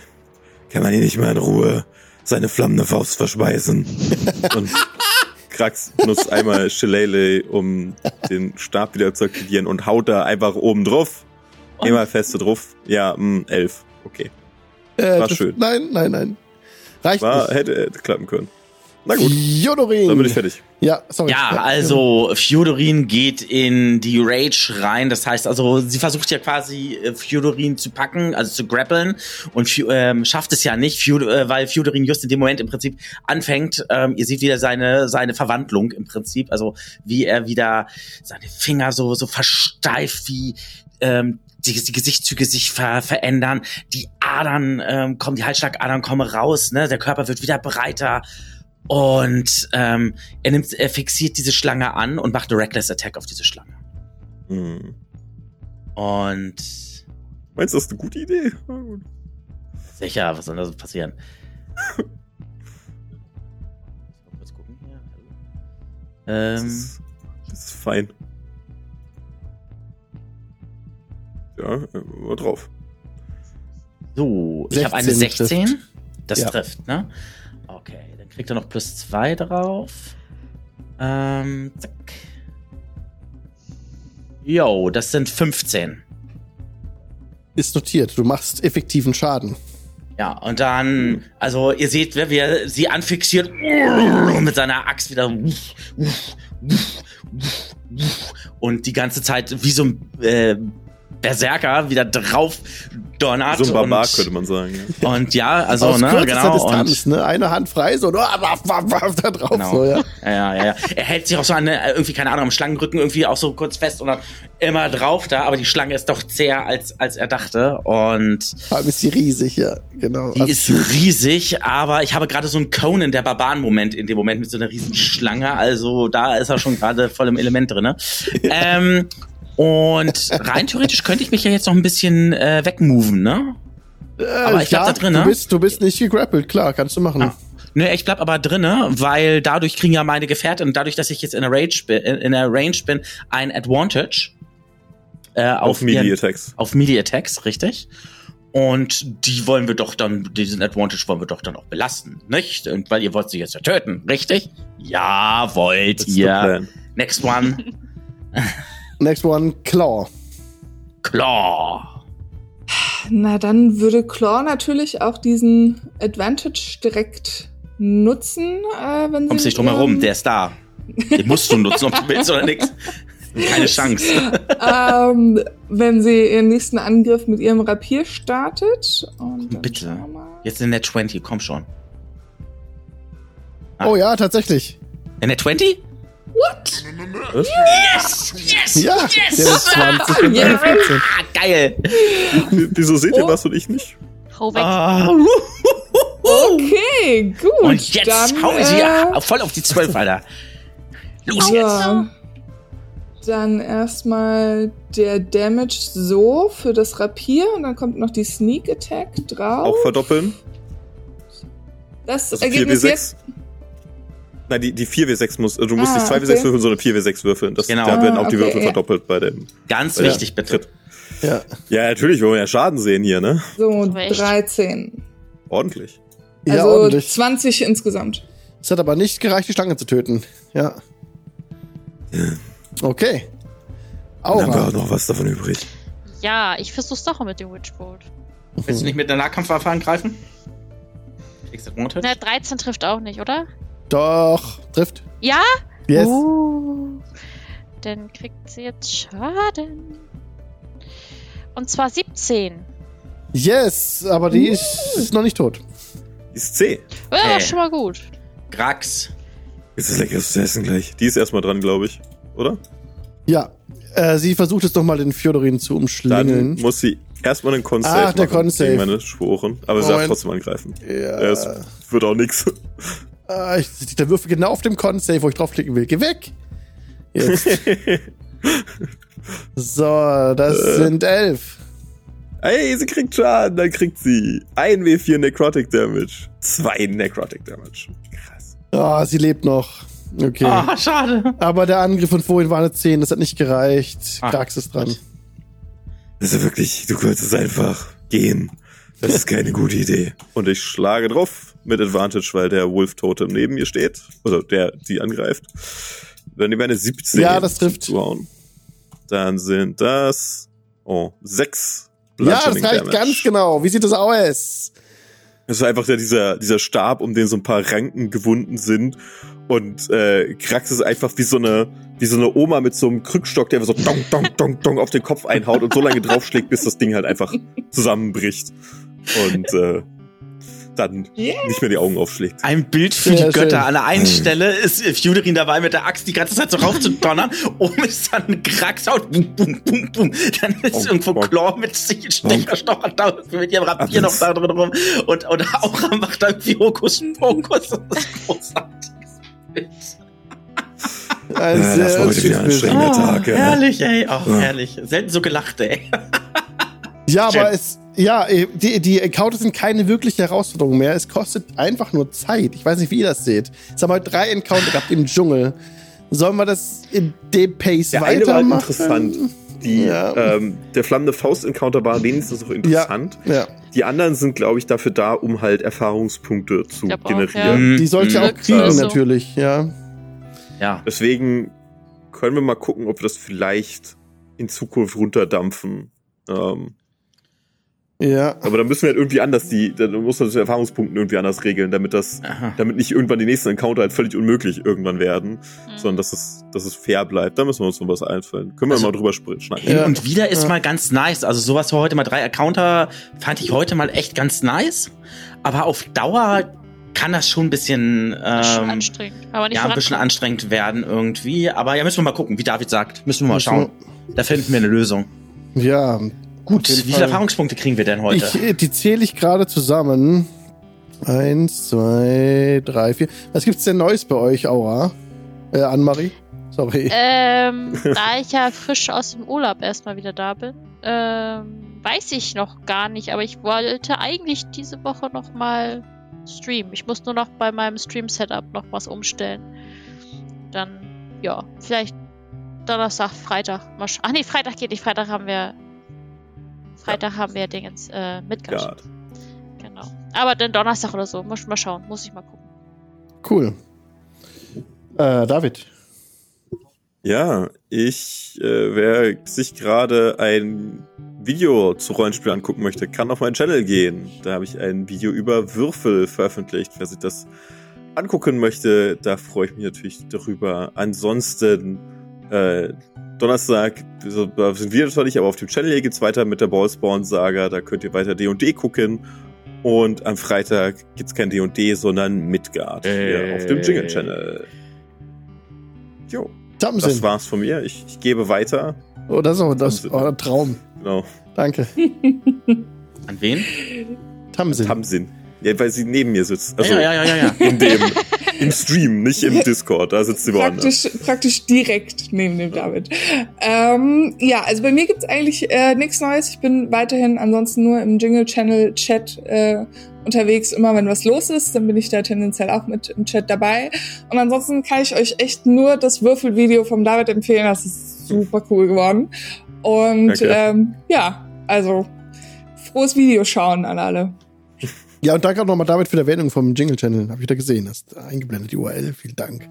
kann man hier nicht mal in Ruhe seine flammende Faust verspeisen. Und Krax nutzt einmal Shillelagh, um den Stab wieder zu aktivieren und haut da einfach oben drauf. Immer feste drauf. Ja, mh, elf. Okay. Äh, War das- schön. Nein, nein, nein. Reicht War, nicht. hätte, hätte klappen können. Na gut, Jodorin. dann bin ich fertig. Ja, sorry. Ja, also Fjodorin geht in die Rage rein. Das heißt also, sie versucht ja quasi äh, Fjodorin zu packen, also zu grappeln und ähm, schafft es ja nicht, Fjod äh, weil Fjodorin just in dem Moment im Prinzip anfängt. Ähm, ihr seht wieder seine seine Verwandlung im Prinzip, also wie er wieder seine Finger so so versteift wie ähm, die, die Gesichtszüge sich ver verändern, die Adern ähm, kommen, die Halsschlagadern kommen raus, ne? Der Körper wird wieder breiter und ähm, er nimmt, er fixiert diese Schlange an und macht eine Reckless Attack auf diese Schlange. Hm. Und Meinst du, das ist eine gute Idee? Sicher, was soll da so passieren? Kurz gucken hier. Das, Ähm, ist, das ist fein. Ja, mal drauf. so, ich habe eine 16 16. trifft. Das Ja. trifft, ne? Okay, dann kriegt er noch plus zwei drauf. Ähm, zack. Jo, das sind 15. Ist notiert. Du machst effektiven Schaden. Ja, und dann, also ihr seht, wie er sie anfixiert mit seiner Axt wieder und die ganze Zeit wie so ein äh, Berserker wieder drauf donnert. So ein Barbar und, könnte man sagen. Ja. Und ja, also, Aus ne, genau. Distanz, Und, ne? Eine Hand frei, so, oh, waff, waff, waff, da drauf, Genau. so, ja. ja, ja, ja. Er hält sich auch so an, äh, irgendwie, keine Ahnung, am Schlangenrücken irgendwie auch so kurz fest und dann immer drauf da, aber die Schlange ist doch zäher als, als er dachte. Und Vor allem ist sie riesig, ja, genau. Die Also, ist riesig, aber ich habe gerade so einen Conan der Barbaren-Moment in dem Moment mit so einer riesen Schlange. Also da ist er schon gerade voll im Element drin. ähm, und rein theoretisch könnte ich mich ja jetzt noch ein bisschen äh, wegmoven, ne? äh, aber ich bleib da drin, Du ne? bist, du bist nicht gegrappelt, klar, kannst du machen. Ah. Nö, ich bleib aber drinne, weil dadurch kriegen ja meine Gefährten, und dadurch, dass ich jetzt in der Range bin, in der Range bin, ein Advantage äh, auf, Auf Melee ihren- Attacks. auf Melee Attacks, richtig. Und die wollen wir doch dann, diesen Advantage wollen wir doch dann auch belasten, nicht? Und weil ihr wollt sie jetzt ja töten, richtig? Ja, wollt der ihr. Next one, Next one, Claw. Claw. Na, dann würde Claw natürlich auch diesen Advantage direkt nutzen, äh, wenn sie. Kommst nicht drum herum, ihrem- der ist da. Den musst du nutzen, ob du willst oder nix. Keine Chance. ähm, wenn sie ihren nächsten Angriff mit ihrem Rapier startet. Bitte. Jetzt in der 20, komm schon. Ah. Oh ja, tatsächlich. In der 20? What? Yes! Yes! Ja, yes! der ist 20 und Ja. eine 14. Ah, geil! Wieso seht ihr Oh. was und ich nicht? Hau weg. Ah, Okay, gut. und jetzt dann, hau ich sie äh, voll auf die 12, Alter. Los so. jetzt! Dann erstmal der Damage so für das Rapier und dann kommt noch die Sneak Attack drauf. Auch verdoppeln? das Also Ergebnis 4w6? jetzt. Nein, die, die 4w6 muss, also du musst Ah, nicht 2w6 okay. würfeln, sondern 4w6 würfeln. Das, Genau. Da werden auch Ah, die okay, Würfel ja. verdoppelt bei dem. Ganz bei wichtig, bitte. Tritt. Ja. Ja, natürlich, wir wollen ja Schaden sehen hier, ne? So, Aber echt? 13. Ordentlich. ja, Also ordentlich. 20 insgesamt. Es hat aber nicht gereicht, die Schlange zu töten. Ja. Okay. Dann haben wir Aura. auch noch was davon übrig. Ja, ich versuch's doch mit dem Witchbolt. Willst du nicht mit der Nahkampfwaffe angreifen? Na, 13 trifft auch nicht, oder? Doch, trifft. Ja? Yes. Uh, dann kriegt sie jetzt Schaden. Und zwar 17. Yes, aber die ist, ist noch nicht tot. Die ist C. Ja, Hey. schon mal gut. Grax. Ist das leckeres zu essen gleich? Die ist erstmal dran, glaube ich. Oder? Ja. Äh, sie versucht es nochmal den Fjodorin zu Dann umschlingeln. muss sie erstmal einen Con-Save Ah, der machen Con-Save. gegen meine Sporen. Aber sie darf Moment. trotzdem angreifen. Ja. Es wird auch nix. Ah, ich, der Würfel genau auf dem Con-Save, wo ich draufklicken will. Geh weg! Jetzt. so, das Äh. sind elf. Ey, sie kriegt Schaden, dann kriegt sie 1 W4 Necrotic Damage. 2 Necrotic Damage. Krass. Ah, sie lebt noch. Okay. Ah, schade. Aber der Angriff von vorhin war eine 10, das hat nicht gereicht. Ah, Krax ist dran. Also wirklich, du könntest einfach gehen. Das ist keine gute Idee. Und ich schlage drauf mit Advantage, weil der Wolf Totem neben mir steht. Also der sie angreift. Dann nehmen wir eine 17. Ja, das trifft. zuhauen. Dann sind das oh, 6 Ja, das reicht ganz genau. Wie sieht das aus? Es ist einfach der, dieser, dieser Stab, um den so ein paar Ranken gewunden sind. Und äh, Krax ist einfach wie so eine, wie so eine Oma mit so einem Krückstock, der so dong, dong, dong, dong auf den Kopf einhaut und so lange draufschlägt, bis das Ding halt einfach zusammenbricht. Und äh, dann Yeah. nicht mehr die Augen aufschlägt. Ein Bild für Sehr die Götter. schön. An der einen Stelle ist Fuderin dabei mit der Axt die ganze Zeit so raufzudonnern. Oben ist dann ein Kraxhaut. Boom, boom, boom, boom. Dann ist Bonk, irgendwo bonk. Claw mit sich Stecherstocher da mit ihrem Rapier noch da drin rum. Und, und Aura macht da irgendwie Hokus Pokus. Das ist großartiges Bild. Ein Ja, sehr das war heute wieder ein anstrengender Oh, Tag. Ja. herrlich, ey. Oh, Ja. herrlich. Selten so gelacht, ey. Ja, aber es, ja, eh, die, die Encounters sind keine wirkliche Herausforderung mehr. Es kostet einfach nur Zeit. Ich weiß nicht, wie ihr das seht. Jetzt haben wir heute drei Encounter gehabt im Dschungel. Sollen wir das in dem Pace Der eine war halt weitermachen? interessant. Die, Ja. ähm, der flammende Faust-Encounter war wenigstens noch interessant. Ja, Die anderen sind, glaube ich, dafür da, um halt Erfahrungspunkte zu glaub auch, generieren. die sollte Mhm. ihr auch kriegen, so. natürlich, ja. Ja. Deswegen können wir mal gucken, ob wir das vielleicht in Zukunft runterdampfen. Ähm, Ja. aber dann müssen wir halt irgendwie anders die, dann muss man das mit Erfahrungspunkten irgendwie anders regeln, damit das, Aha. damit nicht irgendwann die nächsten Encounter halt völlig unmöglich irgendwann werden, Mhm. sondern dass es, dass es fair bleibt. Da müssen wir uns noch was einfallen. Können wir Also- mal drüber schnacken. Ja. Und wieder ist Ja. mal ganz nice. Also sowas war heute mal drei Encounter, fand ich heute mal echt ganz nice. Aber auf Dauer kann das schon ein bisschen, ähm, anstrengend. Aber nicht ja, ein bisschen anstrengend werden irgendwie. Aber ja, müssen wir mal gucken, wie David sagt. Müssen wir mal Müssen schauen. Da finden wir eine Lösung. Ja. Gut, wie viele Fall. Erfahrungspunkte kriegen wir denn heute? Ich, äh, die zähle ich gerade zusammen. Eins, zwei, drei, vier. Was gibt's denn Neues bei euch, Aura? Äh, Annemarie? Sorry. Ähm, da ich ja frisch aus dem Urlaub erstmal wieder da bin, ähm, weiß ich noch gar nicht, aber ich wollte eigentlich diese Woche noch mal streamen. Ich muss nur noch bei meinem Stream-Setup noch was umstellen. Dann, ja, vielleicht Donnerstag, Freitag. Ach nee, Freitag geht nicht. Freitag haben wir Freitag haben wir Dingens äh, Midgard. Ja. Genau. Aber dann Donnerstag oder so. Muss mal schauen. Muss ich mal gucken. Cool. Äh, David. Ja, ich, äh, wer sich gerade ein Video zu Rollenspiel angucken möchte, kann auf meinen Channel gehen. Da habe ich ein Video über Würfel veröffentlicht. Wer sich das angucken möchte, da freue ich mich natürlich darüber. Ansonsten, äh, Donnerstag so, da sind wir zwar nicht, aber auf dem Channel hier geht's weiter mit der Ballspawn-Saga. Da könnt ihr weiter D&D gucken. Und am Freitag gibt's kein D&D, sondern Midgard hier auf dem Jingle-Channel. Jo. Das war's von mir. Ich, ich gebe weiter. Oh, das ist auch das oh, ein Traum. Genau. Danke. An wen? Tamsin. Tamsin. Ja, weil sie neben mir sitzt. Also ja, ja, ja, ja, ja. in dem, im Stream, nicht im Discord. Da sitzt sie woanders. Praktisch, praktisch direkt neben dem David. Ähm, ja, also bei mir gibt's eigentlich äh, nichts Neues. Ich bin weiterhin ansonsten nur im Jingle-Channel-Chat äh, unterwegs. Immer wenn was los ist, dann bin ich da tendenziell auch mit im Chat dabei. Und ansonsten kann ich euch echt nur das Würfelvideo vom David empfehlen. Das ist super cool geworden. Und Okay. ähm, ja, also frohes Video schauen an alle. Ja, und danke auch nochmal David für die Erwähnung vom Jingle-Channel. Hab ich da gesehen. Hast eingeblendet, die URL. Vielen Dank.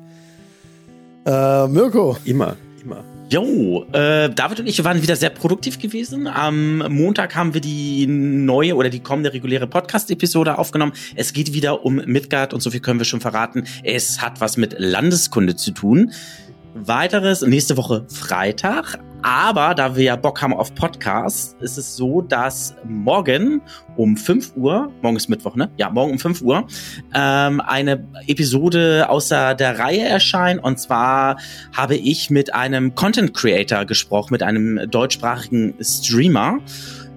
Äh, Mirko. Immer, immer. Jo, äh, David und ich waren wieder sehr produktiv gewesen. Am Montag haben wir die neue oder die kommende reguläre Podcast-Episode aufgenommen. Es geht wieder um Midgard und so viel können wir schon verraten. Es hat was mit Landeskunde zu tun. Weiteres nächste Woche Freitag. Aber da wir ja Bock haben auf Podcasts, ist es so, dass morgen um 5 Uhr, morgen ist Mittwoch, ne? Ja, morgen um 5 Uhr, ähm, eine Episode außer der Reihe erscheint. Und zwar habe ich mit einem Content Creator gesprochen, mit einem deutschsprachigen Streamer,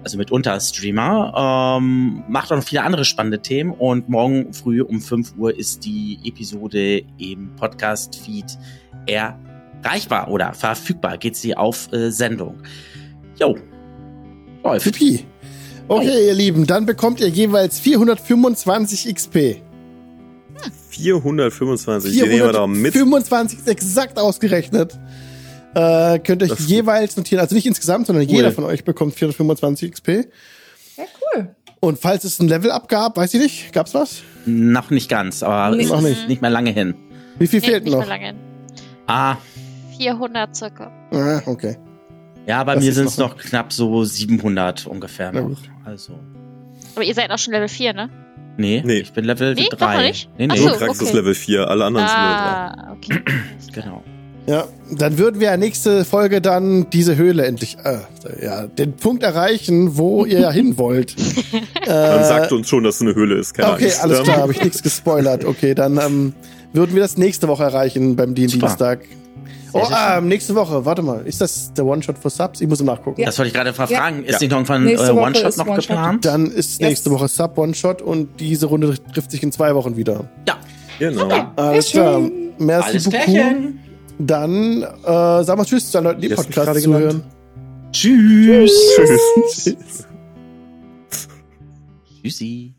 also mitunter Streamer, ähm, macht auch noch viele andere spannende Themen und morgen früh um 5 Uhr ist die Episode im Podcast-Feed erreichbar oder verfügbar, geht sie auf äh, Sendung. Jo, läuft. Pipi. Okay, ihr Lieben, dann bekommt ihr jeweils 425 XP. 425, die nehmen wir da mit. 425 ist exakt ausgerechnet. Äh, könnt euch Das ist jeweils notieren, also nicht insgesamt, sondern jeder von euch bekommt 425 XP. Ja, cool. Und falls es ein Level-Up gab, weiß ich nicht, gab's was? Noch nicht ganz, aber Nee. ist Noch nicht. nicht mehr lange hin. Wie viel Nee, fehlt nicht noch? mehr lange. hin. Ah, 400 circa. Ah, okay. ja, bei Das mir sind es noch- noch knapp so 700 ungefähr noch. Also, Aber ihr seid auch schon Level 4, ne? nee, Nee. ich bin Level Nee, doch 3. noch nicht? Nee, Ach nee, so. Nur Krax ist okay. Level 4, alle anderen sind Level 3. Ah, okay. genau. Ja, dann würden wir ja nächste Folge dann diese Höhle endlich, äh, ja, den Punkt erreichen, wo ihr ja hin wollt. Man äh, sagt uns schon, dass es eine Höhle ist. Keine okay, Angst. alles klar, habe ich nichts gespoilert. Okay, dann ähm, würden wir das nächste Woche erreichen beim Super. Oh, ah, nächste Woche, warte mal, ist das der One-Shot für Subs? Ich muss mal nachgucken. Das wollte ich gerade Ja. fragen. Ist Ja. nicht noch ein Nächste äh, One-Shot ist noch One-Shot. geplant? Dann ist Yes. nächste Woche Sub One-Shot und diese Runde trifft sich in zwei Wochen wieder. Ja, Genau. Alles schön. klar. Merci alles beaucoup. klärchen. Dann äh, sagen wir Tschüss zu den Leuten, die Podcast gerade zuhören. Tschüss. Tschüss. Tschüss. Tschüssi.